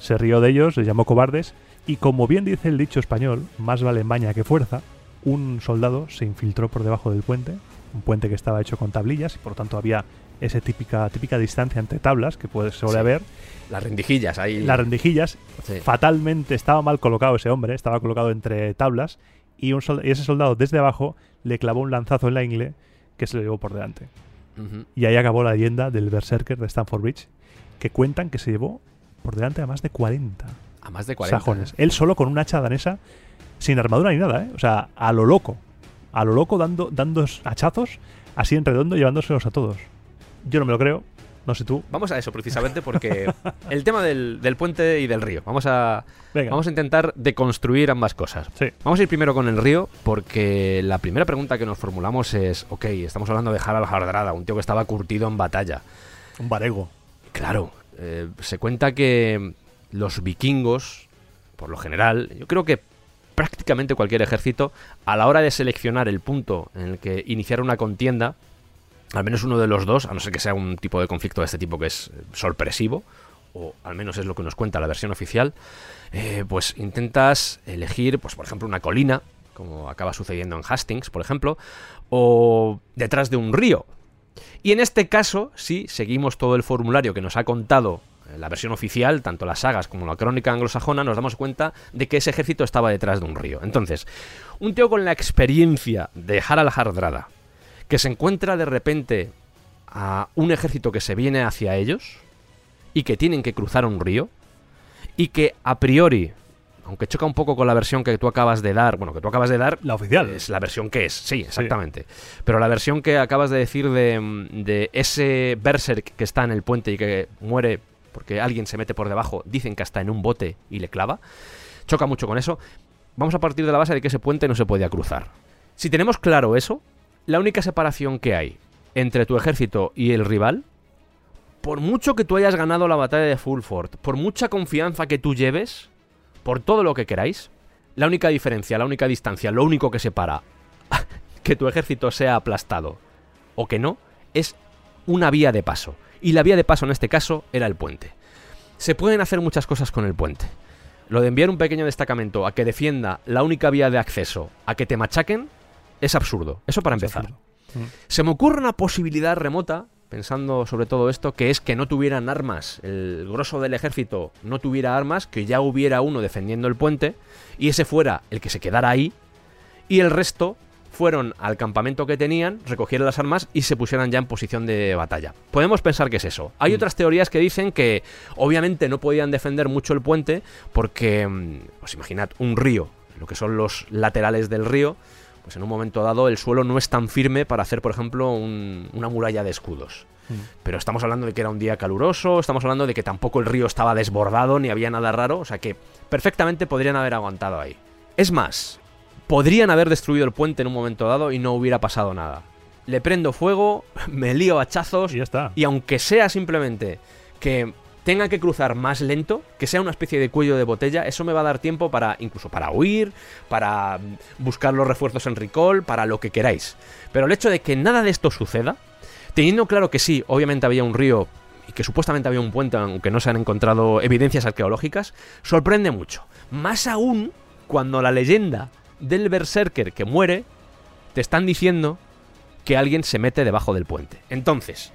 Se rió de ellos, les llamó cobardes, y como bien dice el dicho español, más vale maña que fuerza, un soldado se infiltró por debajo del puente, un puente que estaba hecho con tablillas, y por lo tanto había esa típica, típica distancia entre tablas que puede, suele Sí. haber, Las rendijillas ahí. las rendijillas, Sí. fatalmente estaba mal colocado ese hombre, estaba colocado entre tablas y, un y ese soldado desde abajo le clavó un lanzazo en la ingle que se lo llevó por delante. Y ahí acabó la leyenda del Berserker de Stanford Bridge, que cuentan que se llevó por delante a más de 40, A más de 40. sajones. Él solo con una hacha danesa, sin armadura ni nada, ¿eh? O sea, a lo loco. A lo loco dando, dando hachazos, así en redondo, llevándoselos a todos. Yo no me lo creo, no sé tú. Vamos a eso precisamente porque el tema del, del puente y del río. Vamos a, Venga, vamos a intentar deconstruir ambas cosas. Sí. Vamos a ir primero con el río porque la primera pregunta que nos formulamos es, ok, estamos hablando de Harald Hardrada, un tío que estaba curtido en batalla. un varego. Claro, eh, se cuenta que los vikingos, por lo general, yo creo que prácticamente cualquier ejército, a la hora de seleccionar el punto en el que iniciar una contienda, al menos uno de los dos, a no ser que sea un tipo de conflicto de este tipo que es eh, sorpresivo, o al menos es lo que nos cuenta la versión oficial, eh, pues intentas elegir, pues por ejemplo, una colina, como acaba sucediendo en Hastings, por ejemplo, o detrás de un río. Y en este caso, si seguimos todo el formulario que nos ha contado eh, la versión oficial, tanto las sagas como la crónica anglosajona, nos damos cuenta de que ese ejército estaba detrás de un río. Entonces, un tío con la experiencia de Harald Hardrada, que se encuentra de repente a un ejército que se viene hacia ellos y que tienen que cruzar un río y que a priori, aunque choca un poco con la versión que tú acabas de dar, bueno, que tú acabas de dar La oficial. es la versión que es, sí, exactamente. Pero la versión que acabas de decir de, de ese Berserk que está en el puente y que muere porque alguien se mete por debajo, dicen que está en un bote y le clava, choca mucho con eso. Vamos a partir de la base de que ese puente no se podía cruzar. Si tenemos claro eso, la única separación que hay entre tu ejército y el rival, por mucho que tú hayas ganado la batalla de Fulford, por mucha confianza que tú lleves, por todo lo que queráis, la única diferencia, la única distancia, lo único que separa que tu ejército sea aplastado o que no, es una vía de paso. Y la vía de paso en este caso era el puente. Se pueden hacer muchas cosas con el puente. Lo de enviar un pequeño destacamento a que defienda la única vía de acceso a que te machaquen es absurdo. Eso para Es empezar. Mm. Se me ocurre una posibilidad remota, pensando sobre todo esto, que es que no tuvieran armas. El grosso del ejército no tuviera armas, que ya hubiera uno defendiendo el puente, y ese fuera el que se quedara ahí, y el resto fueron al campamento que tenían, recogieran las armas y se pusieran ya en posición de batalla. Podemos pensar que es eso. Hay Mm. otras teorías que dicen que obviamente no podían defender mucho el puente porque, pues imaginad, un río, lo que son los laterales del río, pues en un momento dado el suelo no es tan firme para hacer, por ejemplo, un- una muralla de escudos. Mm. Pero estamos hablando de que era un día caluroso, estamos hablando de que tampoco el río estaba desbordado ni había nada raro, o sea que perfectamente podrían haber aguantado ahí. Es más, podrían haber destruido el puente en un momento dado y no hubiera pasado nada. Le prendo fuego, me lío hachazos Y ya está. y aunque sea simplemente que tenga que cruzar más lento, que sea una especie de cuello de botella, eso me va a dar tiempo para incluso para huir, para buscar los refuerzos en recall, para lo que queráis. Pero el hecho de que nada de esto suceda, teniendo claro que sí, obviamente había un río y que supuestamente había un puente, aunque no se han encontrado evidencias arqueológicas, sorprende mucho. Más aún cuando la leyenda del berserker que muere te están diciendo que alguien se mete debajo del puente. Entonces,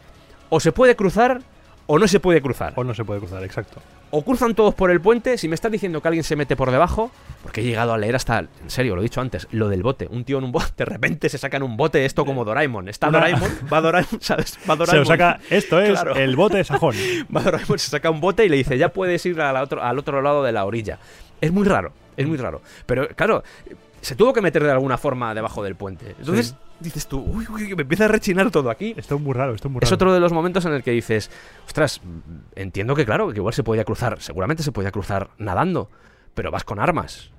o se puede cruzar o no se puede cruzar. O no se puede cruzar, exacto. O cruzan todos por el puente, si me estás diciendo que alguien se mete por debajo, porque he llegado a leer hasta, en serio, lo he dicho antes, lo del bote. Un tío en un bote, de repente se saca en un bote esto como Doraemon. Está Doraemon, va Doraemon, ¿sabes? Va Se Doraemon. lo saca. Esto es Claro. el bote de sajón. Va Doraemon, se saca un bote y le dice, ya puedes ir a la otro- al otro lado de la orilla. Es muy raro, es muy raro. Pero claro, se tuvo que meter de alguna forma debajo del puente. Entonces Sí. dices tú, uy, uy, me empieza a rechinar todo aquí. Esto es muy raro, esto es muy raro. Es otro de los momentos en el que dices, ostras, mm, entiendo que claro, que igual se podía cruzar, seguramente se podía cruzar nadando, pero vas con armas.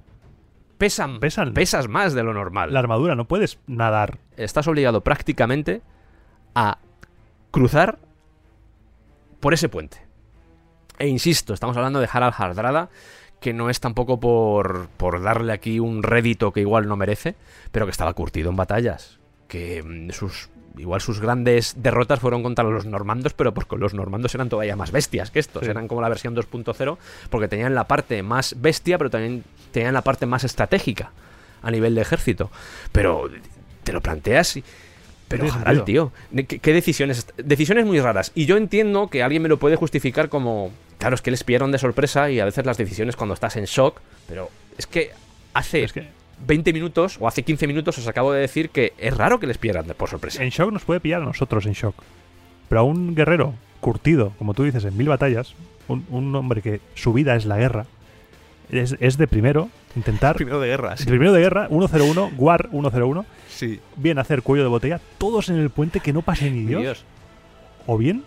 Pesan, Pesan. pesas más de lo normal. La armadura, no puedes nadar. Estás obligado prácticamente a cruzar por ese puente. E insisto, estamos hablando de Harald Hardrada, que no es tampoco por, por darle aquí un rédito que igual no merece, pero que estaba curtido en batallas. Que mm, sus igual sus grandes derrotas fueron contra los normandos, pero porque los normandos eran todavía más bestias que estos. Sí. Eran como la versión 2.0, porque tenían la parte más bestia, pero también tenían la parte más estratégica a nivel de ejército. Pero te lo planteas y... Pero Harald, tío, ¿qué, qué decisiones? Decisiones muy raras. Y yo entiendo que alguien me lo puede justificar como... Claro, es que les pillaron de sorpresa y a veces las decisiones cuando estás en shock, pero es que hace Es que 20 minutos o hace 15 minutos os acabo de decir que es raro que les pierdan de- por sorpresa. en shock nos puede pillar a nosotros en shock. Pero a un guerrero curtido, como tú dices, en mil batallas, un, un hombre que su vida es la guerra, es, es de primero intentar. Primero de guerra, primero de guerra, 101, War 101, Sí. bien hacer cuello de botella, todos en el puente que no pase ni Dios, o bien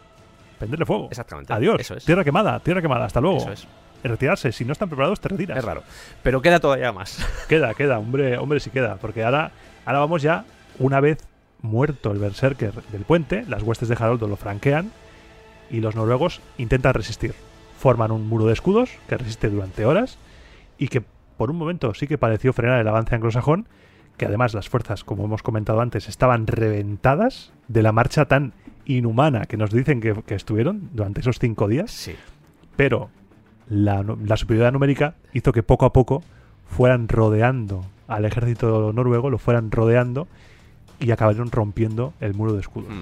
prenderle fuego. Exactamente. Adiós. Eso es. Tierra quemada, tierra quemada, hasta luego. Eso es. Retirarse, si no están preparados, te retiras. Es raro. Pero queda todavía más. Queda, queda, hombre, hombre, sí queda. Porque ahora, ahora vamos ya, una vez muerto el berserker del puente, las huestes de Haroldo lo franquean y los noruegos intentan resistir. Forman un muro de escudos que resiste durante horas y que por un momento sí que pareció frenar el avance anglosajón, que además las fuerzas, como hemos comentado antes, estaban reventadas de la marcha tan inhumana que nos dicen que, que estuvieron durante esos cinco días, Sí. pero la, superioridad numérica hizo que poco a poco fueran rodeando al ejército noruego, lo fueran rodeando y acabaron rompiendo el muro de escudos. Mm.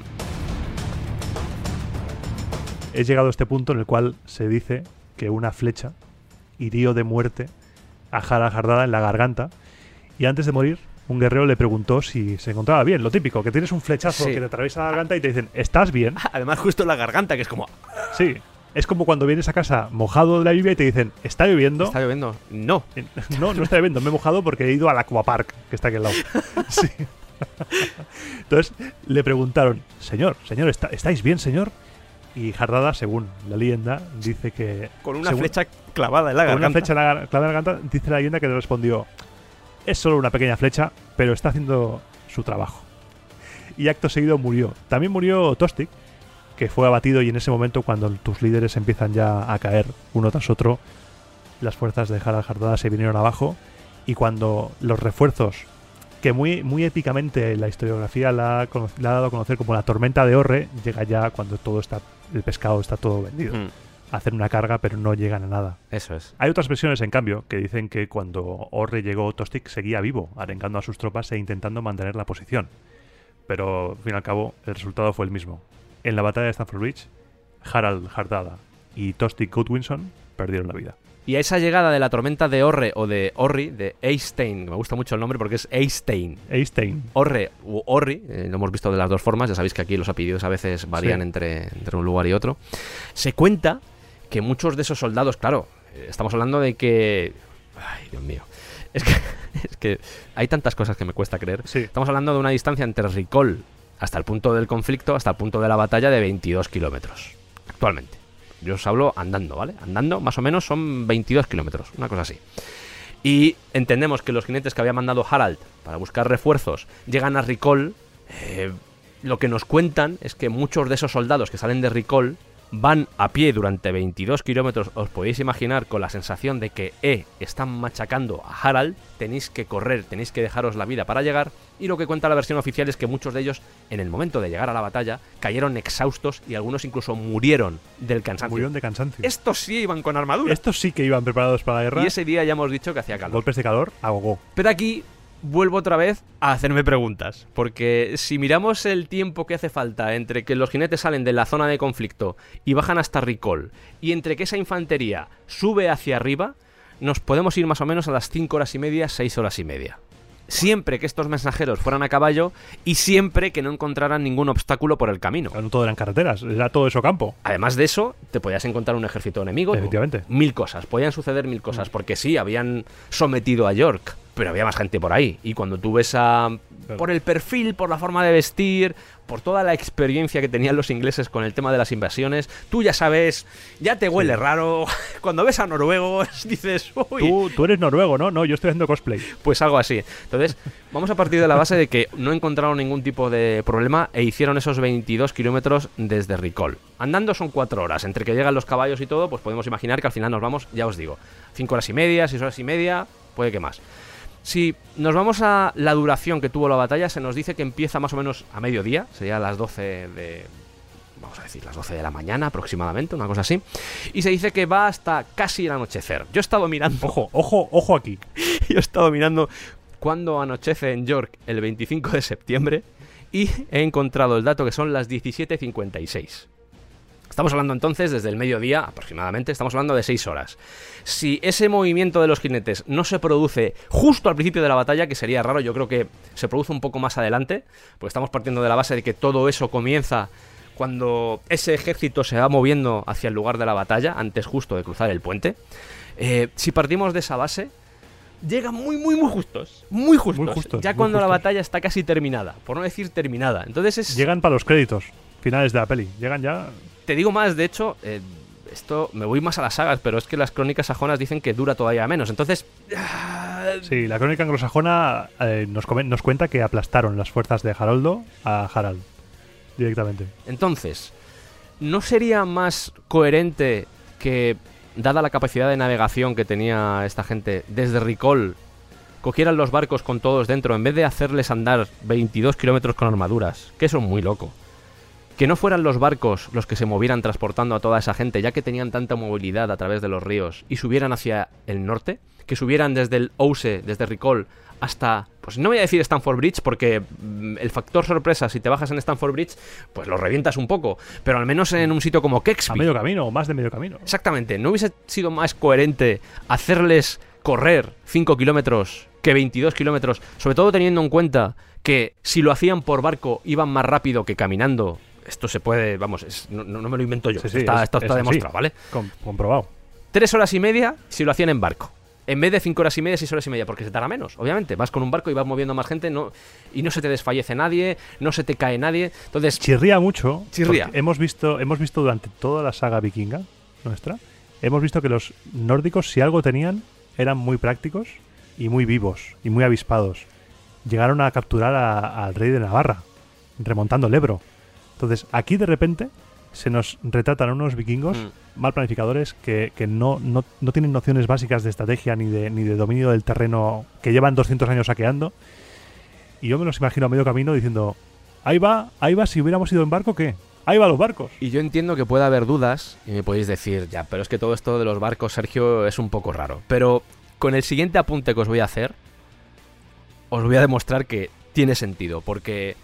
He llegado a este punto en el cual se dice que una flecha hirió de muerte a Harald Hardada en la garganta y antes de morir un guerrero le preguntó si se encontraba bien, lo típico, que tienes un flechazo Sí. que te atraviesa la garganta y te dicen, ¿estás bien? Además, justo en la garganta, que es como. Sí. Es como cuando vienes a casa mojado de la lluvia y te dicen, ¿está lloviendo? ¿Está lloviendo? No. Eh, No, no está lloviendo, me he mojado porque he ido al aquapark, que está aquí al lado. Sí. Entonces le preguntaron, señor, señor, ¿está- ¿estáis bien, señor? Y Jardada, según la leyenda, dice que... Con una según- flecha clavada en la con una garganta. flecha clavada en la garganta, dice la leyenda que le respondió, es solo una pequeña flecha, pero está haciendo su trabajo. Y acto seguido murió. También murió Tostig, que fue abatido y en ese momento cuando tus líderes empiezan ya a caer uno tras otro, las fuerzas de Harald Hardada se vinieron abajo y cuando los refuerzos, que muy, muy épicamente la historiografía la ha, cono- la ha dado a conocer como la tormenta de Orre, llega ya cuando todo está, el pescado está todo vendido. Mm, Hacen una carga pero no llegan a nada. Eso es. Hay otras versiones, en cambio, que dicen que cuando Orre llegó, Tostig seguía vivo, arengando a sus tropas e intentando mantener la posición. Pero, al fin y al cabo, el resultado fue el mismo. En la batalla de Stamford Bridge, Harald Hardada y Tostig Goodwinson perdieron la vida. Y a esa llegada de la tormenta de Orre o de Orri, de Eystein, me gusta mucho el nombre porque es Eystein. Einstein. Orre u Orri, eh, lo hemos visto de las dos formas, ya sabéis que aquí los apellidos a veces varían Sí. entre, entre un lugar y otro. Se cuenta que muchos de esos soldados, claro, eh, estamos hablando de que... Ay, Dios mío. Es que, es que hay tantas cosas que me cuesta creer. Sí. Estamos hablando de una distancia entre Ricol hasta el punto del conflicto, hasta el punto de la batalla de 22 kilómetros. Actualmente. Yo os hablo andando, ¿vale? Andando más o menos son 22 kilómetros, una cosa así. Y entendemos que los jinetes que había mandado Harald para buscar refuerzos llegan a Ricol. eh, lo que nos cuentan es que muchos de esos soldados que salen de Ricol van a pie durante 22 kilómetros. Os podéis imaginar con la sensación de que, eh, están machacando a Harald. Tenéis que correr, tenéis que dejaros la vida para llegar. Y lo que cuenta la versión oficial es que muchos de ellos, en el momento de llegar a la batalla, cayeron exhaustos y algunos incluso murieron del cansancio. Murieron de cansancio. Estos sí iban con armadura. Estos sí que iban preparados para la guerra. Y ese día ya hemos dicho que hacía calor. Golpes de calor, agogó. Pero aquí vuelvo otra vez a hacerme preguntas. Porque si miramos el tiempo que hace falta entre que los jinetes salen de la zona de conflicto y bajan hasta Ricol, y entre que esa infantería sube hacia arriba, nos podemos ir más o menos a las 5 horas y media, 6 horas y media. Siempre que estos mensajeros fueran a caballo y siempre que no encontraran ningún obstáculo por el camino. No todo eran carreteras, era todo eso campo. Además de eso, te podías encontrar un ejército enemigo. Efectivamente. Mil cosas, podían suceder mil cosas, porque sí, habían sometido a York, pero había más gente por ahí. Y cuando tú ves a... Por el perfil, por la forma de vestir, por toda la experiencia que tenían los ingleses con el tema de las invasiones, tú ya sabes, ya te huele raro. Cuando ves a noruegos, dices, uy, Tú, tú eres noruego, ¿no? No, yo estoy haciendo cosplay. pues algo así. Entonces, vamos a partir de la base de que no encontraron ningún tipo de problema e hicieron esos 22 kilómetros desde Ricol. Andando son 4 horas. Entre que llegan los caballos y todo, pues podemos imaginar que al final nos vamos, ya os digo, 5 horas y media, 6 horas y media, puede que más. Si nos vamos a la duración que tuvo la batalla, se nos dice que empieza más o menos a mediodía, sería a las 12 de... Vamos a decir, las 12 de la mañana aproximadamente, una cosa así. Y se dice que va hasta casi el anochecer. Yo he estado mirando... Ojo, ojo, ojo aquí. Yo he estado mirando cuándo anochece en York el 25 de septiembre y he encontrado el dato que son las 17.56. Estamos hablando entonces desde el mediodía aproximadamente, estamos hablando de 6 horas. Si ese movimiento de los jinetes no se produce justo al principio de la batalla, que sería raro, yo creo que se produce un poco más adelante, pues estamos partiendo de la base de que todo eso comienza cuando ese ejército se va moviendo hacia el lugar de la batalla, antes justo de cruzar el puente. Eh, si partimos de esa base, llegan muy, muy, muy justos. Muy justos. Muy justos, ya muy cuando la batalla está casi terminada, por no decir terminada. Entonces es... Llegan para los créditos finales de la peli. Llegan ya. Te digo más, de hecho, eh, esto me voy más a las sagas, pero es que las crónicas sajonas dicen que dura todavía menos. Entonces, Sí, la crónica anglosajona eh, nos, nos cuenta que aplastaron las fuerzas de Haroldo a Harald. Directamente. entonces, ¿no sería más coherente que, dada la capacidad de navegación que tenía esta gente, desde Ricol cogieran los barcos con todos dentro, en vez de hacerles andar 22 kilómetros con armaduras, que eso es muy loco? Que no fueran los barcos los que se movieran transportando a toda esa gente, ya que tenían tanta movilidad a través de los ríos, y subieran hacia el norte, que subieran desde el Ouse, desde Ricol, hasta, pues no voy a decir Stanford Bridge, porque mm, el factor sorpresa, si te bajas en Stanford Bridge, pues lo revientas un poco, pero al menos en un sitio como A Kexby. medio camino o más de medio camino. Exactamente, ¿no hubiese sido más coherente hacerles correr 5 kilómetros que 22 kilómetros? Sobre todo teniendo en cuenta que si lo hacían por barco iban más rápido que caminando. Esto se puede, vamos, es- no, no- me lo invento yo, Sí, sí, está, es- está demostrado, ¿vale? Com- comprobado. Tres horas y media si lo hacían en barco. En vez de cinco horas y media, seis horas y media, porque se tarda menos, obviamente. Vas con un barco y vas moviendo a más gente no, y no se te desfallece nadie, no se te cae nadie. Entonces, Chirría mucho. Chirría. Hemos visto, hemos visto durante toda la saga vikinga nuestra, hemos visto que los nórdicos, si algo tenían, eran muy prácticos y muy vivos y muy avispados. Llegaron a capturar a- al rey de Navarra, remontando el Ebro. Entonces, aquí de repente se nos retratan unos vikingos Mm. mal planificadores que, que no, no, no tienen nociones básicas de estrategia ni de, ni de dominio del terreno que llevan 200 años saqueando. Y yo me los imagino a medio camino diciendo, ahí va, ahí va, si hubiéramos ido en barco, ¿qué? Ahí va los barcos. Y yo entiendo que pueda haber dudas y me podéis decir, ya, pero es que todo esto de los barcos, Sergio, es un poco raro. Pero con el siguiente apunte que os voy a hacer, os voy a demostrar que tiene sentido. Porque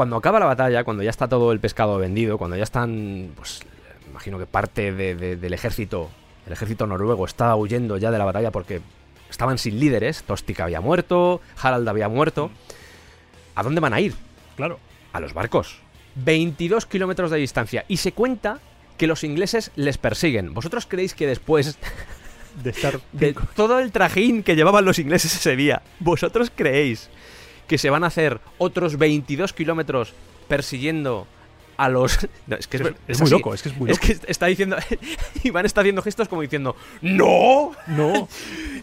cuando acaba la batalla, cuando ya está todo el pescado vendido, cuando ya están, pues, imagino que parte de- de- del ejército, el ejército noruego está huyendo ya de la batalla porque estaban sin líderes, Tostig había muerto, Harald había muerto. ¿A dónde van a ir? Claro. a los barcos. 22 kilómetros de distancia. Y se cuenta que los ingleses les persiguen. ¿Vosotros creéis que después De estar de todo el trajín que llevaban los ingleses ese día, vosotros creéis que se van a hacer otros 22 kilómetros persiguiendo a los... No, es que es, Es, es es muy así. loco, es que es muy Es loco. que está diciendo... Iván está haciendo gestos como diciendo... ¡No! No,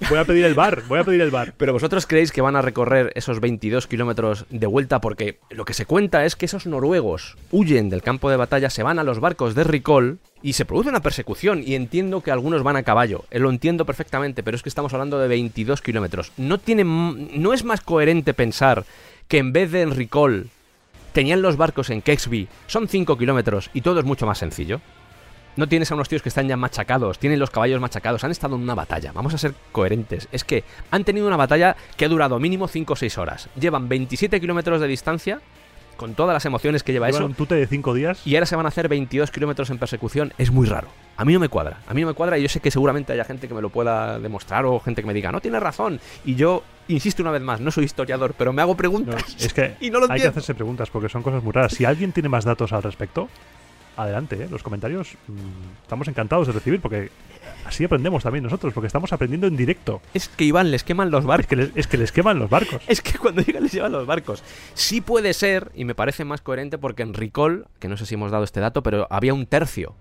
voy a pedir el bar, voy a pedir el bar. Pero vosotros creéis que van a recorrer esos 22 kilómetros de vuelta porque lo que se cuenta es que esos noruegos huyen del campo de batalla, se van a los barcos de Ricol y se produce una persecución y entiendo que algunos van a caballo, eh, lo entiendo perfectamente, pero es que estamos hablando de 22 kilómetros. No, tiene, no es más coherente pensar que en vez de en Ricol tenían los barcos en Kexby, son 5 kilómetros y todo es mucho más sencillo. No tienes a unos tíos que están ya machacados, tienen los caballos machacados, han estado en una batalla. Vamos a ser coherentes. Es que han tenido una batalla que ha durado mínimo 5 o 6 horas. Llevan 27 kilómetros de distancia, con todas las emociones que lleva Llevan eso, un tute de cinco días. y ahora se van a hacer 22 kilómetros en persecución. Es muy raro. A mí no me cuadra. A mí no me cuadra y yo sé que seguramente haya gente que me lo pueda demostrar o gente que me diga, no tienes razón. Y yo, insisto una vez más, no soy historiador, pero me hago No, preguntas. es que y no lo hay que hacerse preguntas porque son cosas muy raras. Si alguien tiene más datos al respecto, adelante, ¿eh? los comentarios mm, estamos encantados de recibir porque así aprendemos también nosotros, porque estamos aprendiendo en directo. Es que Iván, les queman los barcos. Es que les, es que les queman los barcos. Es que cuando llegan les llevan los barcos. Sí puede ser, y me parece más coherente, porque en Ricol, que no sé si hemos dado este dato, pero había un tercio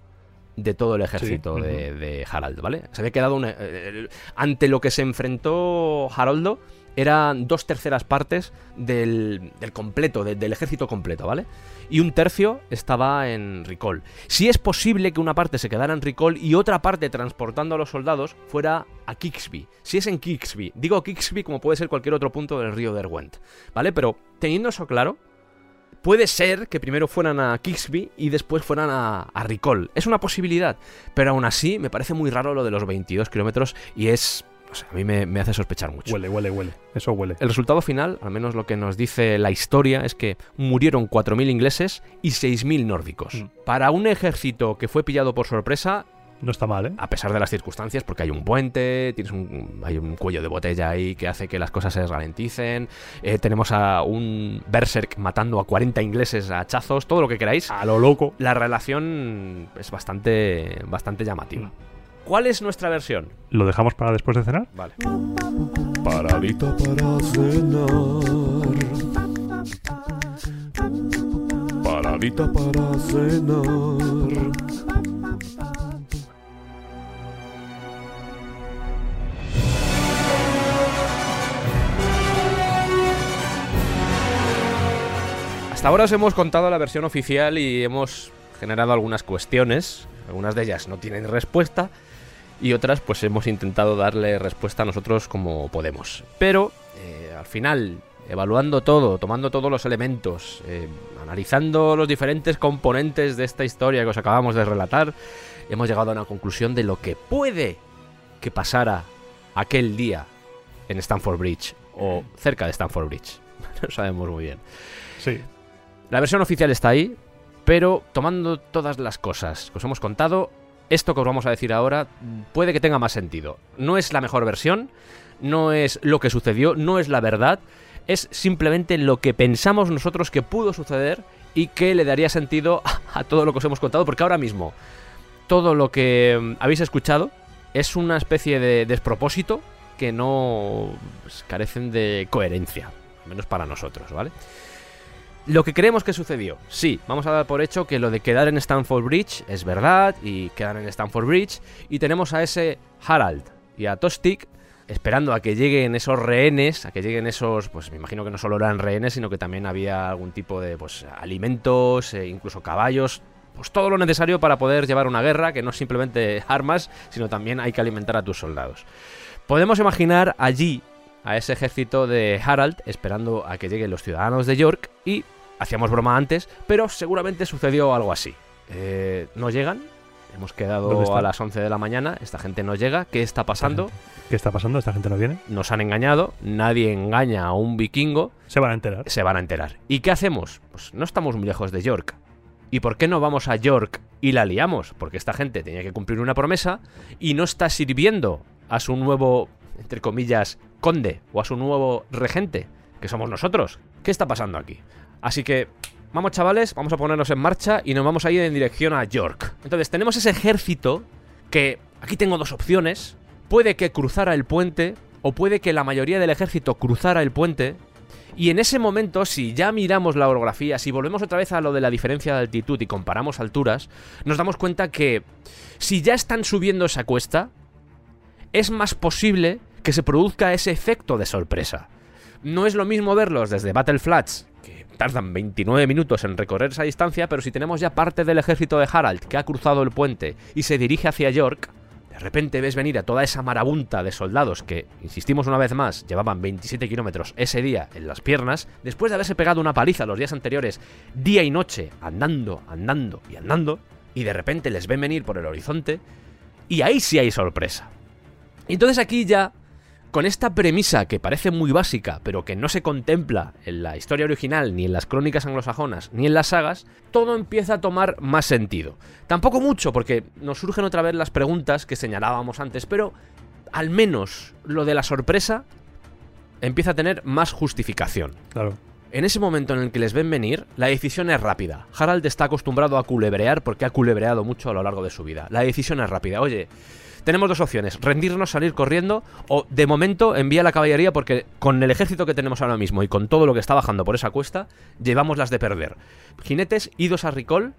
de todo el ejército Sí, de, de Harald, ¿vale? Se había quedado una- eh, ante lo que se enfrentó Haroldo eran dos terceras partes del, del completo, de- del ejército completo, ¿vale? Y un tercio estaba en Ricol. Si es posible que una parte se quedara en Ricol y otra parte transportando a los soldados fuera a Kixby. Si es en Kixby, digo Kixby como puede ser cualquier otro punto del río Derwent, ¿vale? Pero teniendo eso claro, puede ser que primero fueran a Kixby y después fueran a, a Ricol. Es una posibilidad, pero aún así me parece muy raro lo de los 22 kilómetros y es... A mí me, me hace sospechar mucho. Huele, huele, huele. Eso huele. El resultado final, al menos lo que nos dice la historia, es que murieron 4.000 ingleses y 6.000 nórdicos. Mm. Para un ejército que fue pillado por sorpresa, No está mal, ¿eh? a pesar de las circunstancias, porque hay un puente, tienes un, hay un cuello de botella ahí que hace que las cosas se ralenticen, eh, tenemos a un berserk matando a 40 ingleses a hachazos, todo lo que queráis. A lo loco. La relación es bastante, bastante llamativa. ¿Cuál es nuestra versión? ¿Lo dejamos para después de cenar? Vale. Paradita para cenar. Paradita para cenar. Hasta ahora os hemos contado la versión oficial y hemos generado algunas cuestiones, algunas de ellas no tienen respuesta y otras pues hemos intentado darle respuesta a nosotros como podemos. Pero eh, al final, evaluando todo, tomando todos los elementos, eh, analizando los diferentes componentes de esta historia que os acabamos de relatar, hemos llegado a una conclusión de lo que puede que pasara aquel día en Stanford Bridge o cerca de Stanford Bridge. No sabemos muy bien. Sí. La versión oficial está ahí, pero tomando todas las cosas que os hemos contado, esto que os vamos a decir ahora puede que tenga más sentido. No es la mejor versión, no es lo que sucedió, no es la verdad, es simplemente lo que pensamos nosotros que pudo suceder y que le daría sentido a todo lo que os hemos contado, porque ahora mismo todo lo que mm, habéis escuchado es una especie de despropósito que no pues, carecen de coherencia, menos para nosotros, ¿vale? Lo que creemos que sucedió, sí, vamos a dar por hecho que lo de quedar en Stanford Bridge es verdad y quedan en Stanford Bridge y tenemos a ese Harald y a Tostig esperando a que lleguen esos rehenes, a que lleguen esos, pues me imagino que no solo eran rehenes, sino que también había algún tipo de pues alimentos, e incluso caballos, pues todo lo necesario para poder llevar una guerra, que no es simplemente armas, sino también hay que alimentar a tus soldados. Podemos imaginar allí a ese ejército de Harald esperando a que lleguen los ciudadanos de York y hacíamos broma antes, pero seguramente sucedió algo así. Eh, no llegan, hemos ¿Dónde quedado a las 11 de la mañana, esta gente no llega, ¿qué está pasando? ¿Qué está pasando? ¿Esta gente no viene? Nos han engañado, nadie engaña a un vikingo, Se van a enterar. se van a enterar. ¿Y qué hacemos? Pues no estamos muy lejos de York. ¿Y por qué no vamos a York y la liamos? Porque esta gente tenía que cumplir una promesa y no está sirviendo a su nuevo, entre comillas, conde o a su nuevo regente, que somos nosotros. ¿Qué está pasando aquí? Así que, vamos chavales, vamos a ponernos en marcha y nos vamos a ir en dirección a York. Entonces tenemos ese ejército que, aquí tengo dos opciones, puede que cruzara el puente o puede que la mayoría del ejército cruzara el puente y en ese momento, si ya miramos la orografía, si volvemos otra vez a lo de la diferencia de altitud y comparamos alturas, nos damos cuenta que si ya están subiendo esa cuesta, es más posible que se produzca ese efecto de sorpresa. No es lo mismo verlos desde Battle Flats, que tardan 29 minutos en recorrer esa distancia, pero si tenemos ya parte del ejército de Harald que ha cruzado el puente y se dirige hacia York, de repente ves venir a toda esa marabunta de soldados que, insistimos una vez más, llevaban 27 kilómetros ese día en las piernas, después de haberse pegado una paliza los días anteriores, día y noche, andando, andando y andando, y de repente les ven venir por el horizonte, y ahí sí hay sorpresa. Entonces aquí ya, con esta premisa que parece muy básica, pero que no se contempla en la historia original, ni en las crónicas anglosajonas, ni en las sagas, todo empieza a tomar más sentido. Tampoco mucho, porque nos surgen otra vez las preguntas que señalábamos antes, pero al menos lo de la sorpresa empieza a tener más justificación. Claro. En ese momento en el que les ven venir, la decisión es rápida. Harald está acostumbrado a culebrear porque ha culebreado mucho a lo largo de su vida. La decisión es rápida. Oye, tenemos dos opciones, rendirnos, salir corriendo o de momento envía la caballería porque con el ejército que tenemos ahora mismo y con todo lo que está bajando por esa cuesta, llevamos las de perder. Jinetes, idos a Ricol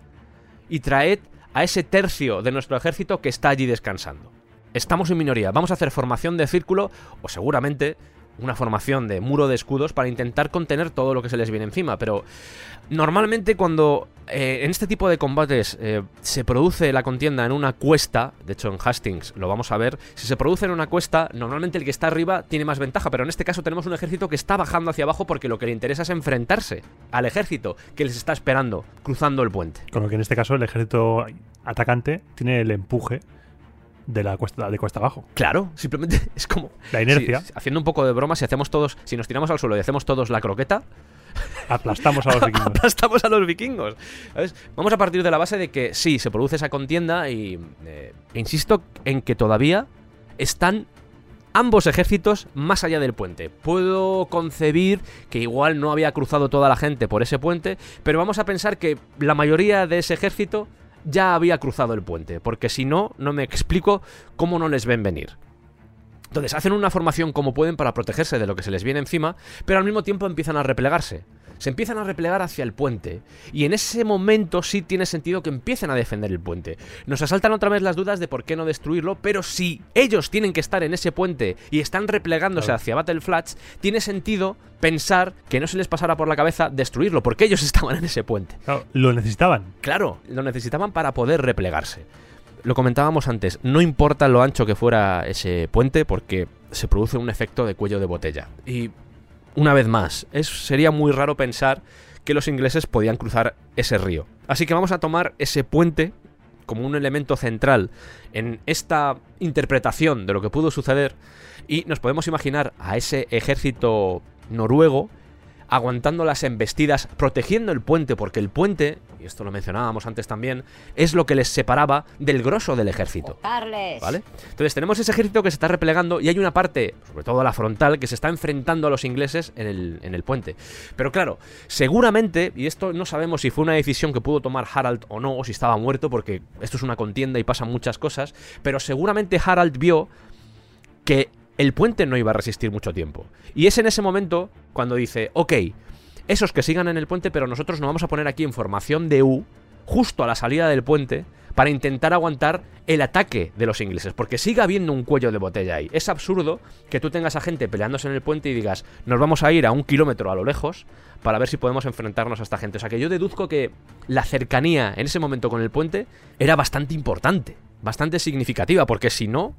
y traed a ese tercio de nuestro ejército que está allí descansando. Estamos en minoría, vamos a hacer formación de círculo o seguramente una formación de muro de escudos para intentar contener todo lo que se les viene encima, pero normalmente cuando eh, en este tipo de combates eh, se produce la contienda en una cuesta, de hecho en Hastings lo vamos a ver, si se produce en una cuesta, normalmente el que está arriba tiene más ventaja, pero en este caso tenemos un ejército que está bajando hacia abajo porque lo que le interesa es enfrentarse al ejército que les está esperando cruzando el puente. Con lo que en este caso el ejército atacante tiene el empuje de la cuesta, de cuesta abajo. Claro, simplemente es como La inercia. si- haciendo un poco de broma, si hacemos todos, si nos tiramos al suelo y hacemos todos la croqueta, Aplastamos a los vikingos. aplastamos a los vikingos. ¿sabes? Vamos a partir de la base de que sí, se produce esa contienda y eh, insisto en que todavía están ambos ejércitos más allá del puente. Puedo concebir que igual no había cruzado toda la gente por ese puente, pero vamos a pensar que la mayoría de ese ejército ya había cruzado el puente, porque si no, no me explico cómo no les ven venir. Entonces hacen una formación como pueden para protegerse de lo que se les viene encima, pero al mismo tiempo empiezan a replegarse. Se empiezan a replegar hacia el puente. Y en ese momento sí tiene sentido que empiecen a defender el puente. Nos asaltan otra vez las dudas de por qué no destruirlo, pero si ellos tienen que estar en ese puente y están replegándose hacia Battle Flats, tiene sentido pensar que no se les pasara por la cabeza destruirlo, porque ellos estaban en ese puente. Claro, lo necesitaban. Claro, lo necesitaban para poder replegarse. Lo comentábamos antes, no importa lo ancho que fuera ese puente porque se produce un efecto de cuello de botella. Y una vez más, sería muy raro pensar que los ingleses podían cruzar ese río. Así que vamos a tomar ese puente como un elemento central en esta interpretación de lo que pudo suceder y nos podemos imaginar a ese ejército noruego aguantando las embestidas, protegiendo el puente, porque el puente, y esto lo mencionábamos antes también, es lo que les separaba del grosso del ejército. Carles. ¿Vale? Entonces tenemos ese ejército que se está replegando y hay una parte, sobre todo la frontal, que se está enfrentando a los ingleses en el, en el puente. Pero claro, seguramente, y esto no sabemos si fue una decisión que pudo tomar Harald o no, o si estaba muerto, porque esto es una contienda y pasan muchas cosas, pero seguramente Harald vio que el puente no iba a resistir mucho tiempo. Y es en ese momento cuando dice, ok, esos que sigan en el puente, pero nosotros nos vamos a poner aquí en formación de U, justo a la salida del puente, para intentar aguantar el ataque de los ingleses, porque sigue habiendo un cuello de botella ahí. Es absurdo que tú tengas a gente peleándose en el puente y digas, nos vamos a ir a un kilómetro a lo lejos para ver si podemos enfrentarnos a esta gente. O sea que yo deduzco que la cercanía en ese momento con el puente era bastante importante, bastante significativa, porque si no,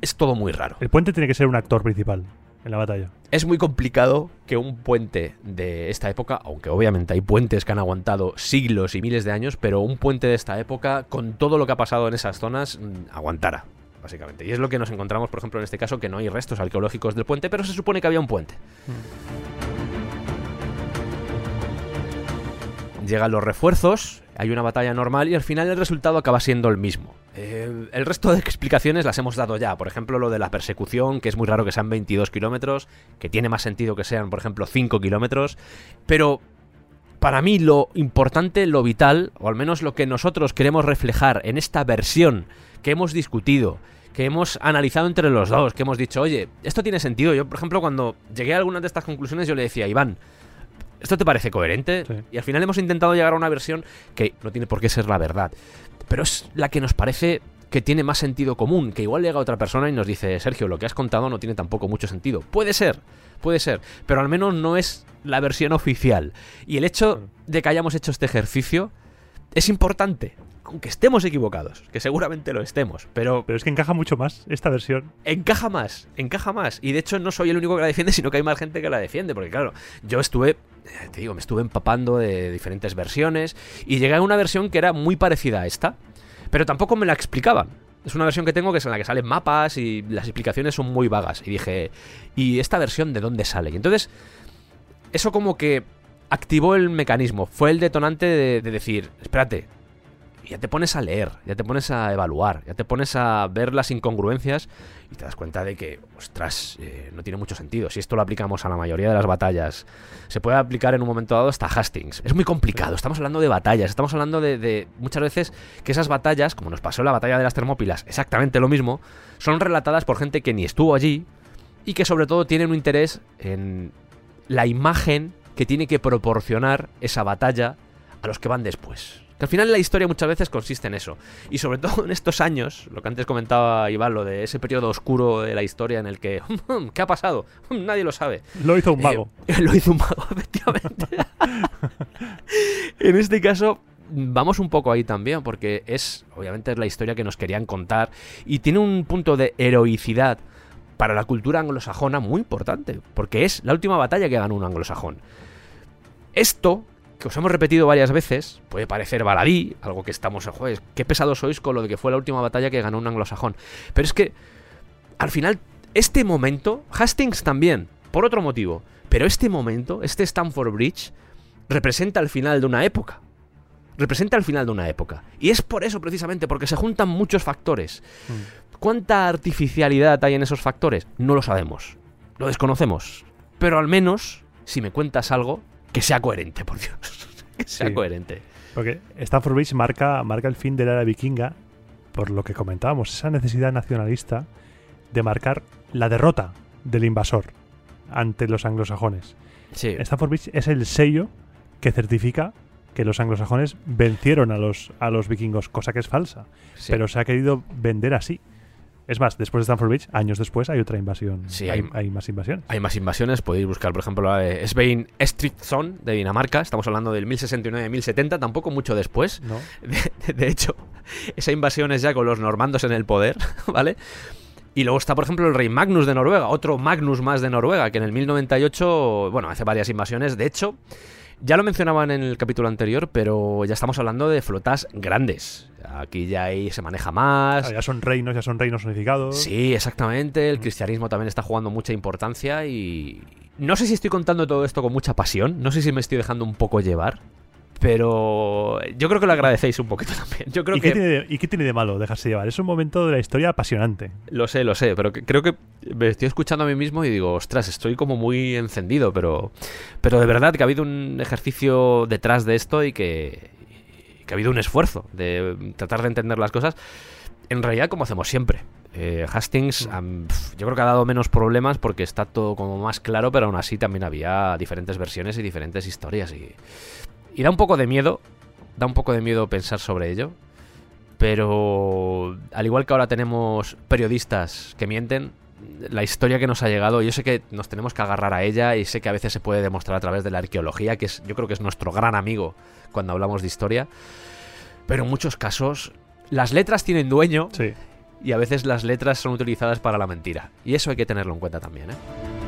es todo muy raro. El puente tiene que ser un actor principal en la batalla. Es muy complicado que un puente de esta época, aunque obviamente hay puentes que han aguantado siglos y miles de años, pero un puente de esta época, con todo lo que ha pasado en esas zonas, mm, aguantara, básicamente. Y es lo que nos encontramos, por ejemplo, en este caso, que no hay restos arqueológicos del puente, pero se supone que había un puente. Llegan los refuerzos, hay una batalla normal y al final el resultado acaba siendo el mismo. Eh, el resto de explicaciones las hemos dado ya. Por ejemplo, lo de la persecución, que es muy raro que sean 22 kilómetros, que tiene más sentido que sean, por ejemplo, 5 kilómetros. Pero para mí lo importante, lo vital, o al menos lo que nosotros queremos reflejar en esta versión que hemos discutido, que hemos analizado entre los dos, que hemos dicho, oye, esto tiene sentido. Yo, por ejemplo, cuando llegué a algunas de estas conclusiones, yo le decía, Iván, ¿esto te parece coherente? Sí. Y al final hemos intentado llegar a una versión que no tiene por qué ser la verdad, pero es la que nos parece que tiene más sentido común, que igual llega otra persona y nos dice, Sergio, lo que has contado no tiene tampoco mucho sentido. Puede ser, puede ser, pero al menos no es la versión oficial. Y el hecho de que hayamos hecho este ejercicio es importante, aunque estemos equivocados, que seguramente lo estemos, pero Pero es que encaja mucho más esta versión. encaja más, encaja más. Y de hecho no soy el único que la defiende, sino que hay más gente que la defiende. Porque claro, yo estuve, eh, te digo, me estuve empapando de diferentes versiones y llegué a una versión que era muy parecida a esta, pero tampoco me la explicaban. Es una versión que tengo que es en la que salen mapas y las explicaciones son muy vagas. Y dije, ¿y esta versión de dónde sale? Y entonces, eso como que activó el mecanismo, fue el detonante de, de decir, espérate, ya te pones a leer, ya te pones a evaluar, ya te pones a ver las incongruencias y te das cuenta de que, ostras, eh, no tiene mucho sentido. Si esto lo aplicamos a la mayoría de las batallas, se puede aplicar en un momento dado hasta Hastings. Es muy complicado, estamos hablando de batallas, estamos hablando de, de muchas veces que esas batallas, como nos pasó en la batalla de las Termópilas, exactamente lo mismo, son relatadas por gente que ni estuvo allí y que sobre todo tienen un interés en la imagen que tiene que proporcionar esa batalla a los que van después. Que al final la historia muchas veces consiste en eso. Y sobre todo en estos años, lo que antes comentaba Iván, lo de ese periodo oscuro de la historia en el que... ¿Qué ha pasado? Nadie lo sabe. Lo hizo un mago. Eh, lo hizo un mago, efectivamente. en este caso, vamos un poco ahí también, porque es, obviamente, es la historia que nos querían contar y tiene un punto de heroicidad para la cultura anglosajona muy importante, porque es la última batalla que ganó un anglosajón. Esto, que os hemos repetido varias veces, puede parecer baladí, algo que estamos, joder, qué pesados sois con lo de que fue la última batalla que ganó un anglosajón. Pero es que, al final, este momento, Hastings también, por otro motivo, pero este momento, este Stamford Bridge, representa el final de una época. Representa el final de una época. Y es por eso precisamente, porque se juntan muchos factores. ¿Cuánta artificialidad hay en esos factores? No lo sabemos. Lo desconocemos. Pero al menos, si me cuentas algo, que sea coherente, por Dios. que sea Sí. coherente. Porque Stanford Bridge marca, marca el fin de la era vikinga, por lo que comentábamos, esa necesidad nacionalista de marcar la derrota del invasor ante los anglosajones. Sí. Stanford Bridge es el sello que certifica que los anglosajones vencieron a los, a los vikingos, cosa que es falsa, sí. pero se ha querido vender así. Es más, después de Stanford Bridge, años después, hay otra invasión. Sí, hay, hay- hay más invasiones. Hay más invasiones, podéis buscar, por ejemplo, la de Svein Estridsson de Dinamarca. Estamos hablando del 1069-1070, tampoco mucho después. ¿no? De, de hecho, esa invasión es ya con los normandos en el poder, ¿vale? Y luego está, por ejemplo, el rey Magnus de Noruega, otro Magnus más de Noruega, que en el 1098, bueno, hace varias invasiones. De hecho, ya lo mencionaban en el capítulo anterior, pero ya estamos hablando de flotas grandes. Aquí ya ahí se maneja más. Ah, ya son reinos, ya son reinos unificados. Sí, exactamente. El cristianismo también está jugando mucha importancia y no sé si estoy contando todo esto con mucha pasión, no sé si me estoy dejando un poco llevar, pero yo creo que lo agradecéis un poquito también. Yo creo ¿Y, qué que tiene de, y qué tiene de malo dejarse llevar? Es un momento de la historia apasionante. lo sé, lo sé, pero que- creo que me estoy escuchando a mí mismo y digo, ostras, estoy como muy encendido, pero pero de verdad que ha habido un ejercicio detrás de esto y que, y que ha habido un esfuerzo de tratar de entender las cosas. En realidad, como hacemos siempre. Eh, Hastings, pf, yo creo que ha dado menos problemas porque está todo como más claro, pero aún así también había diferentes versiones y diferentes historias. Y, y da un poco de miedo, da un poco de miedo pensar sobre ello. Pero al igual que ahora tenemos periodistas que mienten, la historia que nos ha llegado, yo sé que nos tenemos que agarrar a ella y sé que a veces se puede demostrar a través de la arqueología, que es, yo creo que es nuestro gran amigo cuando hablamos de historia. Pero en muchos casos las letras tienen dueño Sí. y a veces las letras son utilizadas para la mentira. Y eso hay que tenerlo en cuenta también, ¿eh?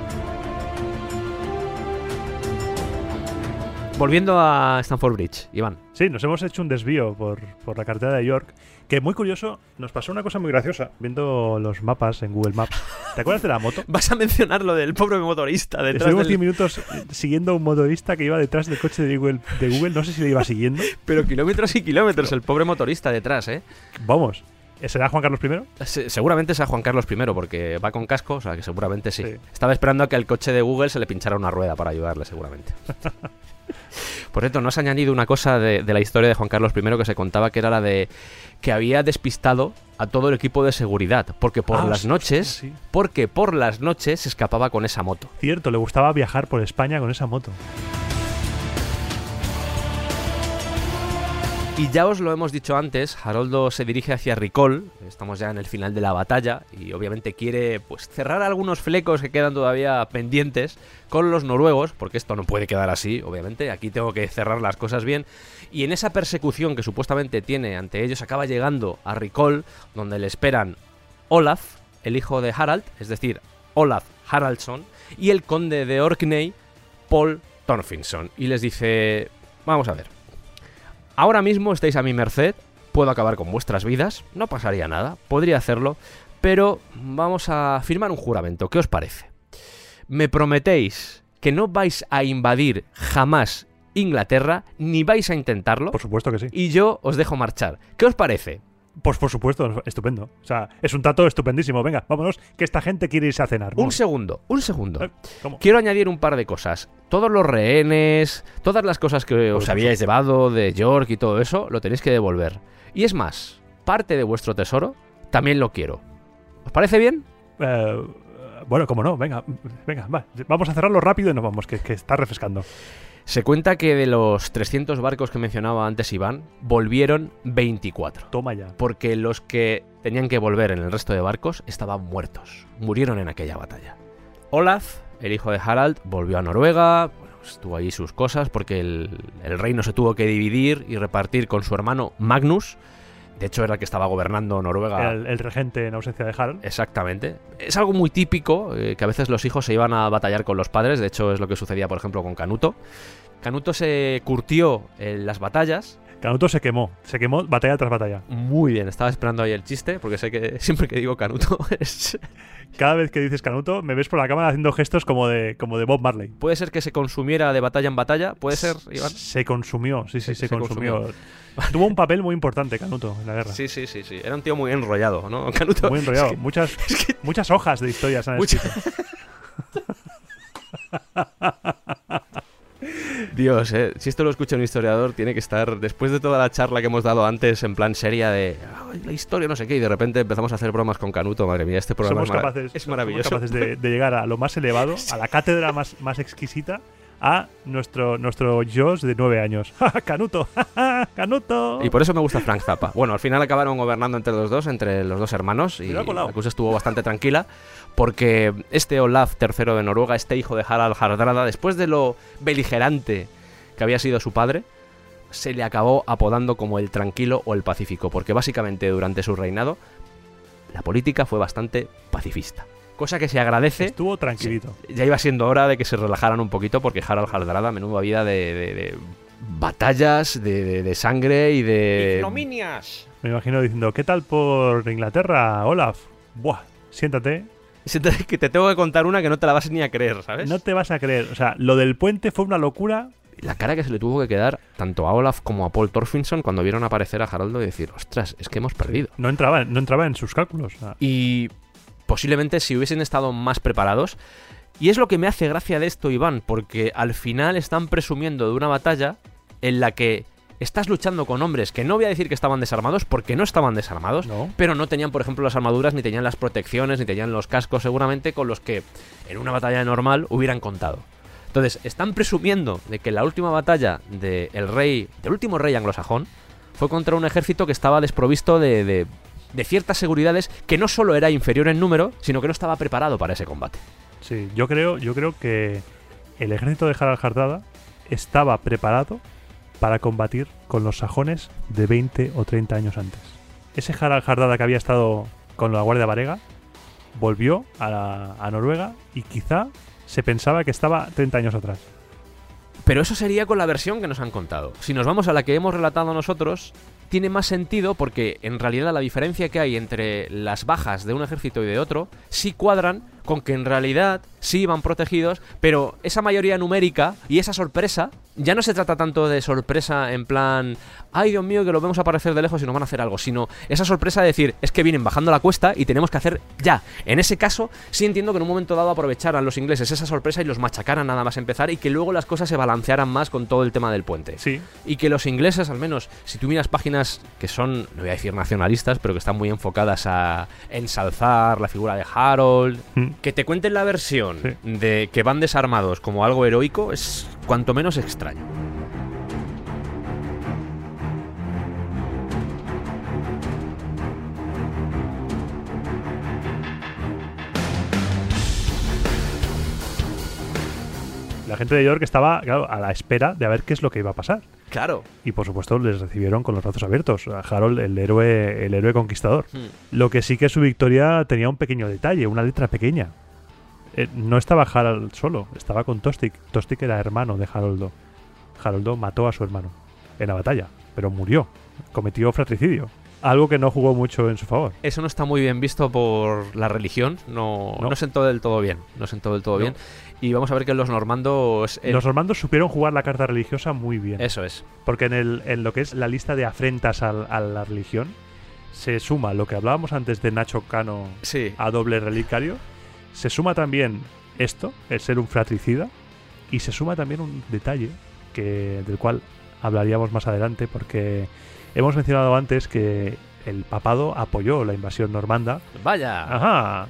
Volviendo a Stanford Bridge, Iván. Sí, nos hemos hecho un desvío por, por la carretera de York. Que muy curioso, nos pasó una cosa muy graciosa viendo los mapas en Google Maps. ¿Te acuerdas de la moto? Vas a mencionar lo del pobre motorista detrás Estuvimos 10 del... minutos eh, siguiendo a un motorista que iba detrás del coche de Google, de Google. No sé si le iba siguiendo. Pero kilómetros y kilómetros, el pobre motorista detrás, ¿eh? Vamos. ¿Será Juan Carlos I? Se- seguramente sea Juan Carlos I, porque va con casco, o sea que seguramente sí. Sí. Estaba esperando a que al coche de Google se le pinchara una rueda para ayudarle, seguramente. Por cierto, no has añadido una cosa de, de la historia de Juan Carlos I que se contaba que era la de que había despistado a todo el equipo de seguridad, porque por Ah, las noches, sí. porque por las noches se escapaba con esa moto. Cierto, le gustaba viajar por España con esa moto. Y ya os lo hemos dicho antes, Haroldo se dirige hacia Ricol, estamos ya en el final de la batalla y obviamente quiere pues cerrar algunos flecos que quedan todavía pendientes con los noruegos, porque esto no puede quedar así, obviamente, aquí tengo que cerrar las cosas bien. Y en esa persecución que supuestamente tiene ante ellos acaba llegando a Ricol, donde le esperan Olaf, el hijo de Harald, es decir, Olaf Haraldsson, y el conde de Orkney, Paul Thorfinson. Y les dice, vamos a ver, Ahora mismo estáis a mi merced, puedo acabar con vuestras vidas, no pasaría nada, podría hacerlo, pero vamos a firmar un juramento, ¿qué os parece? Me prometéis que no vais a invadir jamás Inglaterra, ni vais a intentarlo, Por supuesto que sí. y yo os dejo marchar. ¿Qué os parece? Pues por supuesto, estupendo. O sea, es un trato estupendísimo. Venga, vámonos, que esta gente quiere irse a cenar. Un Vamos. segundo, un segundo. Eh, ¿Cómo? Quiero añadir un par de cosas. Todos los rehenes, todas las cosas que os habíais llevado de York y todo eso, lo tenéis que devolver. Y es más, parte de vuestro tesoro también lo quiero. ¿Os parece bien? Eh, bueno, como no, venga, venga, va. Vamos a cerrarlo rápido y nos vamos, que, que está refrescando. Se cuenta que de los 300 barcos que mencionaba antes Iván, volvieron 24. Toma ya. Porque los que tenían que volver en el resto de barcos estaban muertos. Murieron en aquella batalla. Olaf, el hijo de Harald, volvió a Noruega. Bueno, estuvo ahí sus cosas porque el, el reino se tuvo que dividir y repartir con su hermano Magnus. De hecho, era el que estaba gobernando Noruega. El, el regente en ausencia de Harald. Exactamente. Es algo muy típico eh, que a veces los hijos se iban a batallar con los padres. De hecho, es lo que sucedía, por ejemplo, con Canuto. Canuto se curtió en las batallas. Canuto se quemó, se quemó batalla tras batalla. Muy bien, estaba esperando ahí el chiste, porque sé que siempre que digo Canuto es... Cada vez que dices Canuto, me ves por la cámara haciendo gestos como de, como de Bob Marley. Puede ser que se consumiera de batalla en batalla, puede ser, Iván. Se consumió, sí, sí, Se- se, se consumió. Tuvo un papel muy importante Canuto en la guerra. Sí, sí, sí, sí. Era un tío muy enrollado, ¿no? Canuto. Muy enrollado. Es que- muchas, muchas hojas de historias han Mucha- escrito. Dios, eh, si esto lo escucha un historiador, tiene que estar, después de toda la charla que hemos dado antes, en plan seria de "Ay, la historia, no sé qué, y de repente empezamos a hacer bromas con Canuto. Madre mía, este programa somos es, capaces, es somos maravilloso. capaces de, de llegar a lo más elevado, a la cátedra más, más exquisita, a nuestro, nuestro Josh de nueve años. ¡Ja, ja, ¡Canuto! ¡Ja, ja, ¡Canuto! Y por eso me gusta Frank Zappa. Bueno, al final acabaron gobernando entre los dos, entre los dos hermanos, y la cosa estuvo bastante tranquila, porque este Olaf III de Noruega, este hijo de Harald Hardrada, después de lo beligerante que había sido su padre, se le acabó apodando como el tranquilo o el pacífico, porque básicamente durante su reinado la política fue bastante pacifista. Cosa que se agradece. Estuvo tranquilito. Ya iba siendo hora de que se relajaran un poquito porque Harald Hardrada menudo vida de, de- de batallas, de, de- de sangre y de... Ignominias. Me imagino diciendo, ¿qué tal por Inglaterra, Olaf? Buah, siéntate. Siéntate que te tengo que contar una que no te la vas ni a creer, ¿sabes? No te vas a creer. O sea, lo del puente fue una locura. La cara que se le tuvo que quedar tanto a Olaf como a Paul Thorfinson cuando vieron aparecer a Haraldo y decir, ostras, es que hemos perdido. No entraba, no entraba en sus cálculos. Y posiblemente si hubiesen estado más preparados. Y es lo que me hace gracia de esto, Iván, porque al final están presumiendo de una batalla en la que estás luchando con hombres que no voy a decir que estaban desarmados, porque no estaban desarmados, no. pero no tenían, por ejemplo, las armaduras, ni tenían las protecciones, ni tenían los cascos, seguramente con los que en una batalla normal hubieran contado. Entonces, están presumiendo de que la última batalla del rey, del último rey anglosajón, fue contra un ejército que estaba desprovisto de, de- de ciertas seguridades que no solo era inferior en número, sino que no estaba preparado para ese combate. Sí, yo creo, yo creo que el ejército de Harald Hardrada estaba preparado para combatir con los sajones de 20 o 30 años antes. Ese Harald Hardrada que había estado con la Guardia Varega volvió a, la- a Noruega y quizá se pensaba que estaba 30 años atrás. Pero eso sería con la versión que nos han contado. Si nos vamos a la que hemos relatado nosotros, tiene más sentido porque en realidad la diferencia que hay entre las bajas de un ejército y de otro sí cuadran con que en realidad sí iban protegidos, pero esa mayoría numérica y esa sorpresa ya no se trata tanto de sorpresa en plan, ay Dios mío que lo vemos aparecer de lejos y nos van a hacer algo, sino esa sorpresa de decir, es que vienen bajando la cuesta y tenemos que hacer ya. En ese caso, sí entiendo que en un momento dado aprovecharan los ingleses esa sorpresa y los machacaran nada más empezar y que luego las cosas se balancearan más con todo el tema del puente. Sí, Y que los ingleses, al menos, si tú miras páginas que son, no voy a decir nacionalistas, pero que están muy enfocadas a ensalzar la figura de Harold, Mm. Que te cuenten la versión Sí. de que van desarmados como algo heroico es cuanto menos extraño. Gente de York estaba claro, a la espera de a ver qué es lo que iba a pasar. Claro. Y por supuesto les recibieron con los brazos abiertos. A Harold, el héroe, el héroe conquistador. Lo que sí que su victoria tenía un pequeño detalle, una letra pequeña. Eh, no estaba Harald solo, estaba con Tostig. Tostig era hermano de Haroldo. Haroldo mató a su hermano en la batalla, pero murió. Cometió fratricidio. Algo que no jugó mucho en su favor. Eso no está muy bien visto por la religión, no, No. no. sentó del todo bien, no sentó del todo No. bien. Y vamos a ver que los normandos... eh, Los normandos supieron jugar la carta religiosa muy bien. Eso es. Porque en, el, en lo que es la lista de afrentas al- a, la religión, se suma lo que hablábamos antes de Nacho Cano Sí. a doble relicario, se suma también esto, el ser un fratricida, y se suma también un detalle que, del cual hablaríamos más adelante, porque hemos mencionado antes que el papado apoyó la invasión normanda. Vaya. Ajá.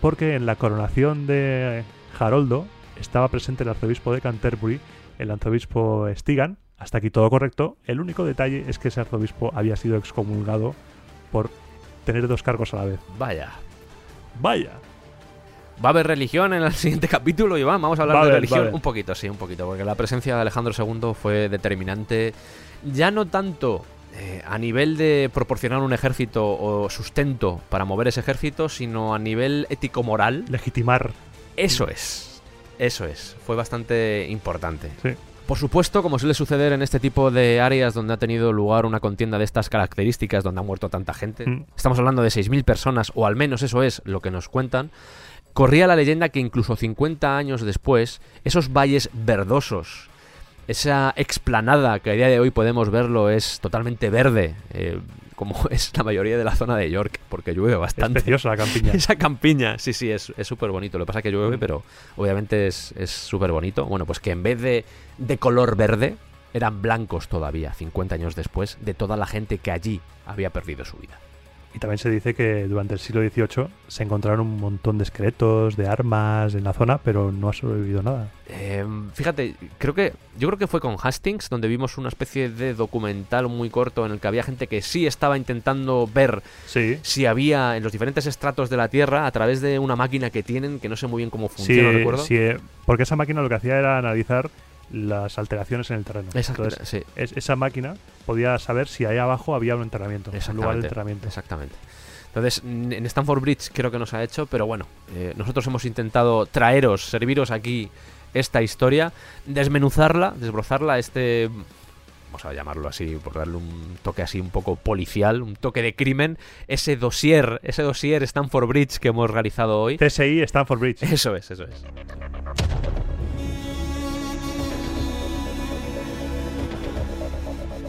Porque en la coronación de Haroldo estaba presente el arzobispo de Canterbury, el arzobispo Stigan. Hasta aquí todo correcto. El único detalle es que ese arzobispo había sido excomulgado por tener dos cargos a la vez. Vaya. Vaya. Va a haber religión en el siguiente capítulo, Iván. Vamos a hablar Va de religión un poquito, sí, un poquito, porque la presencia de Alejandro II fue determinante. Ya no tanto eh, a nivel de proporcionar un ejército o sustento para mover ese ejército, sino a nivel ético-moral. Legitimar. Eso es. Eso es. Fue bastante importante. Sí. Por supuesto, como suele suceder en este tipo de áreas donde ha tenido lugar una contienda de estas características, donde ha muerto tanta gente, Mm. estamos hablando de 6.000 personas, o al menos eso es lo que nos cuentan, corría la leyenda que incluso 50 años después, esos valles verdosos, esa explanada que a día de hoy podemos verlo es totalmente verde, eh, como es la mayoría de la zona de York, porque llueve Es bastante. preciosa la campiña. Esa campiña, sí, sí, es es súper bonito. Lo que pasa es que llueve, pero obviamente es es súper bonito. Bueno, pues que en vez de, de color verde, eran blancos todavía, 50 años después, de toda la gente que allí había perdido su vida. Y también se dice que durante el siglo XVIII se encontraron un montón de esqueletos, de armas en la zona, pero no ha sobrevivido nada. Eh, fíjate, creo que yo creo que fue con Hastings donde vimos una especie de documental muy corto en el que había gente que sí estaba intentando ver Sí. si había en los diferentes estratos de la Tierra a través de una máquina que tienen que no sé muy bien cómo Sí, funciona, no recuerdo. sí, eh, porque esa máquina lo que hacía era analizar las alteraciones en el terreno. Exacto, Entonces, sí, es- esa máquina podía saber si ahí abajo había un enterramiento, un lugar de Exactamente, enterramiento. exactamente. Entonces, en Stanford Bridge creo que nos ha hecho, pero bueno, eh, nosotros hemos intentado traeros, serviros aquí esta historia, desmenuzarla, desbrozarla, este, vamos a llamarlo así, por darle un toque así un poco policial, un toque de crimen, ese dossier, ese dossier Stanford Bridge que hemos realizado hoy. TSI Stanford Bridge. Eso es, eso es.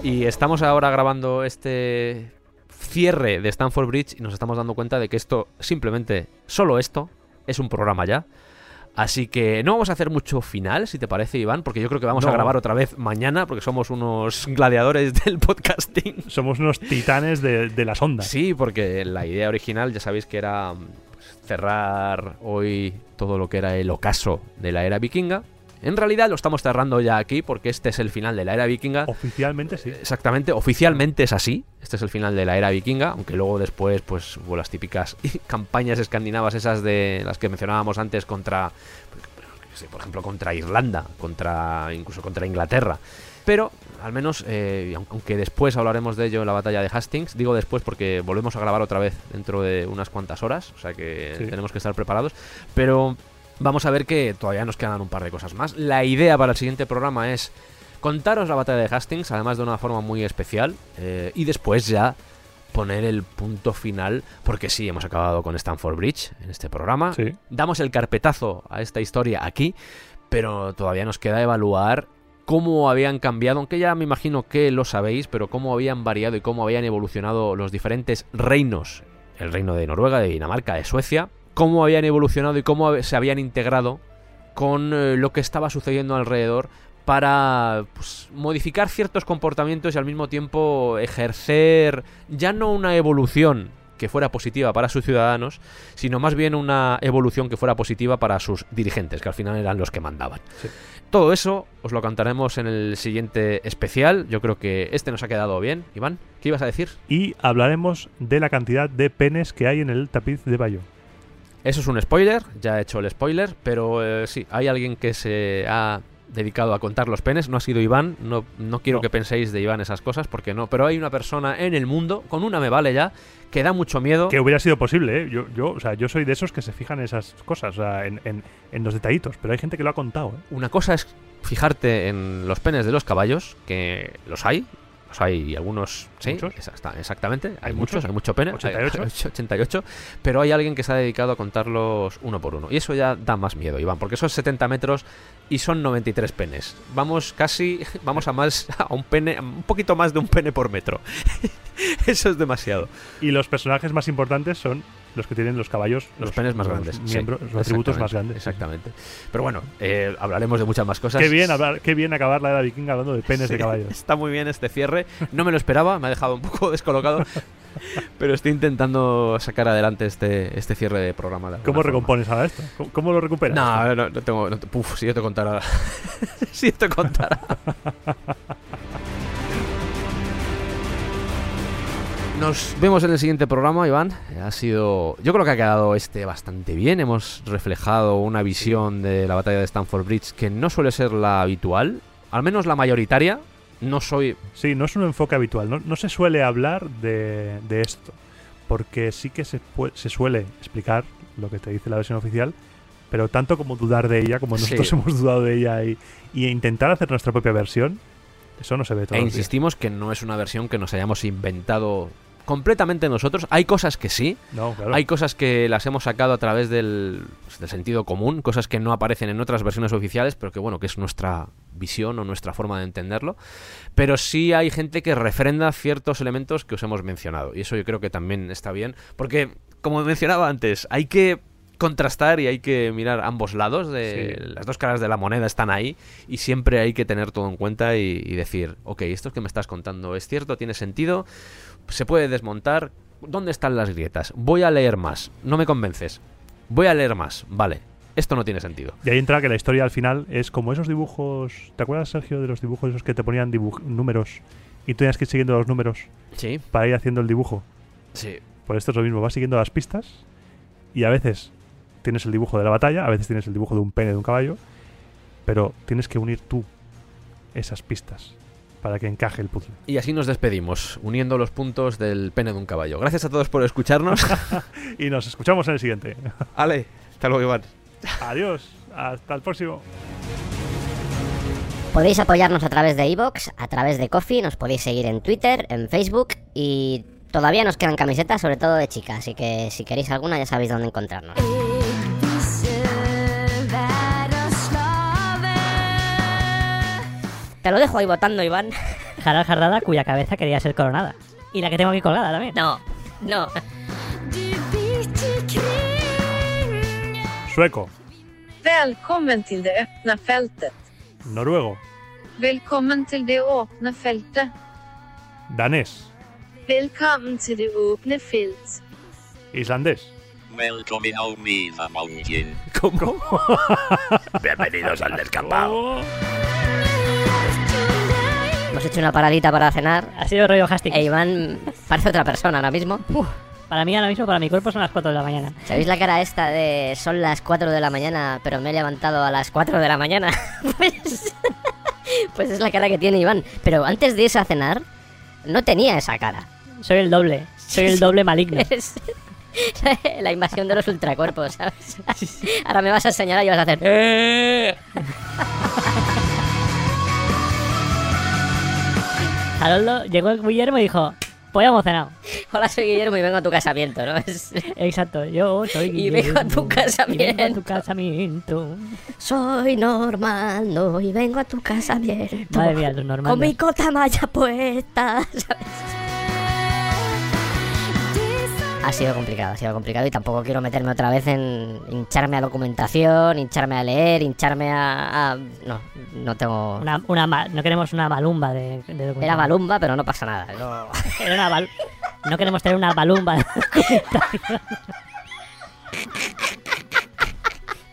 Y estamos ahora grabando este cierre de Stanford Bridge y nos estamos dando cuenta de que esto, simplemente, solo esto, es un programa ya. Así que no vamos a hacer mucho final, si te parece, Iván, porque yo creo que vamos a grabar otra vez mañana, porque somos unos gladiadores del podcasting. Somos unos titanes de, de las ondas. Sí, porque la idea original ya sabéis que era pues, cerrar hoy todo lo que era el ocaso de la era vikinga. En realidad lo estamos cerrando ya aquí porque este es el final de la era vikinga. Oficialmente sí. Exactamente, oficialmente es así. Este es el final de la era vikinga, aunque luego después pues hubo las típicas campañas escandinavas esas de las que mencionábamos antes contra por ejemplo contra Irlanda, contra incluso contra Inglaterra. Pero al menos eh, aun- aunque después hablaremos de ello en la batalla de Hastings, digo después porque volvemos a grabar otra vez dentro de unas cuantas horas, o sea que Sí. tenemos que estar preparados, pero vamos a ver que todavía nos quedan un par de cosas más. La idea para el siguiente programa es contaros la batalla de Hastings, además de una forma muy especial, eh, y después ya poner el punto final, porque sí, hemos acabado con Stanford Bridge en este programa. Sí. Damos el carpetazo a esta historia aquí, pero todavía nos queda evaluar cómo habían cambiado, aunque ya me imagino que lo sabéis, pero cómo habían variado y cómo habían evolucionado los diferentes reinos, el reino de Noruega, de Dinamarca, de Suecia, cómo habían evolucionado y cómo se habían integrado con eh, lo que estaba sucediendo alrededor para pues, modificar ciertos comportamientos y al mismo tiempo ejercer ya no una evolución que fuera positiva para sus ciudadanos, sino más bien una evolución que fuera positiva para sus dirigentes, que al final eran los que mandaban. Sí. Todo eso os lo cantaremos en el siguiente especial. Yo creo que este nos ha quedado bien. Iván, ¿qué ibas a decir? Y hablaremos de la cantidad de penes que hay en el tapiz de Bayo. Eso es un spoiler, ya he hecho el spoiler, pero eh, sí, hay alguien que se ha dedicado a contar los penes, no ha sido Iván, no, no quiero No. que penséis de Iván esas cosas, porque no, pero hay una persona en el mundo, con una me vale ya, que da mucho miedo. Que hubiera sido posible, ¿eh? Yo, yo, o sea, yo soy de esos que se fijan en esas cosas, o sea, en, en- en los detallitos, pero hay gente que lo ha contado, ¿eh? Una cosa es fijarte en los penes de los caballos, que los hay, los hay y algunos, sí, exactamente, hay, ¿Hay muchos, muchos? hay mucho pene, 88. hay 88, pero hay alguien que se ha dedicado a contarlos uno por uno, y eso ya da más miedo, Iván, porque son 70 metros y son 93 penes. Vamos casi, vamos a más, a un pene, a un poquito más de un pene por metro. eso es demasiado. Y los personajes más importantes son los que tienen los caballos, Los, penes más grandes. sí, miembros, los atributos más grandes. Exactamente. Pero bueno, eh, hablaremos de muchas más cosas. Qué bien, hablar, qué bien acabar la era vikinga hablando de penes de Sí, caballos. Está muy bien este cierre. No me lo esperaba, me ha dejado un poco descolocado. pero estoy intentando sacar adelante este, este cierre de programa. de ¿Cómo forma. recompones ahora esto? ¿Cómo, cómo lo recuperas? No, no, no tengo. no te- uf, si yo te contara. si yo te contara. Nos vemos en el siguiente programa, Iván. Ha sido. Yo creo que ha quedado este bastante bien. Hemos reflejado una visión de la batalla de Stanford Bridge que no suele ser la habitual, al menos la mayoritaria. No soy. Sí, no es un enfoque habitual. No, no se suele hablar de, de esto. Porque sí que se, se suele explicar lo que te dice la versión oficial. Pero tanto como dudar de ella, como Sí. nosotros hemos dudado de ella y, y intentar hacer nuestra propia versión, eso no se ve todo. E insistimos que no es una versión que nos hayamos inventado completamente nosotros. Hay cosas que sí, No, claro. hay cosas que las hemos sacado a través del, pues, del sentido común, cosas que no aparecen en otras versiones oficiales, pero que bueno, que es nuestra visión o nuestra forma de entenderlo. Pero sí hay gente que refrenda ciertos elementos que os hemos mencionado. Y eso yo creo que también está bien. Porque, como mencionaba antes, hay que contrastar y hay que mirar ambos lados de Sí. las dos caras de la moneda están ahí y siempre hay que tener todo en cuenta y, y decir ok esto que me estás contando es cierto tiene sentido se puede desmontar dónde están las grietas voy a leer más no me convences. Voy a leer más vale esto no tiene sentido. Y ahí entra que la historia al final es como esos dibujos. ¿Te acuerdas, Sergio, de los dibujos esos que te ponían números y tú tenías que ir siguiendo los números sí. para ir haciendo el dibujo? sí. Pues esto es lo mismo, vas siguiendo las pistas y a veces tienes el dibujo de la batalla, a veces tienes el dibujo de un pene de un caballo, pero tienes que unir tú esas pistas para que encaje el puzzle. y así nos despedimos uniendo los puntos del pene de un caballo gracias a todos por escucharnos Y nos escuchamos en el siguiente. Ale hasta luego Iván Adiós, hasta el próximo. Podéis apoyarnos a través de iVoox, a través de Coffee, nos podéis seguir en Twitter, en Facebook y todavía nos quedan camisetas, sobre todo de chicas, así que si queréis alguna ya sabéis dónde encontrarnos. Te lo dejo ahí votando, Iván. Harald Jardada, cuya cabeza quería ser coronada. Y la que tengo aquí colgada también. No, no. Sueco, Välkommen till det öppna fältet. noruego, Välkommen till det öppna fältet. danés, Välkommen till det öppna fältet. islandés, Welcome al Mevamountain. ¿Cómo? Bienvenidos al descampado. Hemos hecho una paradita para cenar. Ha sido rollo Hastings. E Iván parece otra persona ahora mismo. Para mí ahora mismo, para mi cuerpo son las 4 de la mañana. ¿Sabéis la cara esta de son las 4 de la mañana, pero me he levantado a las 4 de la mañana? Pues, pues es la cara que tiene Iván. Pero antes de irse a cenar, no tenía esa cara. Soy el doble. Soy el doble maligno. La invasión de los ultracuerpos, ¿sabes? Ahora me vas a enseñar y vas a hacer... Haroldo llegó Guillermo y dijo, pues ya hemos cenado. Hola, soy Guillermo y vengo a tu casamiento, ¿no? Es- Exacto, yo soy Y Guillermo. vengo a tu Y vengo a casamiento. tu casamiento. Soy normal, no, y vengo a tu casamiento. Madre mía, los normandos. Con mi cota malla puesta, ¿sabes? Ha sido complicado, ha sido complicado y tampoco quiero meterme otra vez en hincharme a documentación, hincharme a leer, hincharme a... a- No, no tengo... Una, una ma- no queremos una balumba de, de Era documentación. balumba, pero no pasa nada. No. Era una bal- No queremos tener una balumba de documentación.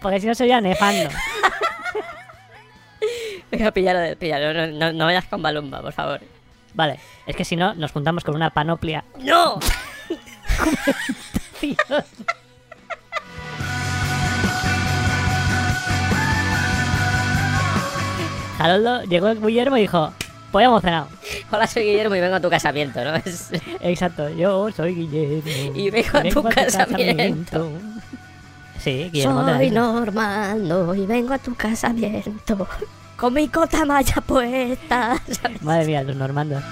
Porque si no sería nefando. Venga, píllalo, píllalo. No, no, no vayas con balumba, por favor. Vale, es que si no, nos juntamos con una panoplia. ¡No! Haroldo llegó Guillermo y dijo, pues hemos cenado. Hola, soy Guillermo y vengo a tu casamiento, ¿no? Es- Exacto, yo soy Guillermo. Y vengo a tu casamiento. Sí, Guillermo. Soy digo. normal, no, y vengo a tu casamiento. Con mi cota malla puesta. ¿sabes? Madre mía, los normandos.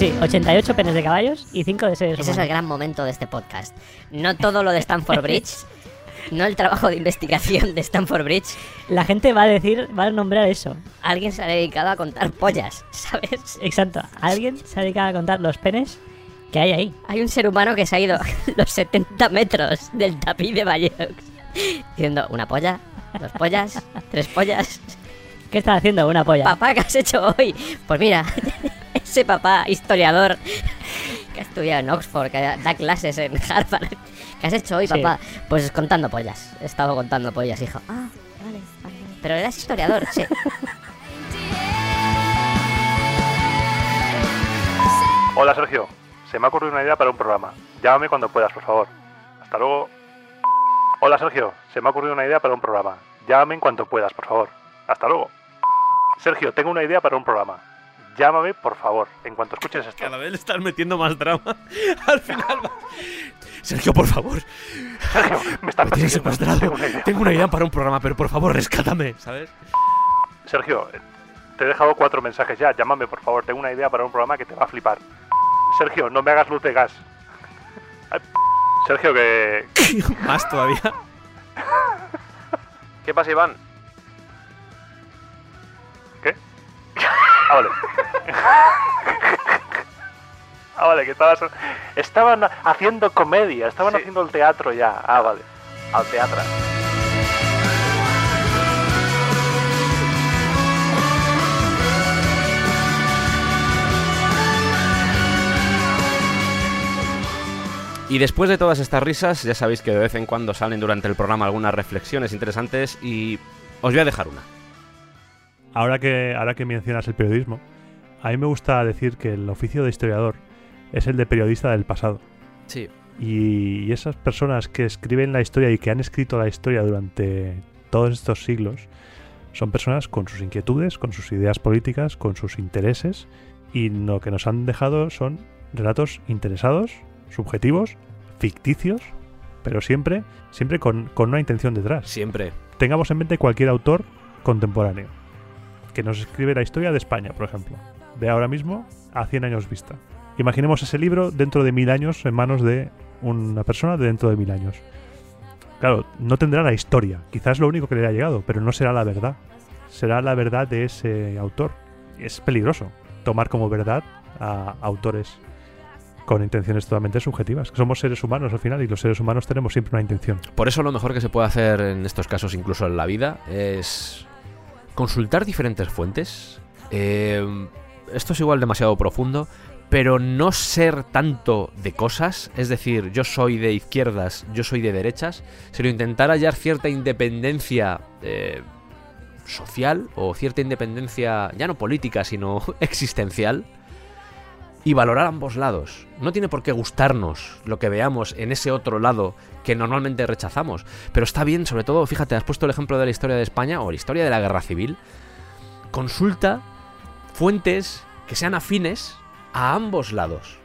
Sí, sí, 88 penes de caballos y 5 de seres Ese es el gran momento de este podcast. No todo lo de Stanford Bridge, no el trabajo de investigación de Stanford Bridge. La gente va a decir, va a nombrar eso. Alguien se ha dedicado a contar pollas, ¿sabes? Exacto. Alguien se ha dedicado a contar los penes que hay ahí. Hay un ser humano que se ha ido los 70 metros del tapiz de Vallex diciendo una polla, dos pollas, tres pollas. ¿Qué estás haciendo? Una polla. Papá, ¿qué has hecho hoy? Pues mira, ese papá historiador que ha estudiado en Oxford, que da clases en Harvard. ¿Qué has hecho hoy, Sí. papá? Pues contando pollas. He estado contando pollas, hijo. Ah, vale, vale. Pero eras historiador, sí. Hola Sergio, se me ha ocurrido una idea para un programa. Llámame cuando puedas, por favor. Hasta luego. Hola Sergio, se me ha ocurrido una idea para un programa. Llámame en cuanto puedas, por favor. Hasta luego. Sergio, tengo una idea para un programa. Llámame, por favor, en cuanto escuches esto. Cada vez le estás metiendo más drama. Al final va- Sergio, por favor. Sergio, me estás Me tienes persiguiendo. secuestrado. Tengo una idea. Tengo una idea para un programa, pero por favor, rescátame, ¿sabes? Sergio, te he dejado cuatro mensajes ya. Llámame, por favor. Tengo una idea para un programa que te va a flipar. Sergio, no me hagas luz de gas. Sergio, que... Más todavía. ¿Qué pasa, Iván? Ah, vale. Ah, vale, que estabas... Estaban haciendo comedia, estaban haciendo el teatro ya. Ah, vale. Al teatro. Y después de todas estas risas, ya sabéis que de vez en cuando salen durante el programa algunas reflexiones interesantes y os voy a dejar una. Ahora que, ahora que mencionas el periodismo, a mí me gusta decir que el oficio de historiador es el de periodista del pasado. Sí. Y esas personas que escriben la historia y que han escrito la historia durante todos estos siglos son personas con sus inquietudes, con sus ideas políticas, con sus intereses y lo que nos han dejado son relatos interesados, subjetivos, ficticios, pero siempre, siempre con, con una intención detrás. Siempre. Tengamos en mente cualquier autor contemporáneo que nos escribe la historia de España, por ejemplo, de ahora mismo a 100 años vista. Imaginemos ese libro dentro de mil años en manos de una persona de dentro de mil años. Claro, no tendrá la historia, quizás lo único que le ha llegado, pero no será la verdad. Será la verdad de ese autor. Es peligroso tomar como verdad a autores con intenciones totalmente subjetivas. Somos seres humanos al final y los seres humanos tenemos siempre una intención. Por eso lo mejor que se puede hacer en estos casos, incluso en la vida, es consultar diferentes fuentes. Eh, esto es igual demasiado profundo, pero no ser tanto de cosas, es decir, yo soy de izquierdas, yo soy de derechas, sino intentar hallar cierta independencia eh, social o cierta independencia, ya no política, sino existencial, y valorar ambos lados. No tiene por qué gustarnos lo que veamos en ese otro lado que normalmente rechazamos, pero está bien, sobre todo, fíjate, has puesto el ejemplo de la historia de España o la historia de la guerra civil. Consulta fuentes que sean afines a ambos lados.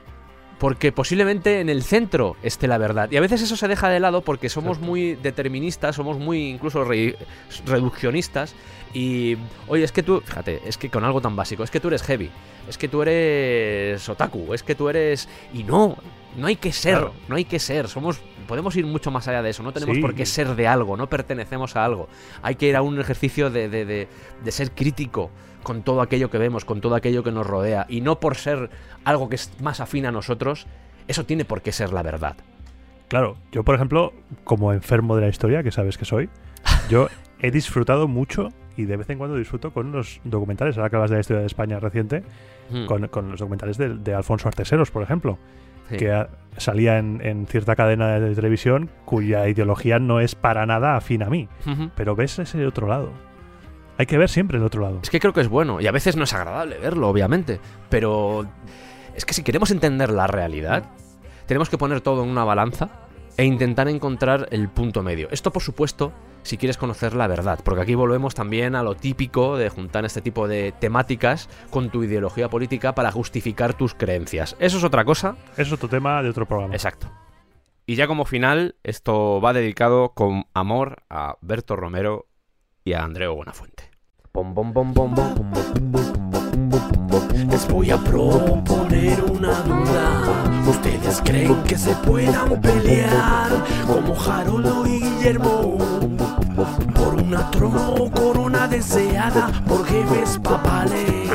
Porque posiblemente en el centro esté la verdad. Y a veces eso se deja de lado porque somos muy deterministas, somos muy incluso re- reduccionistas. Y, oye, es que tú, fíjate, es que con algo tan básico, es que tú eres heavy, es que tú eres otaku, es que tú eres... Y no, no hay que ser, Claro. no hay que ser, somos... Podemos ir mucho más allá de eso, no tenemos Sí. por qué ser de algo, no pertenecemos a algo. Hay que ir a un ejercicio de, de- de- de ser crítico con todo aquello que vemos, con todo aquello que nos rodea. Y no por ser algo que es más afín a nosotros, eso tiene por qué ser la verdad. Claro, yo por ejemplo, como enfermo de la historia, que sabes que soy, yo he disfrutado mucho y de vez en cuando disfruto con los documentales, ahora que hablas de la historia de España reciente, Hmm. con, con los documentales de, de Alfonso Arteseros, por ejemplo, Sí. que a- salía en, en cierta cadena de televisión cuya ideología no es para nada afín a mí, pero ves ese otro lado. Hay que ver siempre el otro lado. Es que creo que es bueno, y a veces no es agradable verlo, obviamente, pero es que si queremos entender la realidad, tenemos que poner todo en una balanza e intentar encontrar el punto medio. Esto, por supuesto, si quieres conocer la verdad, porque aquí volvemos también a lo típico de juntar este tipo de temáticas con tu ideología política para justificar tus creencias. Eso es otra cosa. Es otro tema de otro programa. Exacto. Y ya como final, esto va dedicado con amor a Berto Romero y a Andreu Buenafuente. Les voy a proponer una duda. ¿Ustedes creen que se puedan pelear como Jarolo y Guillermo? Por una trono o corona deseada por jefes papales.